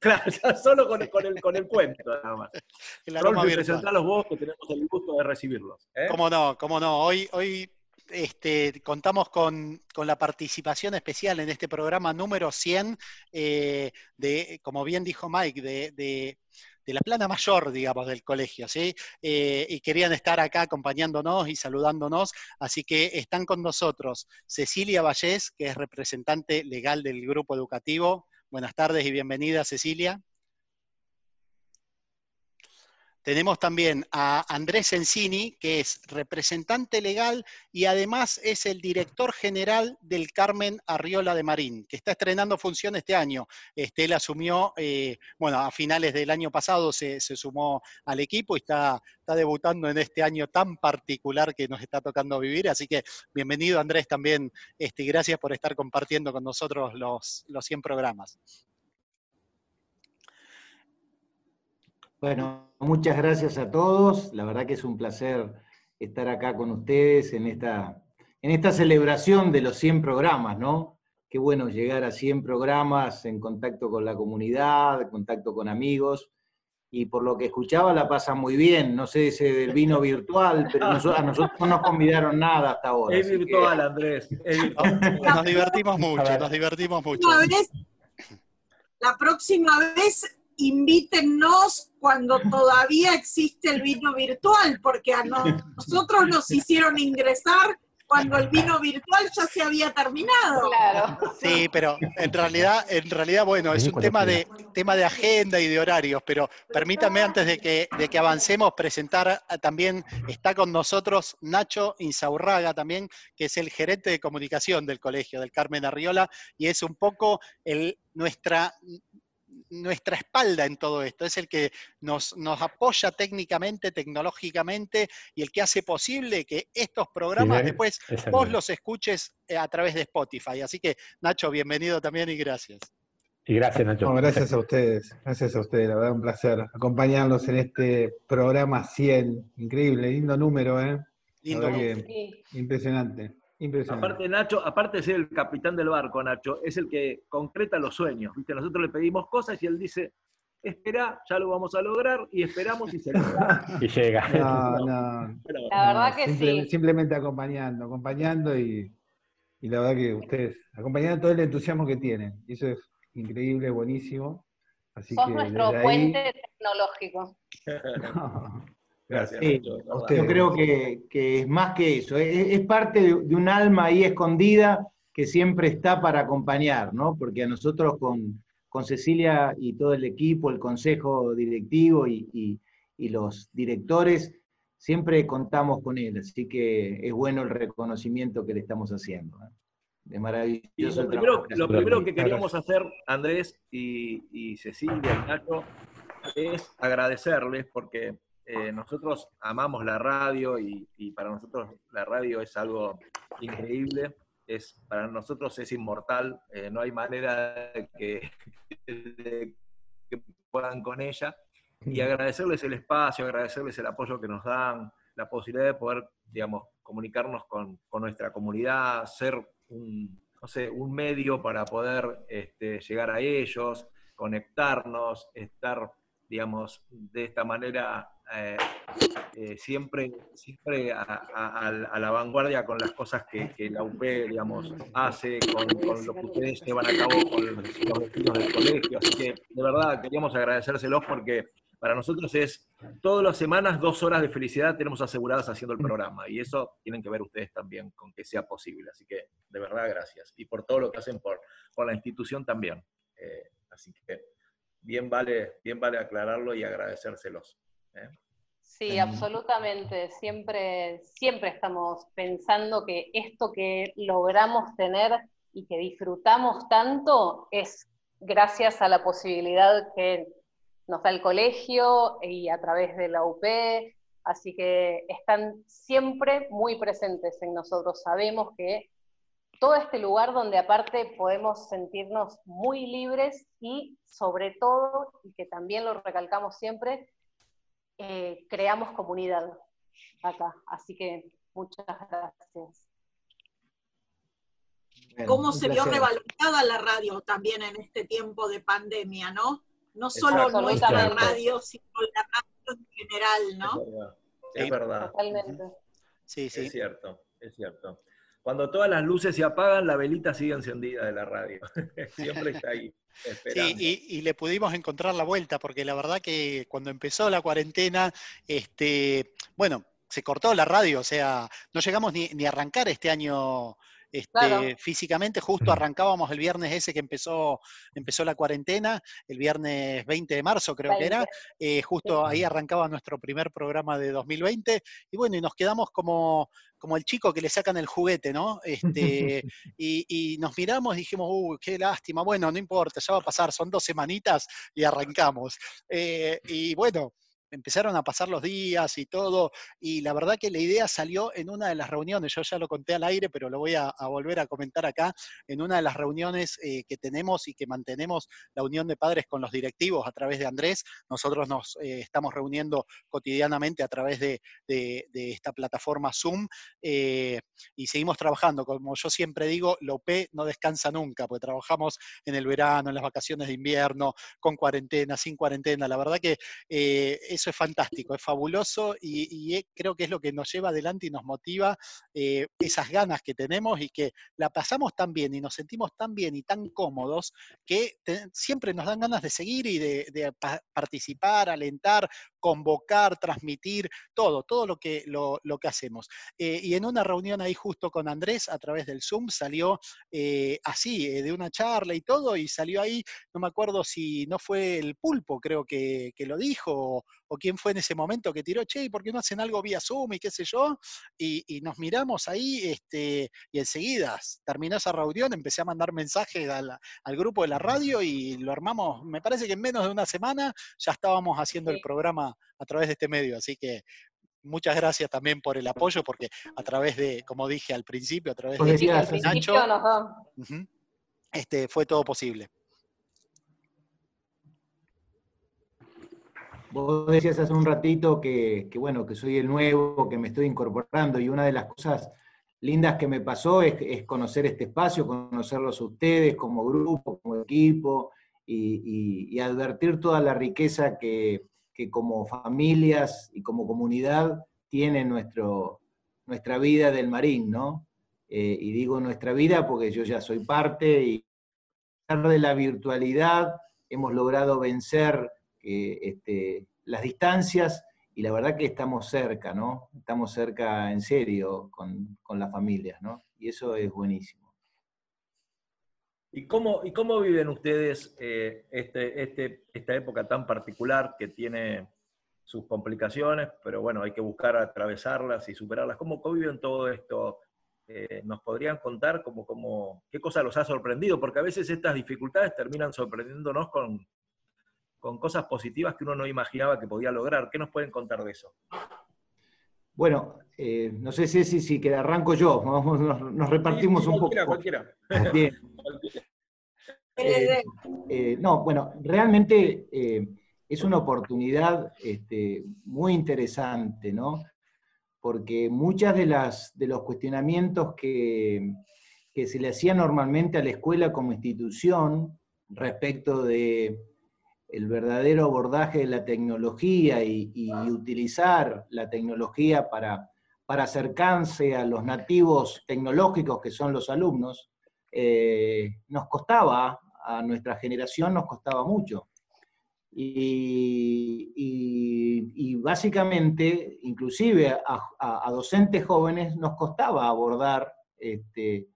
Claro, ya solo con, con el, con el cuento, nada más. El aroma Rolfi, presentalos vos, que tenemos el gusto de recibirlos. ¿eh? Cómo no, cómo no. Hoy, hoy este, contamos con, la participación especial en este programa número 100, eh, de, como bien dijo Mike, de la plana mayor, digamos, del colegio, ¿sí? Eh, y querían estar acá acompañándonos y saludándonos, así que están con nosotros Cecilia Vallés, que es representante legal del grupo educativo. Buenas tardes y bienvenida, Cecilia. Tenemos también a Andrés Encini, que es representante legal y además es el director general del Carmen Arriola de Marín, que está estrenando función este año. Este, él asumió, eh, bueno, a finales del año pasado se, sumó al equipo y está, debutando en este año tan particular que nos está tocando vivir. Así que bienvenido Andrés también, este, gracias por estar compartiendo con nosotros los, los 100 programas. Bueno, muchas gracias a todos. La verdad que es un placer estar acá con ustedes en esta, en esta celebración de los 100 programas, ¿no? Qué bueno llegar a 100 programas en contacto con la comunidad, en contacto con amigos. Y por lo que escuchaba la pasan muy bien. No sé ese del vino virtual, pero a nosotros no nos convidaron nada hasta ahora. Es que- virtual, Andrés. es virtual. Nos divertimos mucho, nos divertimos mucho. vez- la próxima vez invítennos cuando todavía existe el vino virtual, porque a no- nosotros nos hicieron ingresar cuando el vino virtual ya se había terminado. Claro. Sí, pero en realidad, en realidad, bueno, es un tema de, tema de agenda y de horarios, pero permítanme antes de que, de que avancemos presentar a- también, está con nosotros Nacho Insaurraga también, que es el gerente de comunicación del colegio del Carmen Arriola, y es un poco el, nuestra, nuestra espalda en todo esto, es el que nos, nos apoya técnicamente, tecnológicamente, y el que hace posible que estos programas Bien, después vos los escuches eh, a través de Spotify. Así que, Nacho, bienvenido también y gracias. Y gracias, Nacho. No, gracias a ustedes, gracias a ustedes, la verdad un placer acompañarlos en este programa 100. Increíble, lindo número, ¿eh? Lindo número. impresionante. Aparte, Nacho, aparte de ser el capitán del barco, Nacho, es el que concreta los sueños. ¿viste? Nosotros le pedimos cosas y él dice, espera, ya lo vamos a lograr, y esperamos y se logra. Y llega. No, no, La verdad no, que simple- sí. Simplemente acompañando, acompañando y, y la verdad que ustedes, acompañando todo el entusiasmo que tienen. Y eso es increíble, buenísimo. Así Sos que nuestro ahí- puente tecnológico. Gracias, Sí, Nacho, a. Yo creo que, que es más que eso, es, es parte de, de un alma ahí escondida que siempre está para acompañar, ¿no? Porque a nosotros con, con Cecilia y todo el equipo, el consejo directivo y, y- y los directores, siempre contamos con él, así que es bueno el reconocimiento que le estamos haciendo. ¿eh? Es Y maravilloso. lo primero que queríamos hacer, Andrés y, y Cecilia y Nacho, es agradecerles porque eh, nosotros amamos la radio y, y para nosotros la radio es algo increíble. Es, para nosotros es inmortal, eh, no hay manera de que, de que puedan con ella. Y agradecerles el espacio, agradecerles el apoyo que nos dan, la posibilidad de poder, digamos, comunicarnos con, con nuestra comunidad, ser un, no sé, un medio para poder este, llegar a ellos, conectarnos, estar, digamos, de esta manera eh, eh, siempre, siempre a, la vanguardia con las cosas que, la UP, digamos, hace, con, lo que ustedes llevan a cabo con los, vecinos del colegio. Así que, de verdad, queríamos agradecérselos porque para nosotros es todas las semanas dos horas de felicidad tenemos aseguradas haciendo el programa y eso tienen que ver ustedes también con que sea posible. Así que de verdad gracias y por todo lo que hacen por, por la institución también. Eh, así que bien vale, bien vale aclararlo y agradecérselos. ¿Eh? Sí, absolutamente. Siempre, siempre estamos pensando que esto que logramos tener y que disfrutamos tanto es gracias a la posibilidad que nos da el colegio y a través de la UP. Así que están siempre muy presentes en nosotros. Sabemos que todo este lugar donde aparte podemos sentirnos muy libres y sobre todo, y que también lo recalcamos siempre, eh, creamos comunidad acá. Así que muchas gracias. Cómo se vio placer. revalorizada la radio también en este tiempo de pandemia, ¿no? No solo nuestra radio, sino la radio en general, ¿no? Es verdad. Es verdad. Totalmente. Sí, Es cierto, es cierto. Cuando todas las luces se apagan, la velita sigue encendida de la radio. Siempre está ahí. Y, y le pudimos encontrar la vuelta, porque la verdad que cuando empezó la cuarentena, este, bueno, se cortó la radio, o sea, no llegamos ni, ni a arrancar este año este, Claro. físicamente, justo arrancábamos el viernes ese que empezó, empezó la cuarentena, el viernes 20 de marzo creo que era, 20. eh, justo ahí arrancaba nuestro primer programa de 2020, y bueno, y nos quedamos como, como el chico que le sacan el juguete, ¿no? Este, y, y nos miramos y dijimos, uy, qué lástima, bueno, no importa, ya va a pasar, son dos semanitas y arrancamos. Eh, y bueno, empezaron a pasar los días y todo, y la verdad que la idea salió en una de las reuniones, yo ya lo conté al aire, pero lo voy a, volver a comentar acá, en una de las reuniones eh, que tenemos y que mantenemos la unión de padres con los directivos a través de Andrés, nosotros nos eh, estamos reuniendo cotidianamente a través de, esta plataforma Zoom eh, y seguimos trabajando, como yo siempre digo, la UP no descansa nunca, porque trabajamos en el verano, en las vacaciones de invierno, con cuarentena, sin cuarentena, la verdad que es es fantástico, es fabuloso y, creo que es lo que nos lleva adelante y nos motiva eh, esas ganas que tenemos y que la pasamos tan bien y nos sentimos tan bien y tan cómodos que siempre nos dan ganas de seguir y de, de pa- participar, alentar, convocar, transmitir, todo, todo lo que, lo, lo que hacemos. Eh, y en una reunión ahí justo con Andrés a través del Zoom salió eh, así, de una charla y todo, y salió ahí, no me acuerdo si no fue el pulpo, creo que, que lo dijo, o, o quién fue en ese momento que tiró, che, ¿y ¿por qué no hacen algo vía Zoom y qué sé yo? Y, y nos miramos ahí, este, y enseguida terminó esa reunión, empecé a mandar mensajes al, al grupo de la radio y lo armamos, me parece que en menos de una semana ya estábamos haciendo el programa a través de este medio, así que muchas gracias también por el apoyo, porque a través de, como dije al principio, a través de Al Nacho, este, fue todo posible. Vos decías hace un ratito que, que, bueno, que soy el nuevo, que me estoy incorporando, y una de las cosas lindas que me pasó es, es conocer este espacio, conocerlos ustedes como grupo, como equipo, y, y- y advertir toda la riqueza que, que como familias y como comunidad tiene nuestro, nuestra vida del Marín, ¿no? Eh, y digo nuestra vida porque yo ya soy parte y a pesar de la virtualidad hemos logrado vencer eh, este, las distancias y la verdad que estamos cerca, ¿no? Estamos cerca en serio con, con las familias, ¿no? Y eso es buenísimo. ¿Y cómo, y cómo viven ustedes eh, este, este, esta época tan particular que tiene sus complicaciones, pero bueno, hay que buscar atravesarlas y superarlas? ¿Cómo, cómo viven todo esto? Eh, ¿Nos podrían contar cómo, cómo, qué cosa los ha sorprendido? Porque a veces estas dificultades terminan sorprendiéndonos con, con cosas positivas que uno no imaginaba que podía lograr. ¿Qué nos pueden contar de eso? Bueno, eh, no sé si, si, si que arranco yo, vamos, nos, nos repartimos Sí, un poco. cualquiera, cualquiera. Bien. Eh, eh, no, bueno, realmente eh, es una oportunidad este, muy interesante, ¿no? Porque muchas de las de los cuestionamientos que, que se le hacía normalmente a la escuela como institución respecto de el verdadero abordaje de la tecnología y, utilizar la tecnología para, acercarse a los nativos tecnológicos que son los alumnos, eh, nos costaba, a nuestra generación nos costaba mucho. Y, básicamente, inclusive a docentes jóvenes, nos costaba abordar este,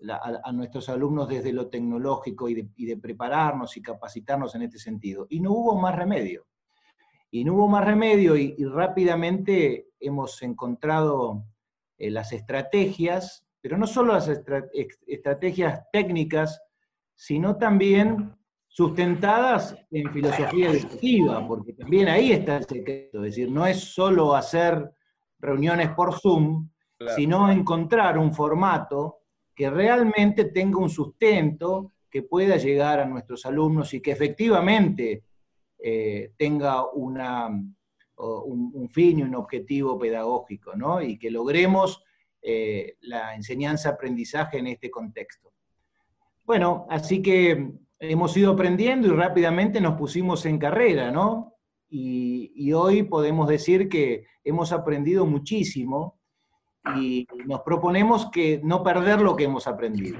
la- a, a nuestros alumnos desde lo tecnológico y de, y de prepararnos y capacitarnos en este sentido. Y no hubo más remedio. Y no hubo más remedio y, y rápidamente hemos encontrado eh, las estrategias, pero no solo las estra- estrategias técnicas, sino también sustentadas en filosofía educativa, porque también ahí está el secreto, es decir, no es solo hacer reuniones por Zoom, Claro. sino encontrar un formato que realmente tenga un sustento, que pueda llegar a nuestros alumnos y que efectivamente eh, tenga un, fin y un objetivo pedagógico, ¿no? Y que logremos eh, la enseñanza-aprendizaje en este contexto. Bueno, así que hemos ido aprendiendo y rápidamente nos pusimos en carrera, ¿no? Y hoy podemos decir que hemos aprendido muchísimo y nos proponemos que no perder lo que hemos aprendido.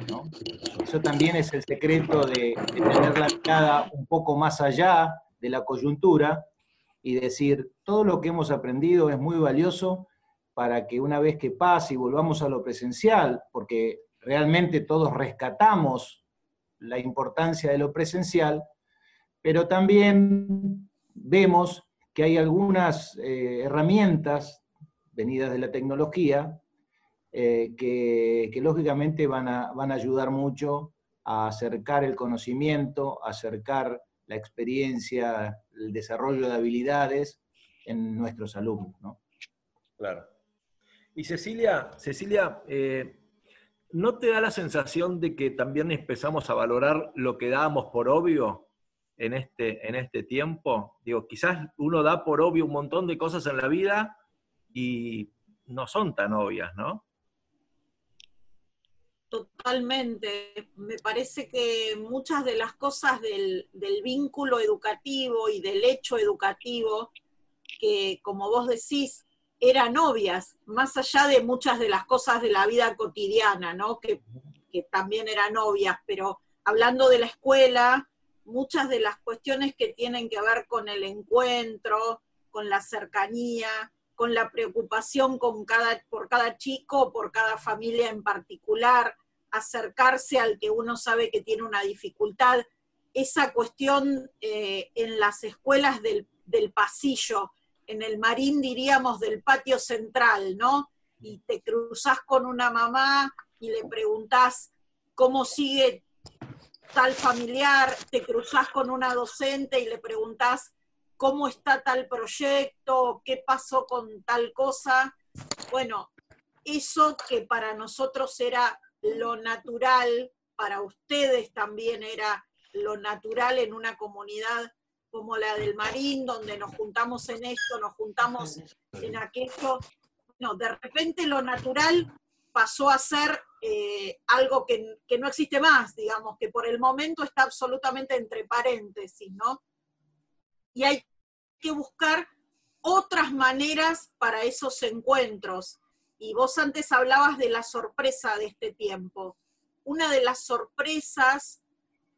Eso también es el secreto de, de tener la mirada un poco más allá de la coyuntura y decir, todo lo que hemos aprendido es muy valioso para que una vez que pase y volvamos a lo presencial, porque realmente todos rescatamos la importancia de lo presencial, pero también vemos que hay algunas eh, herramientas venidas de la tecnología eh, que, lógicamente van a, van a ayudar mucho a acercar el conocimiento, a acercar la experiencia, el desarrollo de habilidades en nuestros alumnos. ¿no? Claro. Y Cecilia, Cecilia, eh, ¿no te da la sensación de que también empezamos a valorar lo que dábamos por obvio en este, en este tiempo? Digo, quizás uno da por obvio un montón de cosas en la vida y no son tan obvias, ¿no? Totalmente. Me parece que muchas de las cosas del, vínculo educativo y del hecho educativo que, como vos decís, eran obvias, más allá de muchas de las cosas de la vida cotidiana, ¿no? Que, que también eran obvias, pero hablando de la escuela, muchas de las cuestiones que tienen que ver con el encuentro, con la cercanía, con la preocupación con cada, por cada chico, por cada familia en particular, acercarse al que uno sabe que tiene una dificultad, esa cuestión eh, en las escuelas del, pasillo, en el marín diríamos del patio central, ¿no? Y te cruzas con una mamá y le preguntás cómo sigue tal familiar, te cruzas con una docente y le preguntás cómo está tal proyecto, qué pasó con tal cosa. Bueno, eso que para nosotros era lo natural, para ustedes también era lo natural en una comunidad como la del Marín, donde nos juntamos en esto, nos juntamos en aquello. No, de repente lo natural pasó a ser eh, algo que, que, no existe más, digamos, que por el momento está absolutamente entre paréntesis, ¿no? Y hay que buscar otras maneras para esos encuentros. Y vos antes hablabas de la sorpresa de este tiempo. Una de las sorpresas,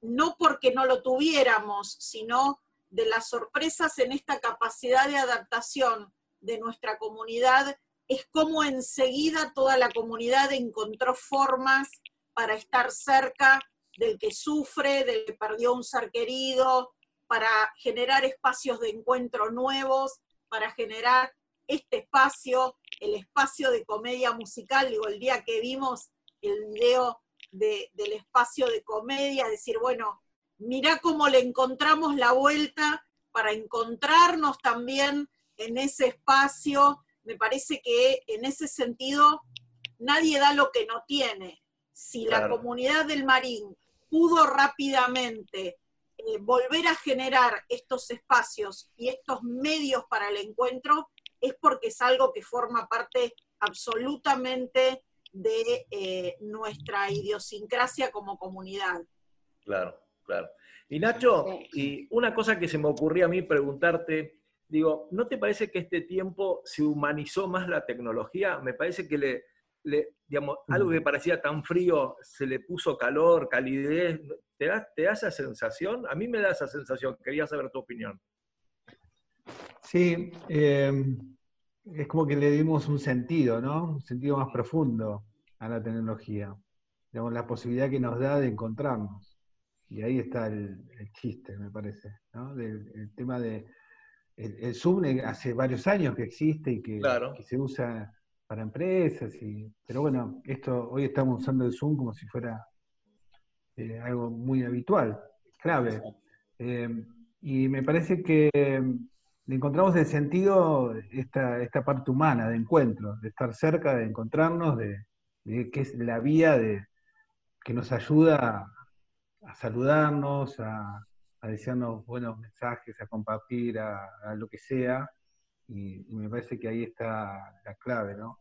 no porque no lo tuviéramos, sino de las sorpresas en esta capacidad de adaptación de nuestra comunidad es cómo enseguida toda la comunidad encontró formas para estar cerca del que sufre, del que perdió un ser querido, para generar espacios de encuentro nuevos, para generar este espacio, el espacio de comedia musical. Digo, el día que vimos el video de, del espacio de comedia, decir, bueno, mirá cómo le encontramos la vuelta para encontrarnos también en ese espacio. Me parece que en ese sentido nadie da lo que no tiene. Si la comunidad del Marín pudo rápidamente eh, volver a generar estos espacios y estos medios para el encuentro, es porque es algo que forma parte absolutamente de eh, nuestra idiosincrasia como comunidad. Claro. Claro. Y Nacho, y una cosa que se me ocurría a mí preguntarte, digo, ¿no te parece que este tiempo se humanizó más la tecnología? Me parece que le, le digamos, algo que parecía tan frío, se le puso calor, calidez. ¿Te da, ¿Te da esa sensación? A mí me da esa sensación. Quería saber tu opinión. Sí, eh, es como que le dimos un sentido, ¿no? Un sentido más profundo a la tecnología. Digamos, la posibilidad que nos da de encontrarnos. Y ahí está el, el chiste, me parece, ¿no? Del, el tema de... El, el, Zoom hace varios años que existe y que, claro. que, se usa para empresas, y, pero bueno, esto hoy estamos usando el Zoom como si fuera eh, algo muy habitual, clave. Eh, y me parece que le encontramos el sentido esta, esta parte humana de encuentro, de estar cerca, de encontrarnos, de, de que es la vía de, que nos ayuda a saludarnos, a, a desearnos buenos mensajes, a compartir, a, a lo que sea. Y, y, me parece que ahí está la clave, ¿no?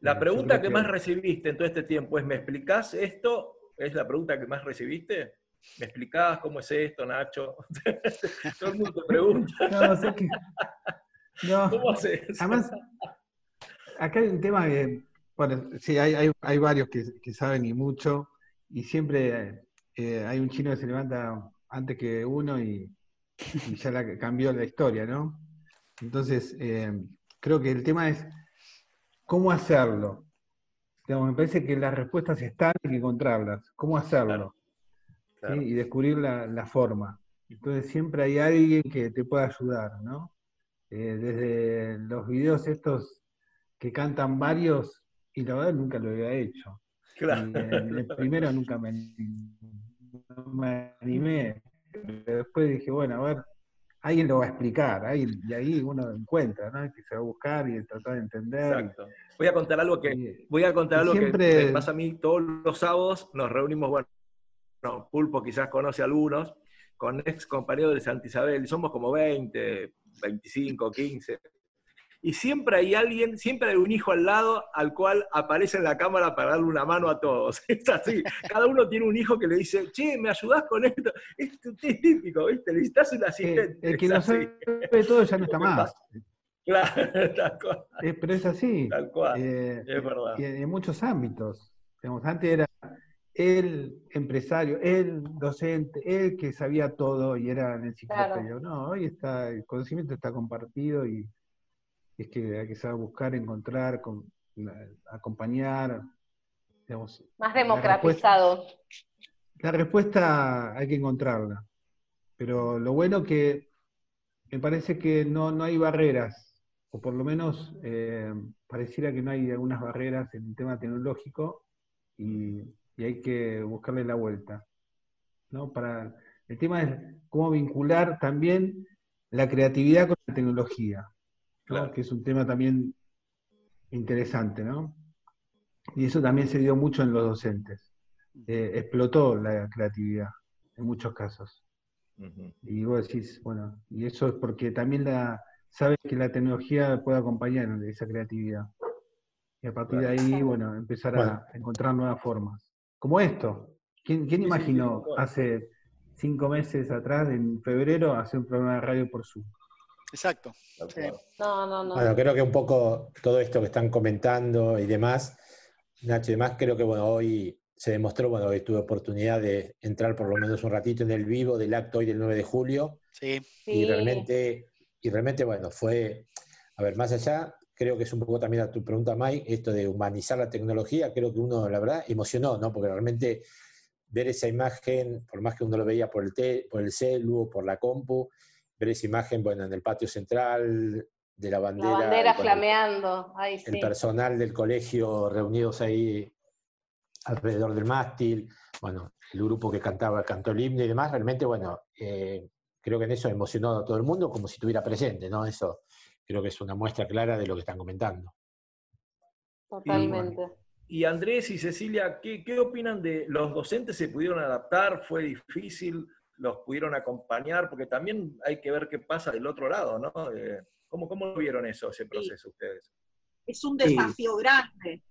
La pregunta que, que, más recibiste en todo este tiempo es, ¿me explicás esto? ¿Es la pregunta que más recibiste? ¿Me explicás cómo es esto, Nacho? todo el mundo te pregunta. No, sé que... No. ¿Cómo haces? Además, acá hay un tema que, bueno, sí, hay, hay, hay varios que, que, saben y mucho, y siempre eh, hay un chino que se levanta antes que uno y, y ya la, cambió la historia, ¿no? Entonces, eh, creo que el tema es cómo hacerlo. Digamos, me parece que las respuestas están, hay que encontrarlas. ¿Cómo hacerlo? Claro. Claro. ¿sí? Y descubrir la, la, forma. Entonces, siempre hay alguien que te pueda ayudar, ¿no? Eh, desde los videos estos que cantan varios, y la verdad nunca lo había hecho. Claro. Y, el primero nunca me, no me animé. Pero después dije, bueno, a ver, alguien lo va a explicar, alguien, y ahí uno encuentra, ¿no? Que se va a buscar y tratar de entender. Exacto. Voy a contar algo que, voy a contar algo siempre... que me pasa a mí todos los sábados, nos reunimos, bueno, no, Pulpo quizás conoce a algunos, con ex compañeros de Santa Isabel, y somos como 20, 25, 15. Y siempre hay alguien, siempre hay un hijo al lado al cual aparece en la cámara para darle una mano a todos. Es así. Cada uno tiene un hijo que le dice, che, ¿me ayudás con esto? Es típico, ¿viste? Necesitas un asistente. El que lo sabe todo ya no está más. Claro, tal cual. Eh, pero es así. Tal cual. Eh, Es verdad. en, en muchos ámbitos. Digamos, antes era el empresario, el docente, el que sabía todo y era el enciclopedia. No, hoy está, el conocimiento está compartido y es que hay que saber buscar, encontrar, con- acompañar. digamos, Más la democratizado. la respuesta hay que encontrarla, pero lo bueno que me parece que no, no hay barreras, o por lo menos eh, pareciera que no hay algunas barreras en el tema tecnológico y, y hay que buscarle la vuelta. ¿no? Para, el tema es cómo vincular también la creatividad con la tecnología, ¿no? Claro. que es un tema también interesante, ¿no? Y eso también se dio mucho en los docentes. Eh, explotó la creatividad en muchos casos. Y vos decís, bueno, y eso es porque también la, sabes que la tecnología puede acompañar esa creatividad. Y a partir de ahí, bueno, empezar a Bueno. encontrar nuevas formas. Como esto. ¿Quién, quién imaginó hace cinco meses atrás, en febrero, hacer un programa de radio por Zoom? Exacto. No, no, no. Bueno, creo que un poco todo esto que están comentando y demás, Nacho y demás, creo que bueno, hoy se demostró, bueno, hoy tuve oportunidad de entrar por lo menos un ratito en el vivo del acto hoy del 9 de julio. Sí. Y realmente, y realmente, bueno, fue, a ver, más allá, creo que es un poco también a tu pregunta, Mike, esto de humanizar la tecnología, creo que uno, la verdad, emocionó, ¿no? Porque realmente ver esa imagen, por más que uno lo veía por el, te- por el celu o por la compu, ver esa imagen, bueno, en el patio central, de la bandera, La bandera bueno, flameando. Ay, el personal del colegio reunidos ahí alrededor del mástil, bueno, el grupo que cantaba, cantó el himno y demás, realmente, bueno, eh, creo que en eso emocionó a todo el mundo como si estuviera presente, ¿no? Eso creo que es una muestra clara de lo que están comentando. Totalmente. Y Andrés y Cecilia, ¿qué, qué opinan de los docentes? ¿Se pudieron adaptar? ¿Fue difícil? ¿Los pudieron acompañar? Porque también hay que ver qué pasa del otro lado, ¿no? Eh, ¿cómo, ¿Cómo vieron eso, ese proceso ustedes? es un Sí. desafío grande.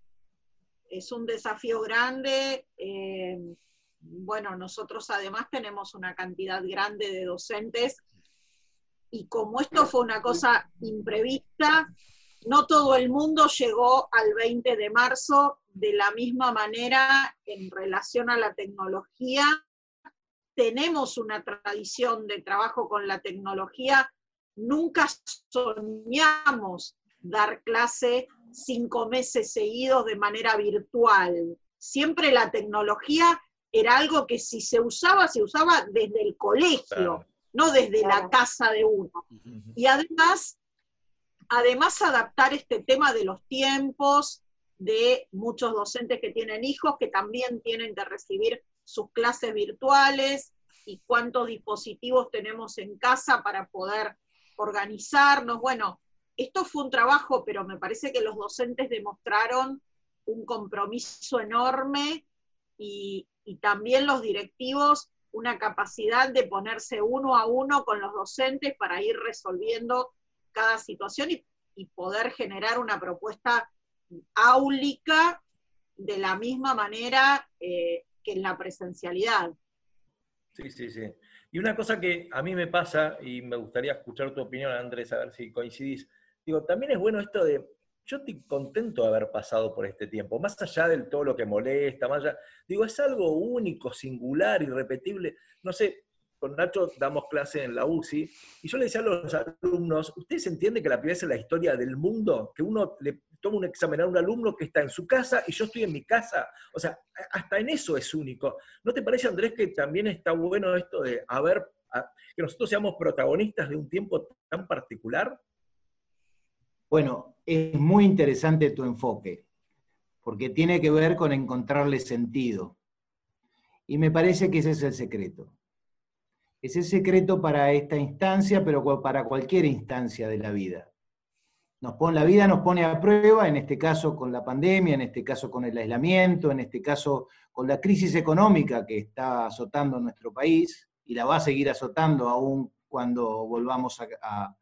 Es un desafío grande. eh, bueno, nosotros además tenemos una cantidad grande de docentes y como esto fue una cosa imprevista, no todo el mundo llegó al 20 de marzo de la misma manera en relación a la tecnología. Tenemos una tradición de trabajo con la tecnología. Nunca soñamos dar clase cinco meses seguidos de manera virtual. Siempre la tecnología era algo que si se usaba, se usaba desde el colegio, no desde la casa de uno. Y además, además adaptar este tema de los tiempos, de muchos docentes que tienen hijos que también tienen que recibir sus clases virtuales y cuántos dispositivos tenemos en casa para poder organizarnos. Bueno, esto fue un trabajo, pero me parece que los docentes demostraron un compromiso enorme y, y también los directivos una capacidad de ponerse uno a uno con los docentes para ir resolviendo cada situación y, y poder generar una propuesta áulica de la misma manera eh, que en la presencialidad. Sí, sí, sí. Y una cosa que a mí me pasa, y me gustaría escuchar tu opinión, Andrés, a ver si coincidís. Digo, también es bueno esto de, yo estoy contento de haber pasado por este tiempo, más allá del todo lo que molesta, más allá, digo, es algo único, singular, irrepetible. No sé, con Nacho damos clase en la UCI, y yo le decía a los alumnos, ¿ustedes entienden que la primera en la historia del mundo, que uno le toma un examen a un alumno que está en su casa y yo estoy en mi casa? O sea, hasta en eso es único. ¿No te parece, Andrés, que también está bueno esto de haber, que nosotros seamos protagonistas de un tiempo tan particular? Bueno, es muy interesante tu enfoque, porque tiene que ver con encontrarle sentido. Y me parece que ese es el secreto. Es el secreto para esta instancia, pero para cualquier instancia de la vida. Nos pone, la vida nos pone a prueba, en este caso con la pandemia, en este caso con el aislamiento, en este caso con la crisis económica que está azotando nuestro país y la va a seguir azotando aún cuando volvamos a-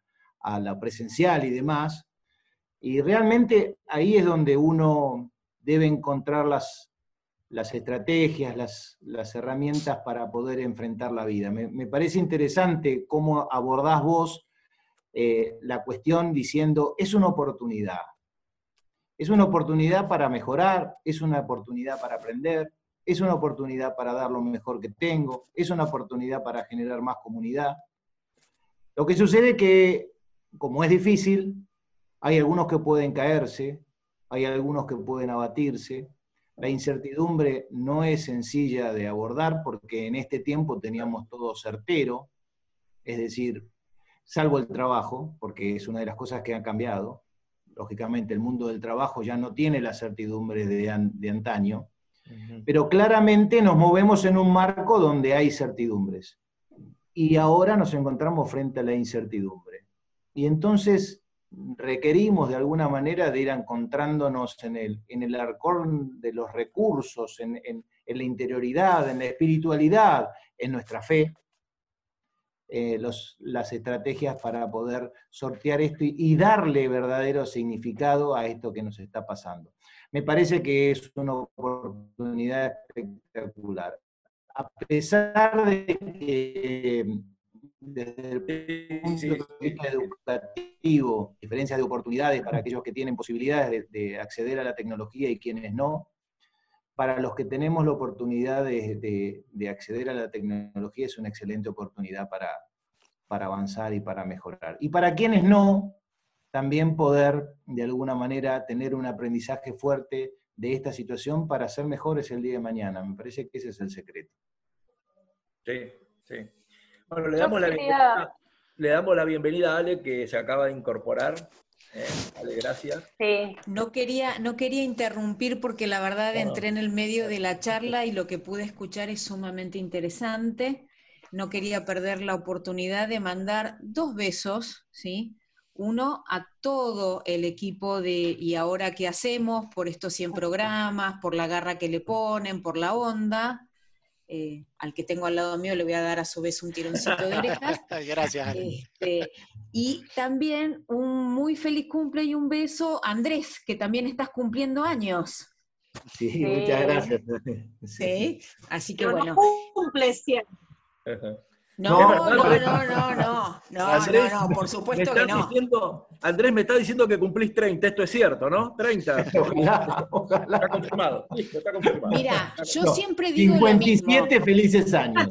la presencial y demás. Y realmente ahí es donde uno debe encontrar las, estrategias, las, las herramientas para poder enfrentar la vida. Me, me parece interesante cómo abordás vos eh, la cuestión diciendo, es una oportunidad. Es una oportunidad para mejorar, es una oportunidad para aprender, es una oportunidad para dar lo mejor que tengo, es una oportunidad para generar más comunidad. Lo que sucede que, como es difícil, hay algunos que pueden caerse, hay algunos que pueden abatirse. La incertidumbre no es sencilla de abordar porque en este tiempo teníamos todo certero, es decir, salvo el trabajo, porque es una de las cosas que han cambiado. Lógicamente, el mundo del trabajo ya no tiene la certidumbre de, an- de antaño, pero claramente nos movemos en un marco donde hay certidumbres. Y ahora nos encontramos frente a la incertidumbre. Y entonces requerimos de alguna manera de ir encontrándonos en el, en el arcón de los recursos, en, en- en la interioridad, en la espiritualidad, en nuestra fe, eh, los- las estrategias para poder sortear esto y, y darle verdadero significado a esto que nos está pasando. Me parece que es una oportunidad espectacular. A pesar de que desde el punto de vista educativo, diferencias de oportunidades para aquellos que tienen posibilidades de, de acceder a la tecnología y quienes no, para los que tenemos la oportunidad de, de- de acceder a la tecnología es una excelente oportunidad para, para avanzar y para mejorar. Y para quienes no, también poder de alguna manera tener un aprendizaje fuerte de esta situación para ser mejores el día de mañana. Me parece que ese es el secreto. Sí, sí. Bueno, le damos, la bienvenida, le damos la bienvenida a Ale, que se acaba de incorporar. Eh, Ale, gracias. Sí. No quería, no quería interrumpir porque la verdad entré en el medio de la charla y lo que pude escuchar es sumamente interesante. No quería perder la oportunidad de mandar dos besos, ¿sí? Uno a todo el equipo de ¿Y ahora qué hacemos? por estos 100 programas, por la garra que le ponen, por la onda. Eh, al que tengo al lado mío le voy a dar a su vez un tironcito de orejas. Gracias. Este, y también un muy feliz cumple y un beso a Andrés, que también estás cumpliendo años. Sí, Sí. muchas gracias. Sí, así que Pero bueno. no cumple siempre. No, no, no, no, no, no, no, Andrés, no, por me supuesto estás que no. diciendo- Andrés me está diciendo que cumplís 30, esto es cierto, ¿no? 30. Está confirmado. Listo, está confirmado. Mira, yo No, siempre digo lo mismo. 57 felices años.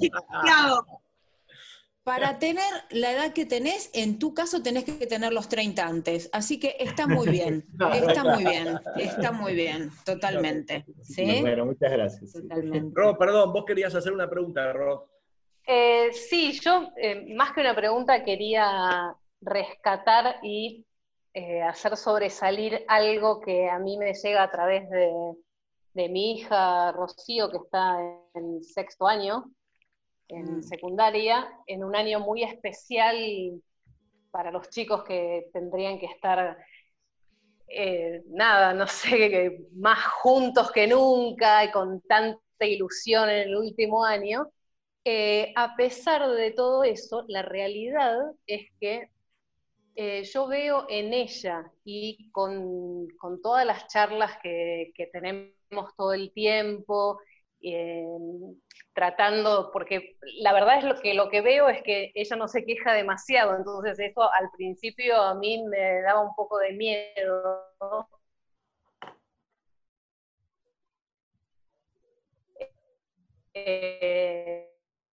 Para tener la edad que tenés, en tu caso tenés que tener los 30 antes. Así que está muy bien, está muy bien, está muy bien, totalmente. ¿Sí? Bueno, muchas gracias. Totalmente. Ro, perdón, vos querías hacer una pregunta, Ro. Eh, sí, yo eh, más que una pregunta quería rescatar y eh, hacer sobresalir algo que a mí me llega a través de, de mi hija Rocío, que está en sexto año, en secundaria, en un año muy especial para los chicos que tendrían que estar, eh, nada, no sé, más juntos que nunca y con tanta ilusión en el último año. Eh, a pesar de todo eso, la realidad es que eh, yo veo en ella y con, todas las charlas que, tenemos todo el tiempo, eh, tratando, porque la verdad es lo que, lo que veo es que ella no se queja demasiado, entonces eso al principio a mí me daba un poco de miedo.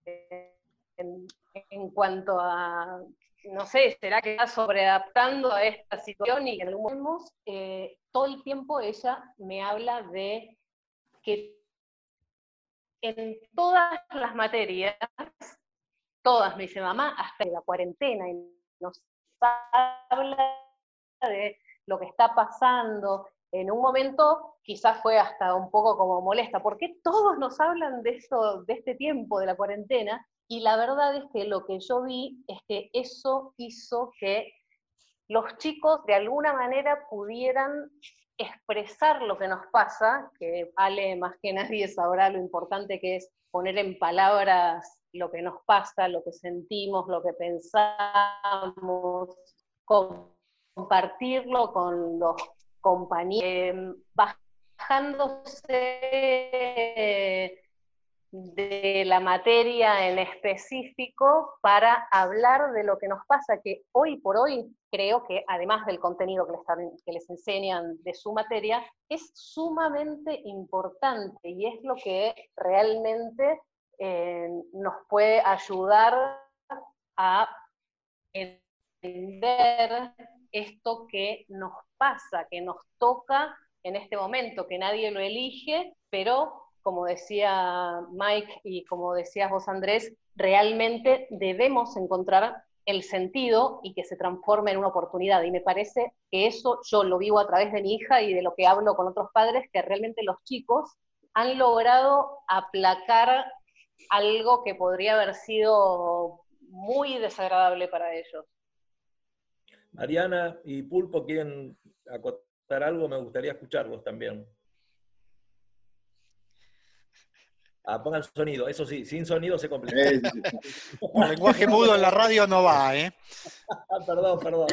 En, cuanto a, no sé, ¿será que está sobreadaptando a esta situación y en algún momento, eh, todo el tiempo ella me habla de que en todas las materias, todas, me dice mamá, hasta la cuarentena, y nos habla de lo que está pasando. En un momento quizás fue hasta un poco como molesta, ¿por qué todos nos hablan de eso, de este tiempo, de la cuarentena? Y la verdad es que lo que yo vi es que eso hizo que los chicos de alguna manera pudieran expresar lo que nos pasa, que Ale más que nadie sabrá lo importante que es poner en palabras lo que nos pasa, lo que sentimos, lo que pensamos, compartirlo con los compañeros, eh, bajándose de la materia en específico para hablar de lo que nos pasa, que hoy por hoy creo que además del contenido que les, que les enseñan de su materia, es sumamente importante y es lo que realmente eh, nos puede ayudar a entender esto que nos pasa, que nos toca en este momento, que nadie lo elige, pero como decía Mike y como decías vos Andrés, realmente debemos encontrar el sentido y que se transforme en una oportunidad. Y me parece que eso yo lo vivo a través de mi hija y de lo que hablo con otros padres, que realmente los chicos han logrado aplacar algo que podría haber sido muy desagradable para ellos. Mariana y Pulpo quieren acotar algo, me gustaría escucharlos también. Ah, pongan sonido, eso sí, sin sonido se complica. El lenguaje mudo en la radio no va, ¿eh? Perdón, perdón.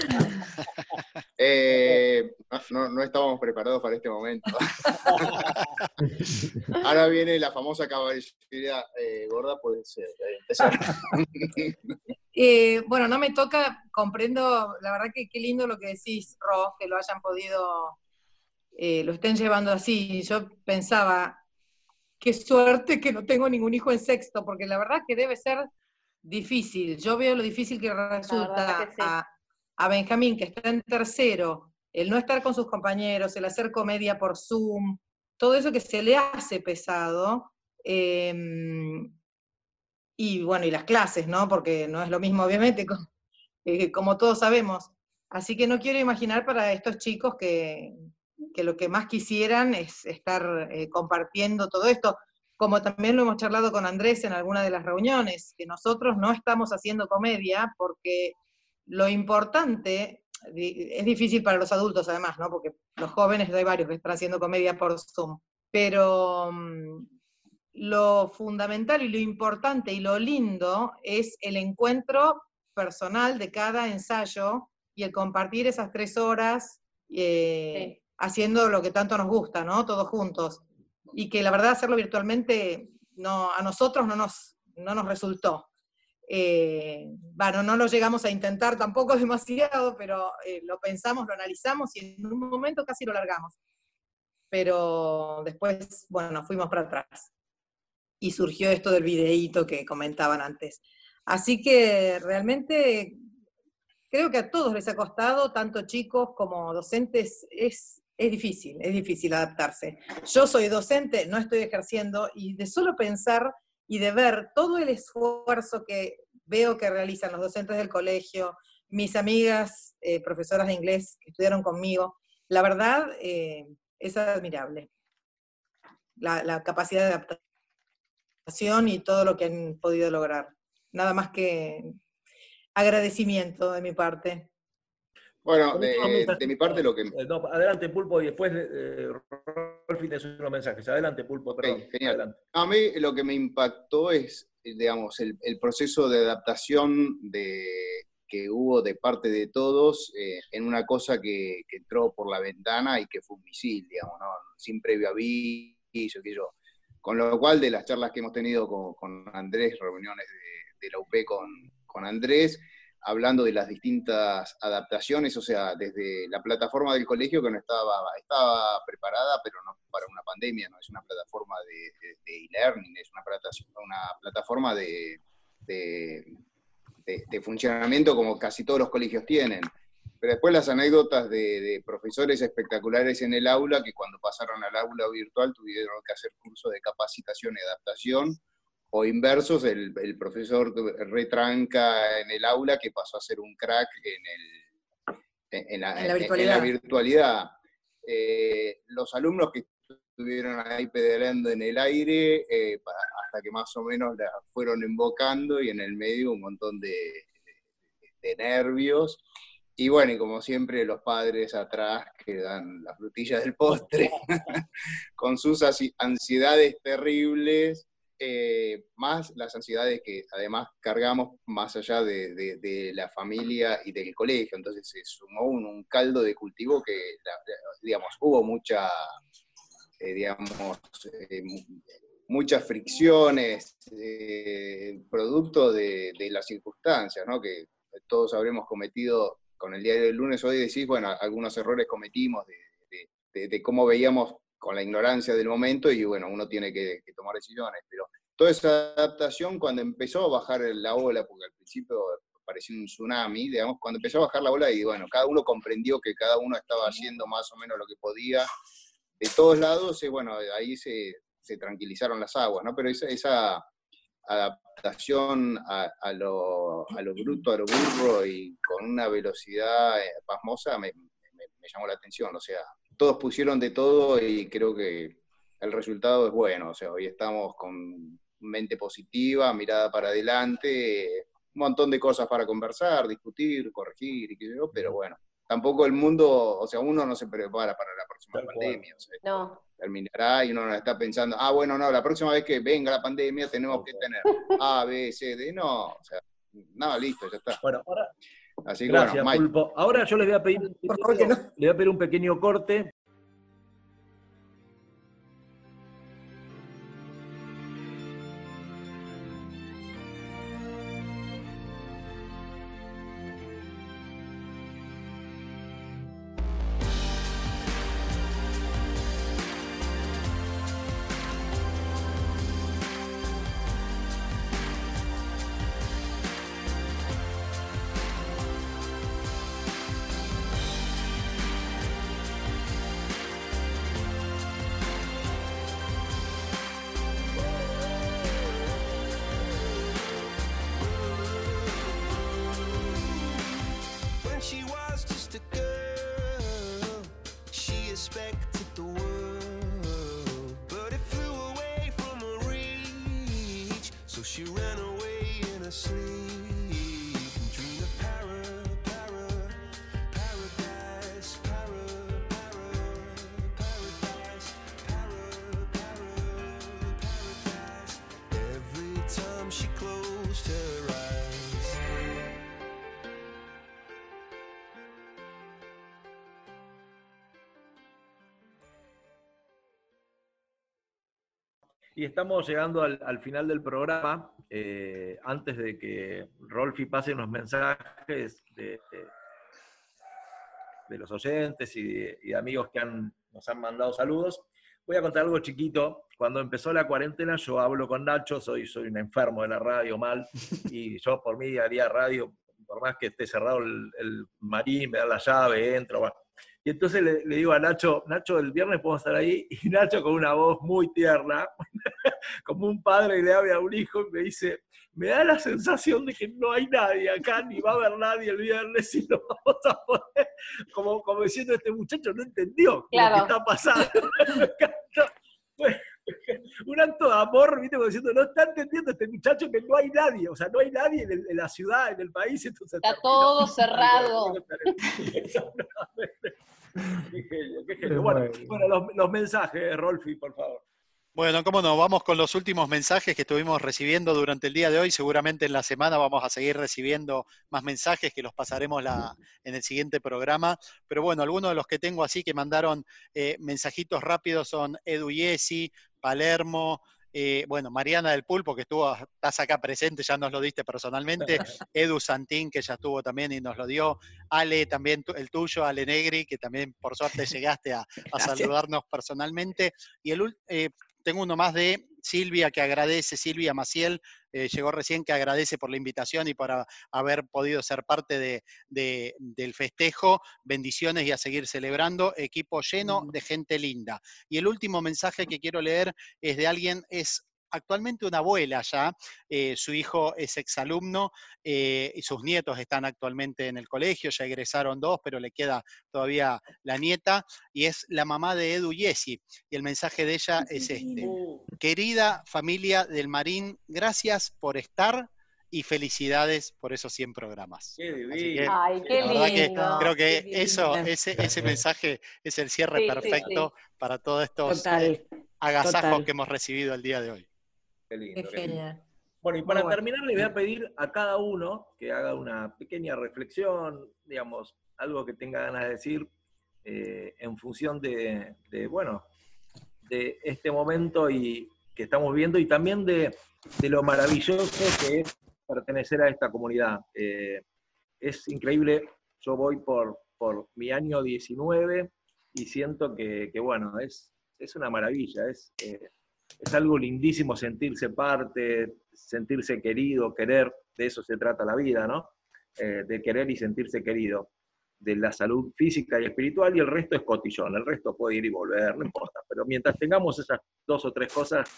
Eh, no, no estábamos preparados para este momento. Ahora viene la famosa caballería eh, gorda, puede ser. eh, empezar. Eh, bueno, no me toca, comprendo, la verdad que qué lindo lo que decís, Ro, que lo hayan podido, eh, lo estén llevando así. Yo pensaba, qué suerte que no tengo ningún hijo en sexto, porque la verdad que debe ser difícil. Yo veo lo difícil que resulta que sí. a, a Benjamín, que está en tercero, el no estar con sus compañeros, el hacer comedia por Zoom, todo eso que se le hace pesado. em, y bueno, y las clases, ¿no? Porque no es lo mismo, obviamente, eh, como todos sabemos. Así que no quiero imaginar para estos chicos que, que lo que más quisieran es estar eh, compartiendo todo esto, como también lo hemos charlado con Andrés en alguna de las reuniones, que nosotros no estamos haciendo comedia porque lo importante, es difícil para los adultos además, ¿no? Porque los jóvenes hay varios que están haciendo comedia por Zoom, pero mm, lo fundamental y lo importante y lo lindo es el encuentro personal de cada ensayo y el compartir esas tres horas eh, haciendo lo que tanto nos gusta, ¿no? Todos juntos. Y que la verdad hacerlo virtualmente no, a nosotros no nos, no nos resultó. Eh, bueno, no lo llegamos a intentar tampoco demasiado, pero eh, lo pensamos, lo analizamos y en un momento casi lo largamos. Pero después, bueno, fuimos para atrás y surgió esto del videíto que comentaban antes. Así que realmente creo que a todos les ha costado, tanto chicos como docentes, es, es difícil, es difícil adaptarse. Yo soy docente, no estoy ejerciendo, y de solo pensar y de ver todo el esfuerzo que veo que realizan los docentes del colegio, mis amigas eh, profesoras de inglés que estudiaron conmigo, la verdad eh, es admirable. La, la capacidad de adaptación y todo lo que han podido lograr. Nada más que agradecimiento de mi parte. Bueno, de, de mi parte lo que... Eh, no, adelante, Pulpo, y después eh, Rolfi tiene unos mensajes. Adelante, Pulpo, perdón. genial. Adelante. A mí lo que me impactó es, digamos, el, el proceso de adaptación de, que hubo de parte de todos eh, en una cosa que, que entró por la ventana y que fue un misil, digamos, ¿no? sin previo aviso, que yo. Con lo cual, de las charlas que hemos tenido con, con Andrés, reuniones de, de la UP con, con Andrés, hablando de las distintas adaptaciones, o sea, desde la plataforma del colegio que no estaba, preparada, pero no para una pandemia, no es una plataforma de, e-learning, es una una plataforma de, de- funcionamiento como casi todos los colegios tienen. Pero después las anécdotas de, profesores espectaculares en el aula que cuando pasaron al aula virtual tuvieron que hacer curso de capacitación y adaptación, o inversos, el, el profesor retranca en el aula que pasó a ser un crack en, el, en, la, En la en- en la virtualidad. Eh, los alumnos que estuvieron ahí pedaleando en el aire, eh, hasta que más o menos la fueron invocando y en el medio un montón de, de nervios. Y bueno, y como siempre, los padres atrás que dan la frutilla del postre, con sus ansiedades terribles eh, más las ansiedades que además cargamos más allá de, la familia y del colegio. Entonces se sumó un, caldo de cultivo que, la- digamos, hubo mucha, eh, digamos, eh, mu- muchas fricciones, eh, producto de, las circunstancias, ¿no? Que todos habremos cometido con el diario del lunes. Hoy decís, bueno, algunos errores cometimos de cómo veíamos con la ignorancia del momento y bueno, uno tiene que, que tomar decisiones. Pero toda esa adaptación, cuando empezó a bajar la ola, porque al principio parecía un tsunami, digamos, cuando empezó a bajar la ola y bueno, cada uno comprendió que cada uno estaba haciendo más o menos lo que podía de todos lados, y bueno, ahí se, se tranquilizaron las aguas, ¿no? Pero esa, esa adaptación a, a lo, a lo bruto, a lo burro y con una velocidad eh, pasmosa me, me- me llamó la atención. O sea, todos pusieron de todo y creo que el resultado es bueno. O sea, hoy estamos con mente positiva, mirada para adelante, un montón de cosas para conversar, discutir, corregir y qué sé yo, pero bueno, tampoco el mundo, o sea, uno no se prepara para la próxima pandemia. O sea, No. terminará y uno no está pensando, ah, bueno, no, la próxima vez que venga la pandemia tenemos que tener A, B, C, D, no, o sea, no, listo, ya está. Bueno, ahora, Así que Gracias, bueno, Mike. Pulpo. Ahora yo les voy a pedir, les voy a pedir un pequeño corte. Y estamos llegando al, al final del programa. Eh, antes de que Rolfi pase unos mensajes de, de- de los oyentes y de, y de amigos que han- nos han mandado saludos, voy a contar algo chiquito. Cuando empezó la cuarentena, yo hablo con Nacho, soy, soy un enfermo de la radio mal, y yo por mí haría radio, por más que esté cerrado el, el marín, me da la llave, entro. bueno. Y entonces le, le digo a Nacho, Nacho, el viernes podemos estar ahí, y Nacho con una voz muy tierna, como un padre le habla a un hijo, y me dice, me da la sensación de que no hay nadie acá, ni va a haber nadie el viernes, y no vamos a poder, como, como diciendo, este muchacho no entendió Claro. lo que está pasando. Me encantó. Un acto de amor, ¿viste? Como diciendo, no está entendiendo este muchacho que no hay nadie, o sea, no hay nadie en, el- en la ciudad, en el país, entonces Está todo cerrado. Qué genio, qué genio. Bueno, bueno, los, los mensajes, Rolfi, por favor. Bueno, cómo no, vamos con los últimos mensajes que estuvimos recibiendo durante el día de hoy. Seguramente en la semana vamos a seguir recibiendo más mensajes que los pasaremos la- en el siguiente programa. Pero bueno, algunos de los que tengo así que mandaron eh, mensajitos rápidos son Edu Yesi, Palermo, eh, bueno, Mariana del Pulpo, que estuvo, estás acá presente, ya nos lo diste personalmente, Edu Santín, que ya estuvo también y nos lo dio, Ale, también tu- el tuyo, Ale Negri, que también por suerte llegaste a, saludarnos personalmente. Y el, eh, tengo uno más de Silvia, que agradece, Silvia Maciel, eh, llegó recién, que agradece por la invitación y por a- haber podido ser parte de- de- del festejo. Bendiciones y a seguir celebrando. Equipo lleno de gente linda. Y el último mensaje que quiero leer es de alguien, es actualmente una abuela ya, eh, su hijo es exalumno eh, y sus nietos están actualmente en el colegio, ya egresaron dos, pero le queda todavía la nieta, y es la mamá de Edu Yesi. Y el mensaje de ella es este. Querida familia del Marín, gracias por estar y felicidades por esos 100 programas. Que, Ay, qué que lindo. creo que Qué eso, ese, ese mensaje es el cierre Sí, perfecto sí. para todos estos Total, eh, agasajos total. que hemos recibido el día de hoy. Qué lindo, Qué qué lindo. genial. Bueno, y para bueno. terminar le voy a pedir a cada uno que haga una pequeña reflexión, digamos, algo que tenga ganas de decir eh, en función de, de, bueno, de este momento y que estamos viendo y también de, de lo maravilloso que es pertenecer a esta comunidad. Eh, es increíble, yo voy por, por mi año 19 y siento que, que, bueno, es, es una maravilla, es, eh, es algo lindísimo sentirse parte, sentirse querido, querer, de eso se trata la vida, ¿no? Eh, de querer y sentirse querido, de la salud física y espiritual, y el resto es cotillón, el resto puede ir y volver, no importa, pero mientras tengamos esas dos o tres cosas,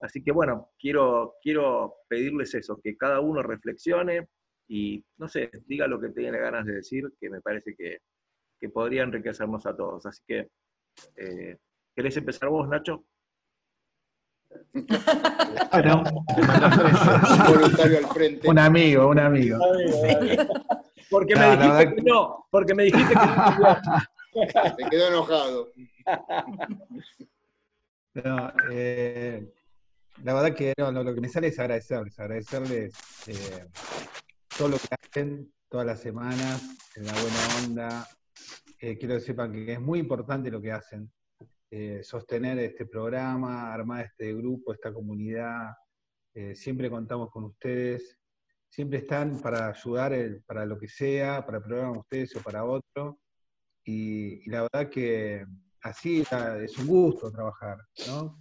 así que bueno, quiero, quiero pedirles eso, que cada uno reflexione y, no sé, diga lo que tiene ganas de decir, que me parece que, que podría enriquecernos a todos, así que, eh, ¿querés empezar vos, Nacho? Bueno, Un voluntario al frente. un amigo, un amigo. Porque No, me dijiste que no, porque me dijiste que Se quedó enojado. No, eh, la verdad que no, no, lo que me sale es agradecerles, agradecerles eh, todo lo que hacen todas las semanas, en la buena onda. Eh, quiero que sepan que es muy importante lo que hacen. Eh, sostener este programa, armar este grupo, esta comunidad. Eh, siempre contamos con ustedes. Siempre están para ayudar para lo que sea, para el programa de ustedes o para otro. Y, la verdad que así es un gusto trabajar.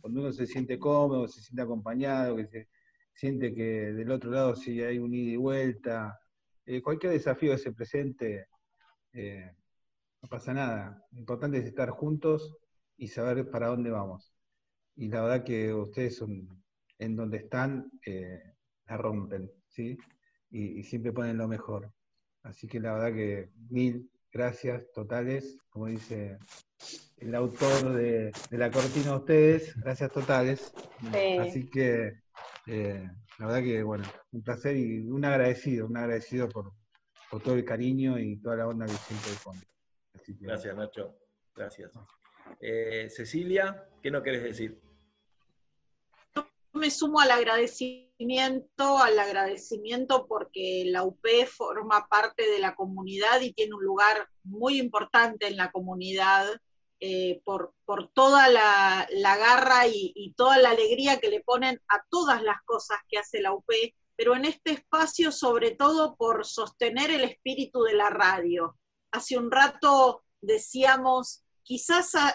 Cuando uno se siente cómodo, se siente acompañado, que se siente que del otro lado sí hay un ida y vuelta, eh, cualquier desafío que se presente, eh, no pasa nada. Lo importante es estar juntos y saber para dónde vamos. Y la verdad que ustedes son, en donde están, eh, la rompen, ¿sí? Y, y siempre ponen lo mejor. Así que la verdad que mil gracias totales, como dice el autor de, de la cortina a ustedes, gracias totales. Sí. Así que eh, la verdad que bueno, un placer y un agradecido, un agradecido por, por todo el cariño y toda la onda que siempre ponen. Así que- Gracias, Nacho. Gracias. Eh, Cecilia, ¿qué no querés decir? me sumo al agradecimiento, al agradecimiento porque la UP forma parte de la comunidad y tiene un lugar muy importante en la comunidad eh, por, por toda la, la garra y, y toda la alegría que le ponen a todas las cosas que hace la UP, pero en este espacio sobre todo por sostener el espíritu de la radio. Hace un rato decíamos, quizás a,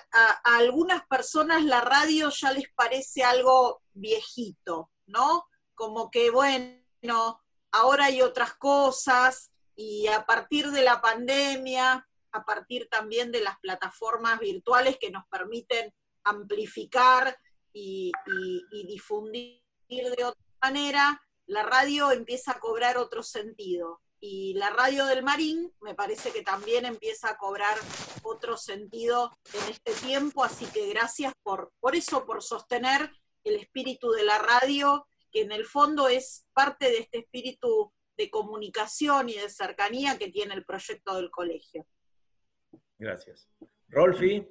algunas personas la radio ya les parece algo viejito, ¿no? Como que, bueno, ahora hay otras cosas y a partir de la pandemia, a partir también de las plataformas virtuales que nos permiten amplificar y difundir de otra manera, la radio empieza a cobrar otro sentido. Y la radio del Marín me parece que también empieza a cobrar otro sentido en este tiempo, así que gracias por, por eso, por sostener el espíritu de la radio, que en el fondo es parte de este espíritu de comunicación y de cercanía que tiene el proyecto del colegio. Gracias. Rolfi,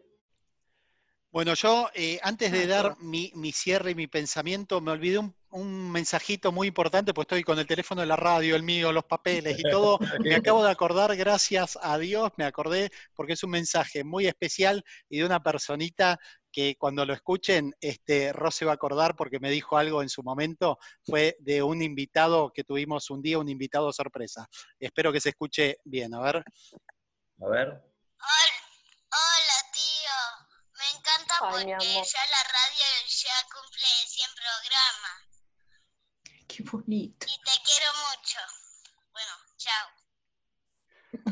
Bueno, yo eh, antes de dar mi, mi cierre y mi pensamiento, me olvidé un, un mensajito muy importante, pues estoy con el teléfono de la radio, el mío, los papeles y todo. Me acabo de acordar, gracias a Dios, me acordé, porque es un mensaje muy especial y de una personita que cuando lo escuchen, este, Ros se va a acordar porque me dijo algo en su momento, fue de un invitado que tuvimos un día, un invitado sorpresa. Espero que se escuche bien, a ver. a ver. Encanta Ay, porque ya la radio ya cumple 100 programas. Qué bonito. Y te quiero mucho. Bueno, chao.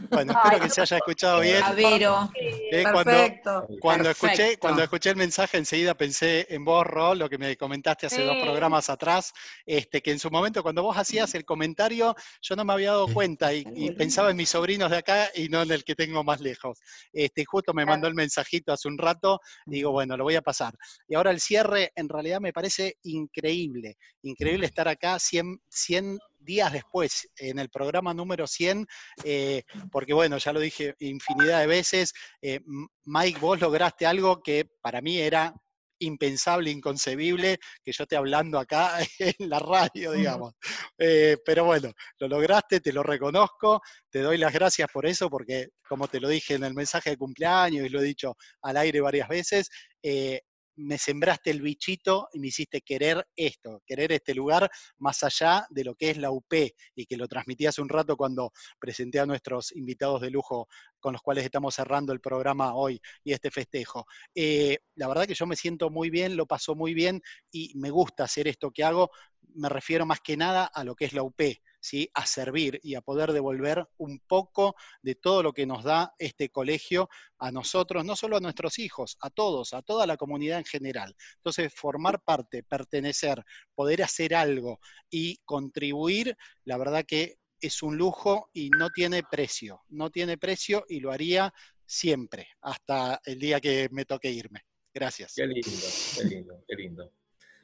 Bueno, Ay, espero que se haya escuchado bien. A Vero. Eh, cuando, Perfecto. cuando escuché, Perfecto. cuando escuché el mensaje, enseguida pensé en vos, Ro, lo que me comentaste hace dos programas atrás, este, que en su momento, cuando vos hacías el comentario, yo no me había dado cuenta y, y pensaba en mis sobrinos de acá y no en el que tengo más lejos. Este, justo me mandó el mensajito hace un rato, digo, bueno, lo voy a pasar. Y ahora el cierre, en realidad me parece increíble, increíble estar acá 100, 100 días después, en el programa número 100, eh, porque bueno, ya lo dije infinidad de veces, eh, Mike, vos lograste algo que para mí era impensable, inconcebible que yo esté hablando acá en la radio, digamos. Eh, pero bueno, lo lograste, te lo reconozco, te doy las gracias por eso, porque como te lo dije en el mensaje de cumpleaños y lo he dicho al aire varias veces, eh, me sembraste el bichito y me hiciste querer esto, querer este lugar más allá de lo que es la UP y que lo transmití hace un rato cuando presenté a nuestros invitados de lujo con los cuales estamos cerrando el programa hoy y este festejo. Eh, la verdad que yo me siento muy bien, lo paso muy bien y me gusta hacer esto que hago. Me refiero más que nada a lo que es la UP, ¿sí? a servir y a poder devolver un poco de todo lo que nos da este colegio a nosotros, no solo a nuestros hijos, a todos, a toda la comunidad en general. Entonces, formar parte, pertenecer, poder hacer algo y contribuir, la verdad que es un lujo y no tiene precio, no tiene precio y lo haría siempre, hasta el día que me toque irme. Gracias. Qué lindo, qué lindo, qué lindo.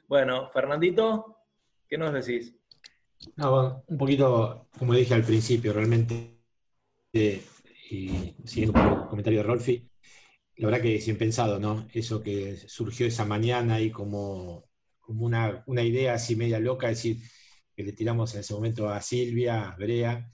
Bueno, Fernandito, ¿qué nos decís? Un poquito, como dije al principio, realmente, eh, y siguiendo el comentario de Rolfi, la verdad que sin pensado, ¿no? Eso que surgió esa mañana y como, como una, una idea así media loca, es decir, que le tiramos en ese momento a Silvia, a Brea,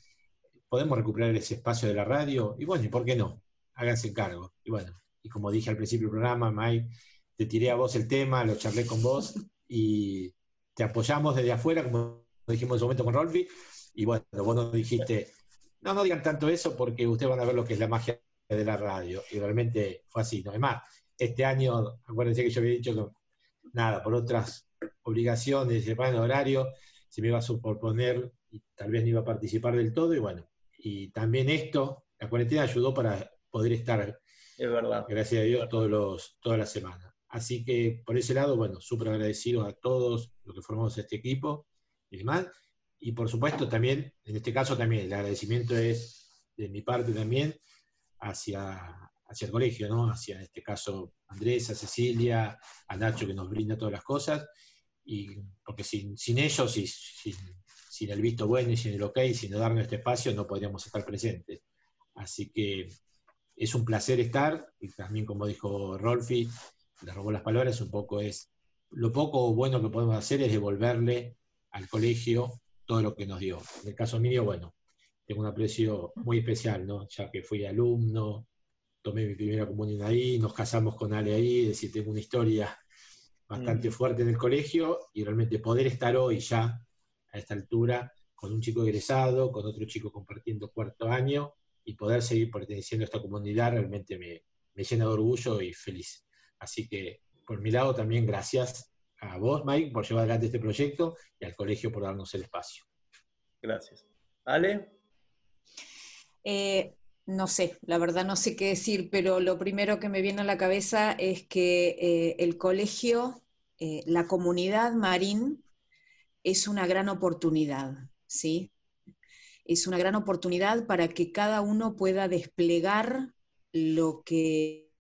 podemos recuperar ese espacio de la radio, y bueno, ¿y por qué no? Háganse cargo. Y bueno, y como dije al principio del programa, Mike, te tiré a vos el tema, lo charlé con vos, y te apoyamos desde afuera, como dijimos en ese momento con Rolfi, y bueno, vos nos dijiste, no, no digan tanto eso porque ustedes van a ver lo que es la magia de la radio, y realmente fue así, ¿no? Además, este año, acuérdense que yo había dicho que, nada, por otras obligaciones, plan horario, se me iba a superponer y tal vez no iba a participar del todo, y bueno, y también esto, la cuarentena ayudó para poder estar, Es verdad. gracias a Dios, todos los, toda la semana. Así que por ese lado, bueno, súper agradecidos a todos los que formamos este equipo y demás. Y por supuesto también, en este caso también, el agradecimiento es de mi parte también hacia, hacia el colegio, ¿no? Hacia, en este caso, Andrés, a Cecilia, a Nacho que nos brinda todas las cosas. Y porque sin, sin ellos y sin, sin el visto bueno y sin el ok, sin darnos este espacio, no podríamos estar presentes. Así que es un placer estar, y también como dijo Rolfi, le robó las palabras, un poco es, lo poco bueno que podemos hacer es devolverle al colegio todo lo que nos dio. En el caso mío, bueno, tengo un aprecio muy especial, ¿no? Ya que fui alumno, tomé mi primera comunión ahí, nos casamos con Ale ahí, es decir, tengo una historia bastante fuerte en el colegio y realmente poder estar hoy ya a esta altura con un chico egresado, con otro chico compartiendo cuarto año y poder seguir perteneciendo a esta comunidad realmente me, me llena de orgullo y feliz. Así que por mi lado también gracias a vos, Mike, por llevar adelante este proyecto y al colegio por darnos el espacio. Gracias. ¿Ale? Eh, no sé, la verdad no sé qué decir, pero lo primero que me viene a la cabeza es que eh, el colegio, eh, la comunidad marín, es una gran oportunidad, ¿sí? Es una gran oportunidad para que cada uno pueda desplegar lo que,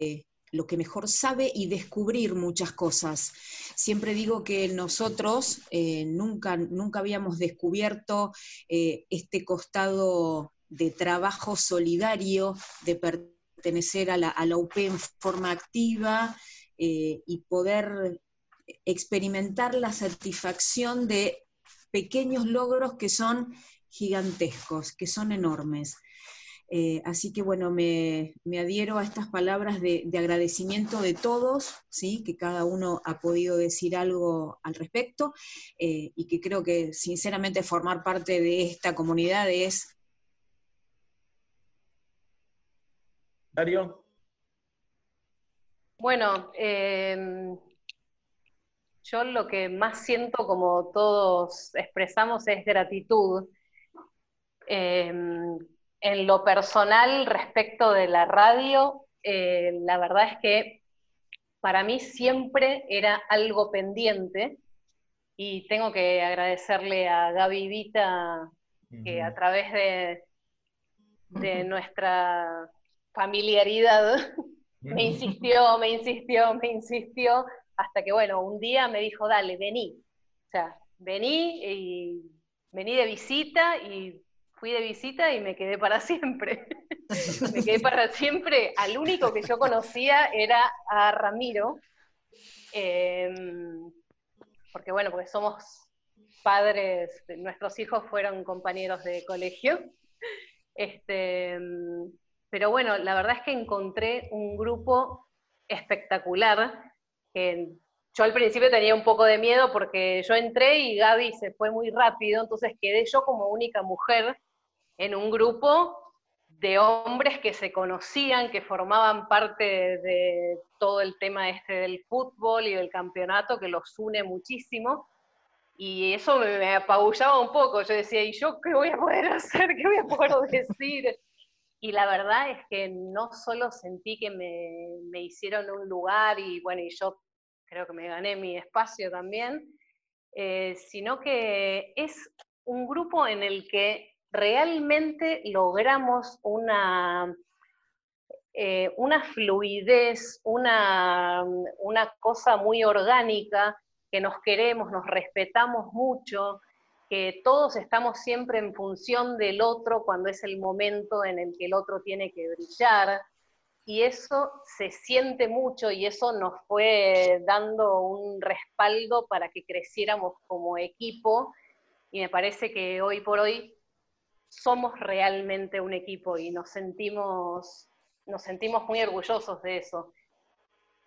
lo que mejor sabe y descubrir muchas cosas. Siempre digo que nosotros eh, nunca, nunca habíamos descubierto eh, este costado de trabajo solidario, de pertenecer a la, a la UP en forma activa eh, y poder experimentar la satisfacción de pequeños logros que son gigantescos, que son enormes. Eh, así que bueno, me, me, adhiero a estas palabras de, de, agradecimiento de todos, ¿sí? que cada uno ha podido decir algo al respecto eh, y que creo que sinceramente formar parte de esta comunidad es... Dario. Bueno, eh, yo lo que más siento, como todos expresamos, es gratitud. En lo personal, respecto de la radio, eh, la verdad es que para mí siempre era algo pendiente y tengo que agradecerle a Gaby Vita que a través de, de nuestra familiaridad me insistió, me insistió, me insistió, hasta que bueno, un día me dijo, dale, vení. O sea, vení y vení de visita y fui de visita y me quedé para siempre. me quedé para siempre. Al único que yo conocía era a Ramiro, Em, porque bueno, porque somos padres, nuestros hijos fueron compañeros de colegio. Este, pero bueno, la verdad es que encontré un grupo espectacular. que yo al principio tenía un poco de miedo porque yo entré y Gaby se fue muy rápido, entonces quedé yo como única mujer en un grupo de hombres que se conocían, que formaban parte de todo el tema este del fútbol y del campeonato, que los une muchísimo. Y eso me, me apabullaba un poco. Yo decía, ¿y yo qué voy a poder hacer? ¿Qué voy a poder decir? Y la verdad es que no solo sentí que me, me hicieron un lugar y bueno, y yo creo que me gané mi espacio también, eh, sino que es un grupo en el que realmente logramos una, eh, una fluidez, una, una cosa muy orgánica, que nos queremos, nos respetamos mucho, que todos estamos siempre en función del otro cuando es el momento en el que el otro tiene que brillar. Y eso se siente mucho y eso nos fue dando un respaldo para que creciéramos como equipo. Y me parece que hoy por hoy somos realmente un equipo y nos sentimos, nos sentimos muy orgullosos de eso.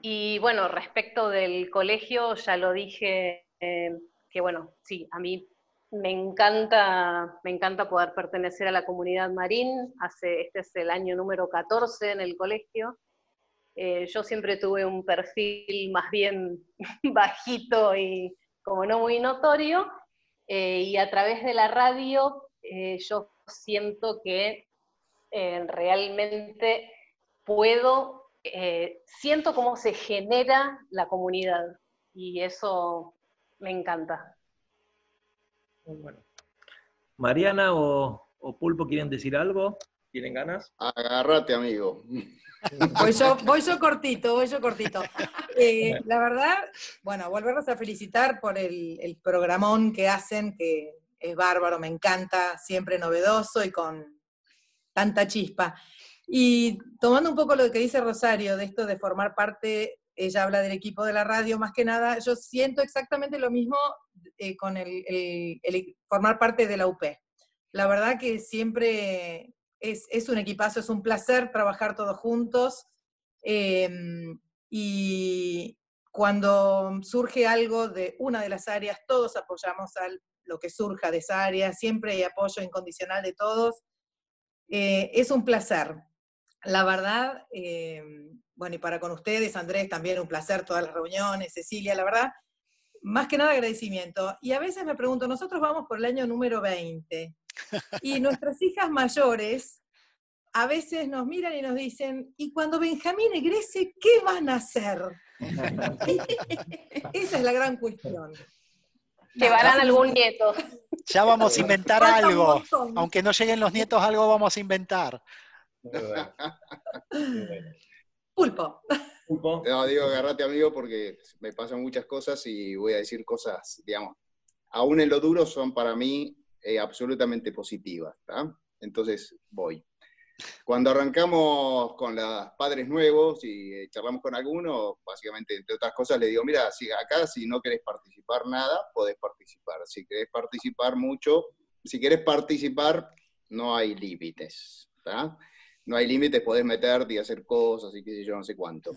Y bueno, respecto del colegio, ya lo dije, eh, que bueno, sí, a mí me encanta, me encanta poder pertenecer a la comunidad marín. Hace, este es el año número 14 en el colegio. Eh, yo siempre tuve un perfil más bien bajito y como no muy notorio. eh, y a través de la radio eh, yo siento que eh, realmente puedo, eh, siento cómo se genera la comunidad y eso me encanta. Muy bueno. Mariana o, o Pulpo quieren decir algo? ¿Tienen ganas? Agarrate, amigo. Voy yo, voy yo cortito, voy yo cortito. Eh, la verdad, bueno, volverlos a felicitar por el, el programón que hacen, que es bárbaro, me encanta, siempre novedoso y con tanta chispa. Y tomando un poco lo que dice Rosario, de esto de formar parte, ella habla del equipo de la radio, más que nada, yo siento exactamente lo mismo eh, con el, formar parte de la UP. La verdad que siempre es, es un equipazo, es un placer trabajar todos juntos. em, y cuando surge algo de una de las áreas, todos apoyamos a lo que surja de esa área, siempre hay apoyo incondicional de todos. Eh, es un placer. La verdad, eh, bueno, y para con ustedes, Andrés, también un placer todas las reuniones, Cecilia, la verdad, más que nada agradecimiento. Y a veces me pregunto, nosotros vamos por el año número 20 y nuestras hijas mayores a veces nos miran y nos dicen, ¿y cuando Benjamín egrese, qué van a hacer? Esa es la gran cuestión. Llevarán algún nieto. Ya vamos a inventar algo. Aunque no lleguen los nietos, algo vamos a inventar. Pulpo. No, digo, agarrate, amigo, porque me pasan muchas cosas y voy a decir cosas, digamos, aún en lo duro son para mí eh, absolutamente positivas, ¿tá? Entonces, voy. Cuando arrancamos con los padres nuevos y eh, charlamos con alguno, básicamente, entre otras cosas, le digo, mira, acá si no querés participar nada, podés participar. Si querés participar mucho, si querés participar, no hay límites, ¿tá? No hay límites, podés meterte y hacer cosas y qué sé yo, no sé cuánto.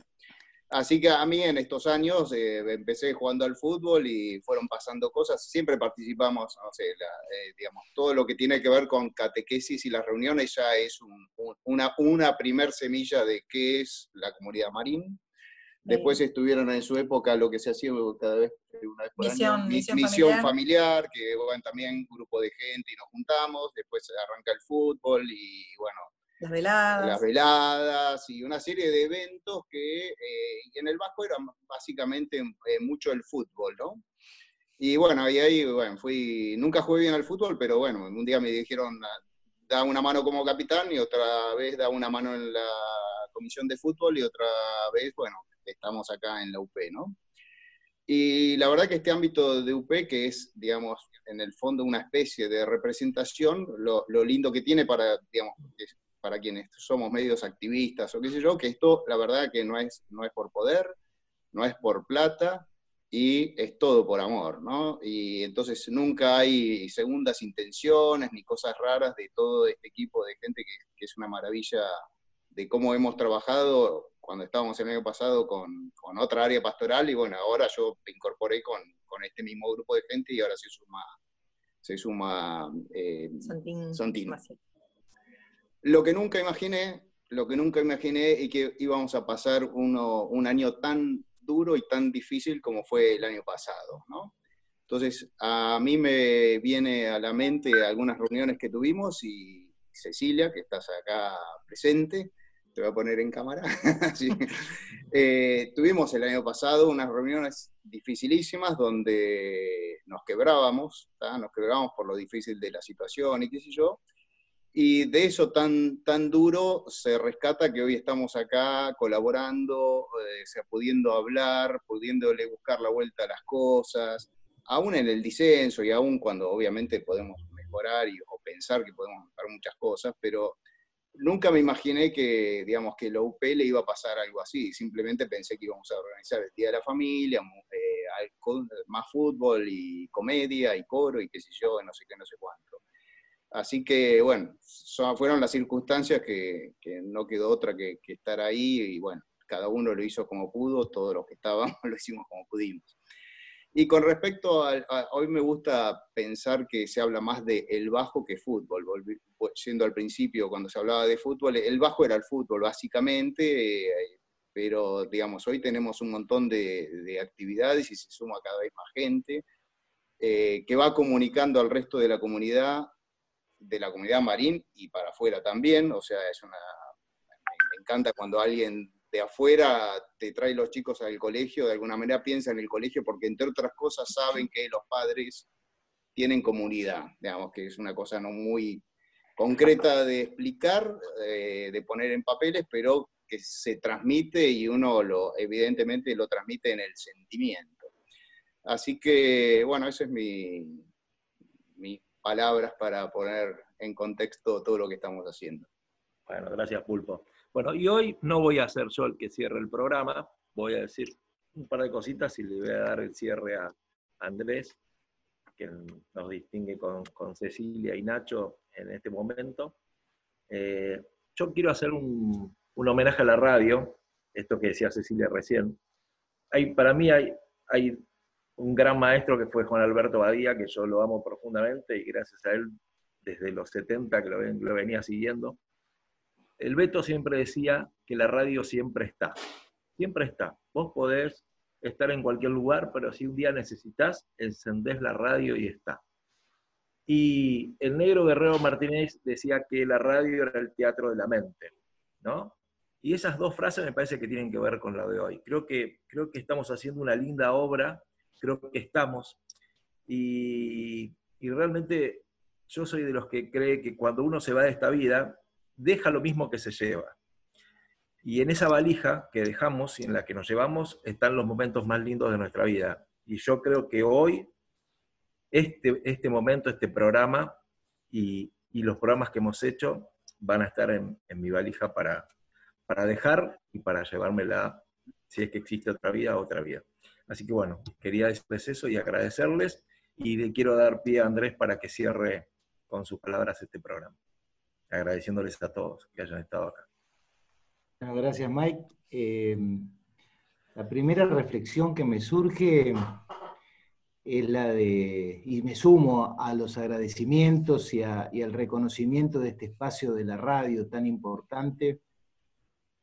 Así que a mí en estos años eh, empecé jugando al fútbol y fueron pasando cosas. Siempre participamos, no sé, la, eh, digamos, todo lo que tiene que ver con catequesis y las reuniones ya es un- un- una, una primer semilla de qué es la comunidad marín. Después estuvieron en su época lo que se hacía cada vez una vez por Misión- año, mi- misión misión familiar. familiar, que bueno, también grupo de gente y nos juntamos. Después arranca el fútbol y bueno, Las veladas. las veladas y una serie de eventos que eh, en el Vasco era básicamente eh, mucho el fútbol, ¿no? Y bueno, y ahí, bueno, fui, nunca jugué bien al fútbol, pero bueno, un día me dijeron, "Ah, da una mano como capitán y otra vez da una mano en la comisión de fútbol y otra vez, bueno, estamos acá en la UP, ¿no? Y la verdad que este ámbito de UP, que es, digamos, en el fondo una especie de representación, lo, lo lindo que tiene para, digamos, para quienes somos medios activistas o qué sé yo, que esto, la verdad que no es, no es por poder, no es por plata y es todo por amor, ¿no? Y entonces nunca hay segundas intenciones ni cosas raras de todo este equipo de gente que, que es una maravilla de cómo hemos trabajado cuando estábamos el año pasado con, con otra área pastoral y bueno, ahora yo me incorporé con, con este mismo grupo de gente y ahora se suma, se suma eh, Santín. Sontino. Lo que nunca imaginé, lo que nunca imaginé es que íbamos a pasar uno, un año tan duro y tan difícil como fue el año pasado, ¿no? Entonces, a mí me viene a la mente algunas reuniones que tuvimos y Cecilia, que estás acá presente, te voy a poner en cámara. Sí. Eh, tuvimos el año pasado unas reuniones dificilísimas donde nos quebrábamos, ¿tá? nos quebrábamos por lo difícil de la situación y qué sé yo. Y de eso tan, tan duro se rescata que hoy estamos acá colaborando, eh, sea, pudiendo hablar, pudiéndole buscar la vuelta a las cosas, aún en el disenso y aún cuando obviamente podemos mejorar y, o pensar que podemos mejorar muchas cosas, pero nunca me imaginé que, digamos, que la UP le iba a pasar algo así. Simplemente pensé que íbamos a organizar el Día de la Familia, eh, más fútbol y comedia y coro y qué sé yo, no sé qué, no sé cuánto. Así que, bueno, son- fueron las circunstancias que, que no quedó otra que, que estar ahí y, bueno, cada uno lo hizo como pudo, todos los que estábamos lo hicimos como pudimos. Y con respecto al- a, hoy me gusta pensar que se habla más de el bajo que fútbol. Vo- Yendo al principio, cuando se hablaba de fútbol, el bajo era el fútbol, básicamente, eh, pero digamos, hoy tenemos un montón de, de actividades y se suma cada vez más gente eh, que va comunicando al resto de la comunidad, de la comunidad marín y para afuera también. O sea, es una, me encanta cuando alguien de afuera te trae los chicos al colegio, de alguna manera piensa en el colegio, porque entre otras cosas saben que los padres tienen comunidad, digamos que es una cosa no muy concreta de explicar, eh, de poner en papeles, pero que se transmite y uno lo, evidentemente lo transmite en el sentimiento. Así que, bueno, esas es mi, palabras para poner en contexto todo lo que estamos haciendo. Bueno, gracias, Pulpo. Bueno, y hoy no voy a ser yo el que cierre el programa, voy a decir un par de cositas y le voy a dar el cierre a Andrés, que nos distingue con, con Cecilia y Nacho en este momento. Eh, yo quiero hacer un, un homenaje a la radio, esto que decía Cecilia recién. Hay, para mí hay, hay un gran maestro que fue Juan Alberto Badía, que yo lo amo profundamente y gracias a él, desde los 70 que lo, ven- lo venía siguiendo, el Beto siempre decía que la radio siempre está. Siempre está. Vos podés estar en cualquier lugar, pero si un día necesitas, encendés la radio y está. Y el negro Guerrero Martínez decía que la radio era el teatro de la mente, ¿no? Y esas dos frases me parece que tienen que ver con la de hoy. Creo que, creo que estamos haciendo una linda obra, creo que estamos, y, y realmente yo soy de los que cree que cuando uno se va de esta vida, deja lo mismo que se lleva. Y en esa valija que dejamos y en la que nos llevamos están los momentos más lindos de nuestra vida. Y yo creo que hoy, este, este momento, este programa y, y los programas que hemos hecho van a estar en, mi valija para, para dejar y para llevármela, si es que existe otra vida, otra vida. Así que bueno, quería decirles eso y agradecerles. Y le quiero dar pie a Andrés para que cierre con sus palabras este programa. Agradeciéndoles a todos que hayan estado acá. Bueno, gracias, Mike. Eh, la primera reflexión que me surge es la de, y me sumo a los agradecimientos y, y al reconocimiento de este espacio de la radio tan importante,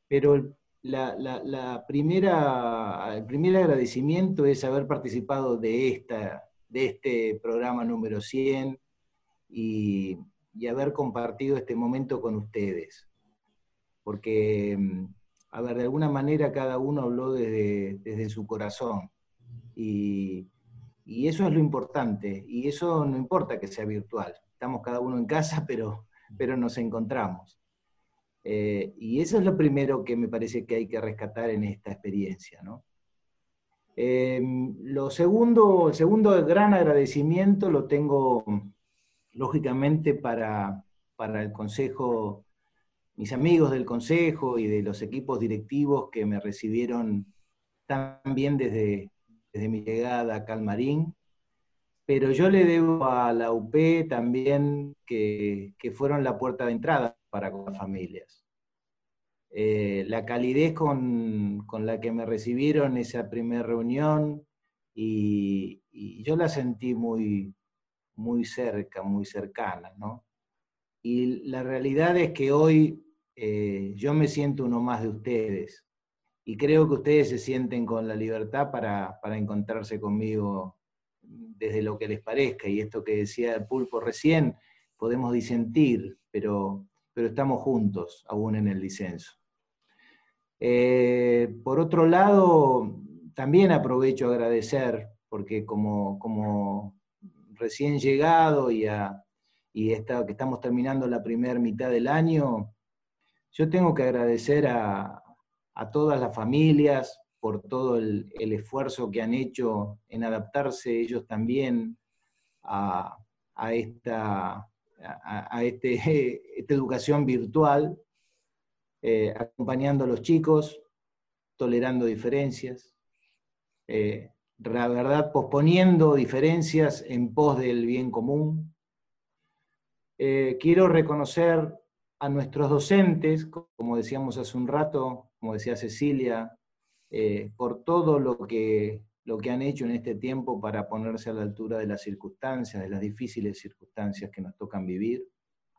pero la, primera, el primer agradecimiento es haber participado de, esta, de este programa número 100 y, y haber compartido este momento con ustedes porque, mm, a ver, de alguna manera cada uno habló desde, desde su corazón. Y, y eso es lo importante, y eso no importa que sea virtual. Estamos cada uno en casa, pero, pero nos encontramos. Eh, y eso es lo primero que me parece que hay que rescatar en esta experiencia, ¿no? Eh, lo segundo, el segundo gran agradecimiento lo tengo, lógicamente, para, para el Consejo mis amigos del consejo y de los equipos directivos que me recibieron también desde, desde mi llegada acá al Marín, pero yo le debo a la UP también que, que fueron la puerta de entrada para con las familias. Eh, la calidez con, con la que me recibieron esa primera reunión y, y yo la sentí muy, muy cerca, muy cercana, ¿no? Y la realidad es que hoy eh, yo me siento uno más de ustedes y creo que ustedes se sienten con la libertad para, para encontrarse conmigo desde lo que les parezca. Y esto que decía el pulpo recién, podemos disentir, pero, pero estamos juntos aún en el disenso. Eh, por otro lado, también aprovecho a agradecer, porque como, como recién llegado y, a, y esta- que estamos terminando la primera mitad del año, yo tengo que agradecer a, a todas las familias por todo el, el esfuerzo que han hecho en adaptarse ellos también a, a esta, a, este, esta educación virtual, eh, acompañando a los chicos, tolerando diferencias, eh, la verdad, posponiendo diferencias en pos del bien común. Eh, quiero reconocer a nuestros docentes, como decíamos hace un rato, como decía Cecilia, por todo lo que, lo que han hecho en este tiempo para ponerse a la altura de las circunstancias, de las difíciles circunstancias que nos tocan vivir,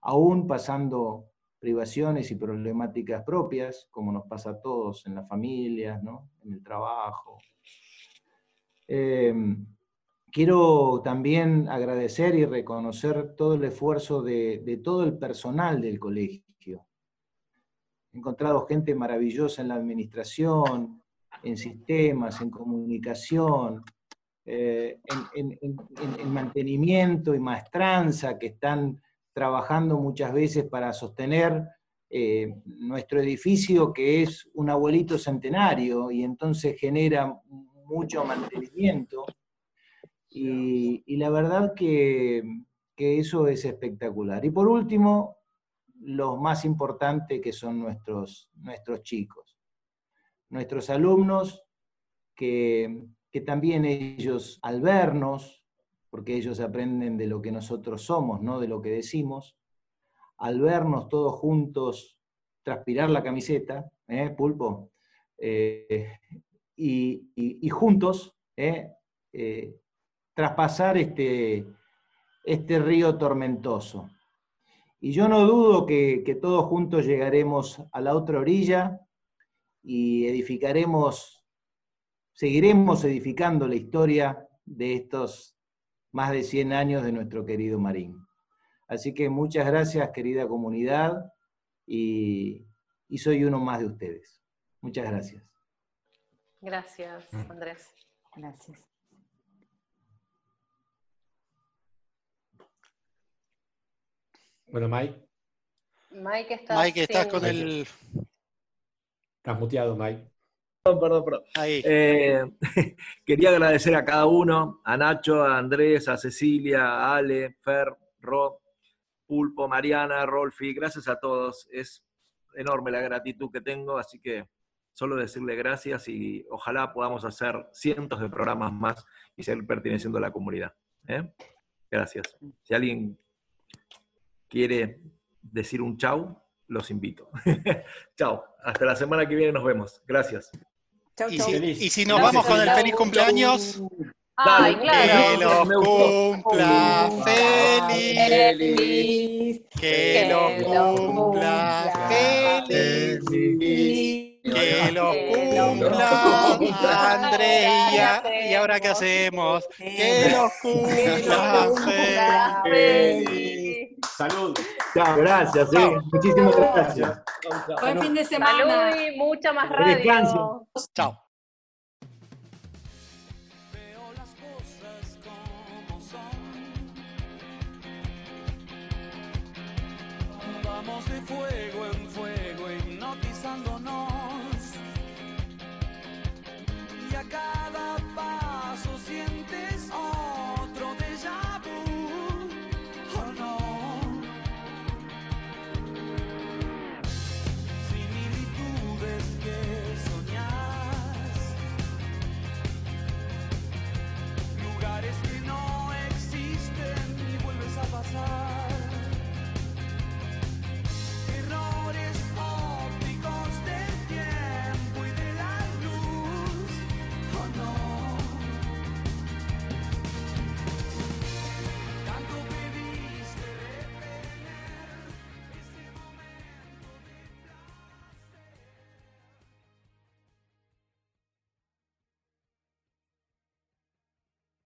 aún pasando privaciones y problemáticas propias, como nos pasa a todos en las familias, ¿no? en el trabajo. Eh, quiero también agradecer y reconocer todo el esfuerzo de, de todo el personal del colegio. He encontrado gente maravillosa en la administración, en sistemas, en comunicación, eh, en, en- en- en- en mantenimiento y maestranza, que están trabajando muchas veces para sostener eh, nuestro edificio, que es un abuelito centenario, y entonces genera mucho mantenimiento. Y, la verdad que, que eso es espectacular. Y por último, lo más importante que son nuestros, nuestros chicos, nuestros alumnos, que, que también ellos, al vernos, porque ellos aprenden de lo que nosotros somos, no de lo que decimos, al vernos todos juntos transpirar la camiseta, ¿eh, pulpo, Eh, y, y- juntos ¿eh? Eh, traspasar este, este río tormentoso. Y yo no dudo que, que todos juntos llegaremos a la otra orilla y edificaremos, seguiremos edificando la historia de estos más de 100 años de nuestro querido Marín. Así que muchas gracias, querida comunidad, y, y soy uno más de ustedes. Muchas gracias. Gracias, Andrés. Gracias. Bueno, Mike, Mike está Mike, estás sin- con el... estás muteado, Mike. Perdón, perdón, perdón. Eh, quería agradecer a cada uno, a Nacho, a Andrés, a Cecilia, a Ale, Fer, Ro, Pulpo, Mariana, Rolfi, gracias a todos. Es enorme la gratitud que tengo, así que solo decirle gracias y ojalá podamos hacer cientos de programas más y seguir perteneciendo a la comunidad. ¿eh? Gracias. Si alguien quiere decir un chau, los invito. chau. Hasta la semana que viene nos vemos. Gracias. Y si, y si nos vamos con el feliz cumpleaños, Ay, que claro. los cumpla. Feliz, que los cumpla. feliz, que los cumpla Andrea. ¿Y ahora qué hacemos? Que los cumpla. Feliz. Salud. Chao, gracias, eh. muchísimas gracias. Buen fin de semana. Salud y mucha más radio. descansen. Chao. Vamos de fuego en fuego hipnotizándonos y a cada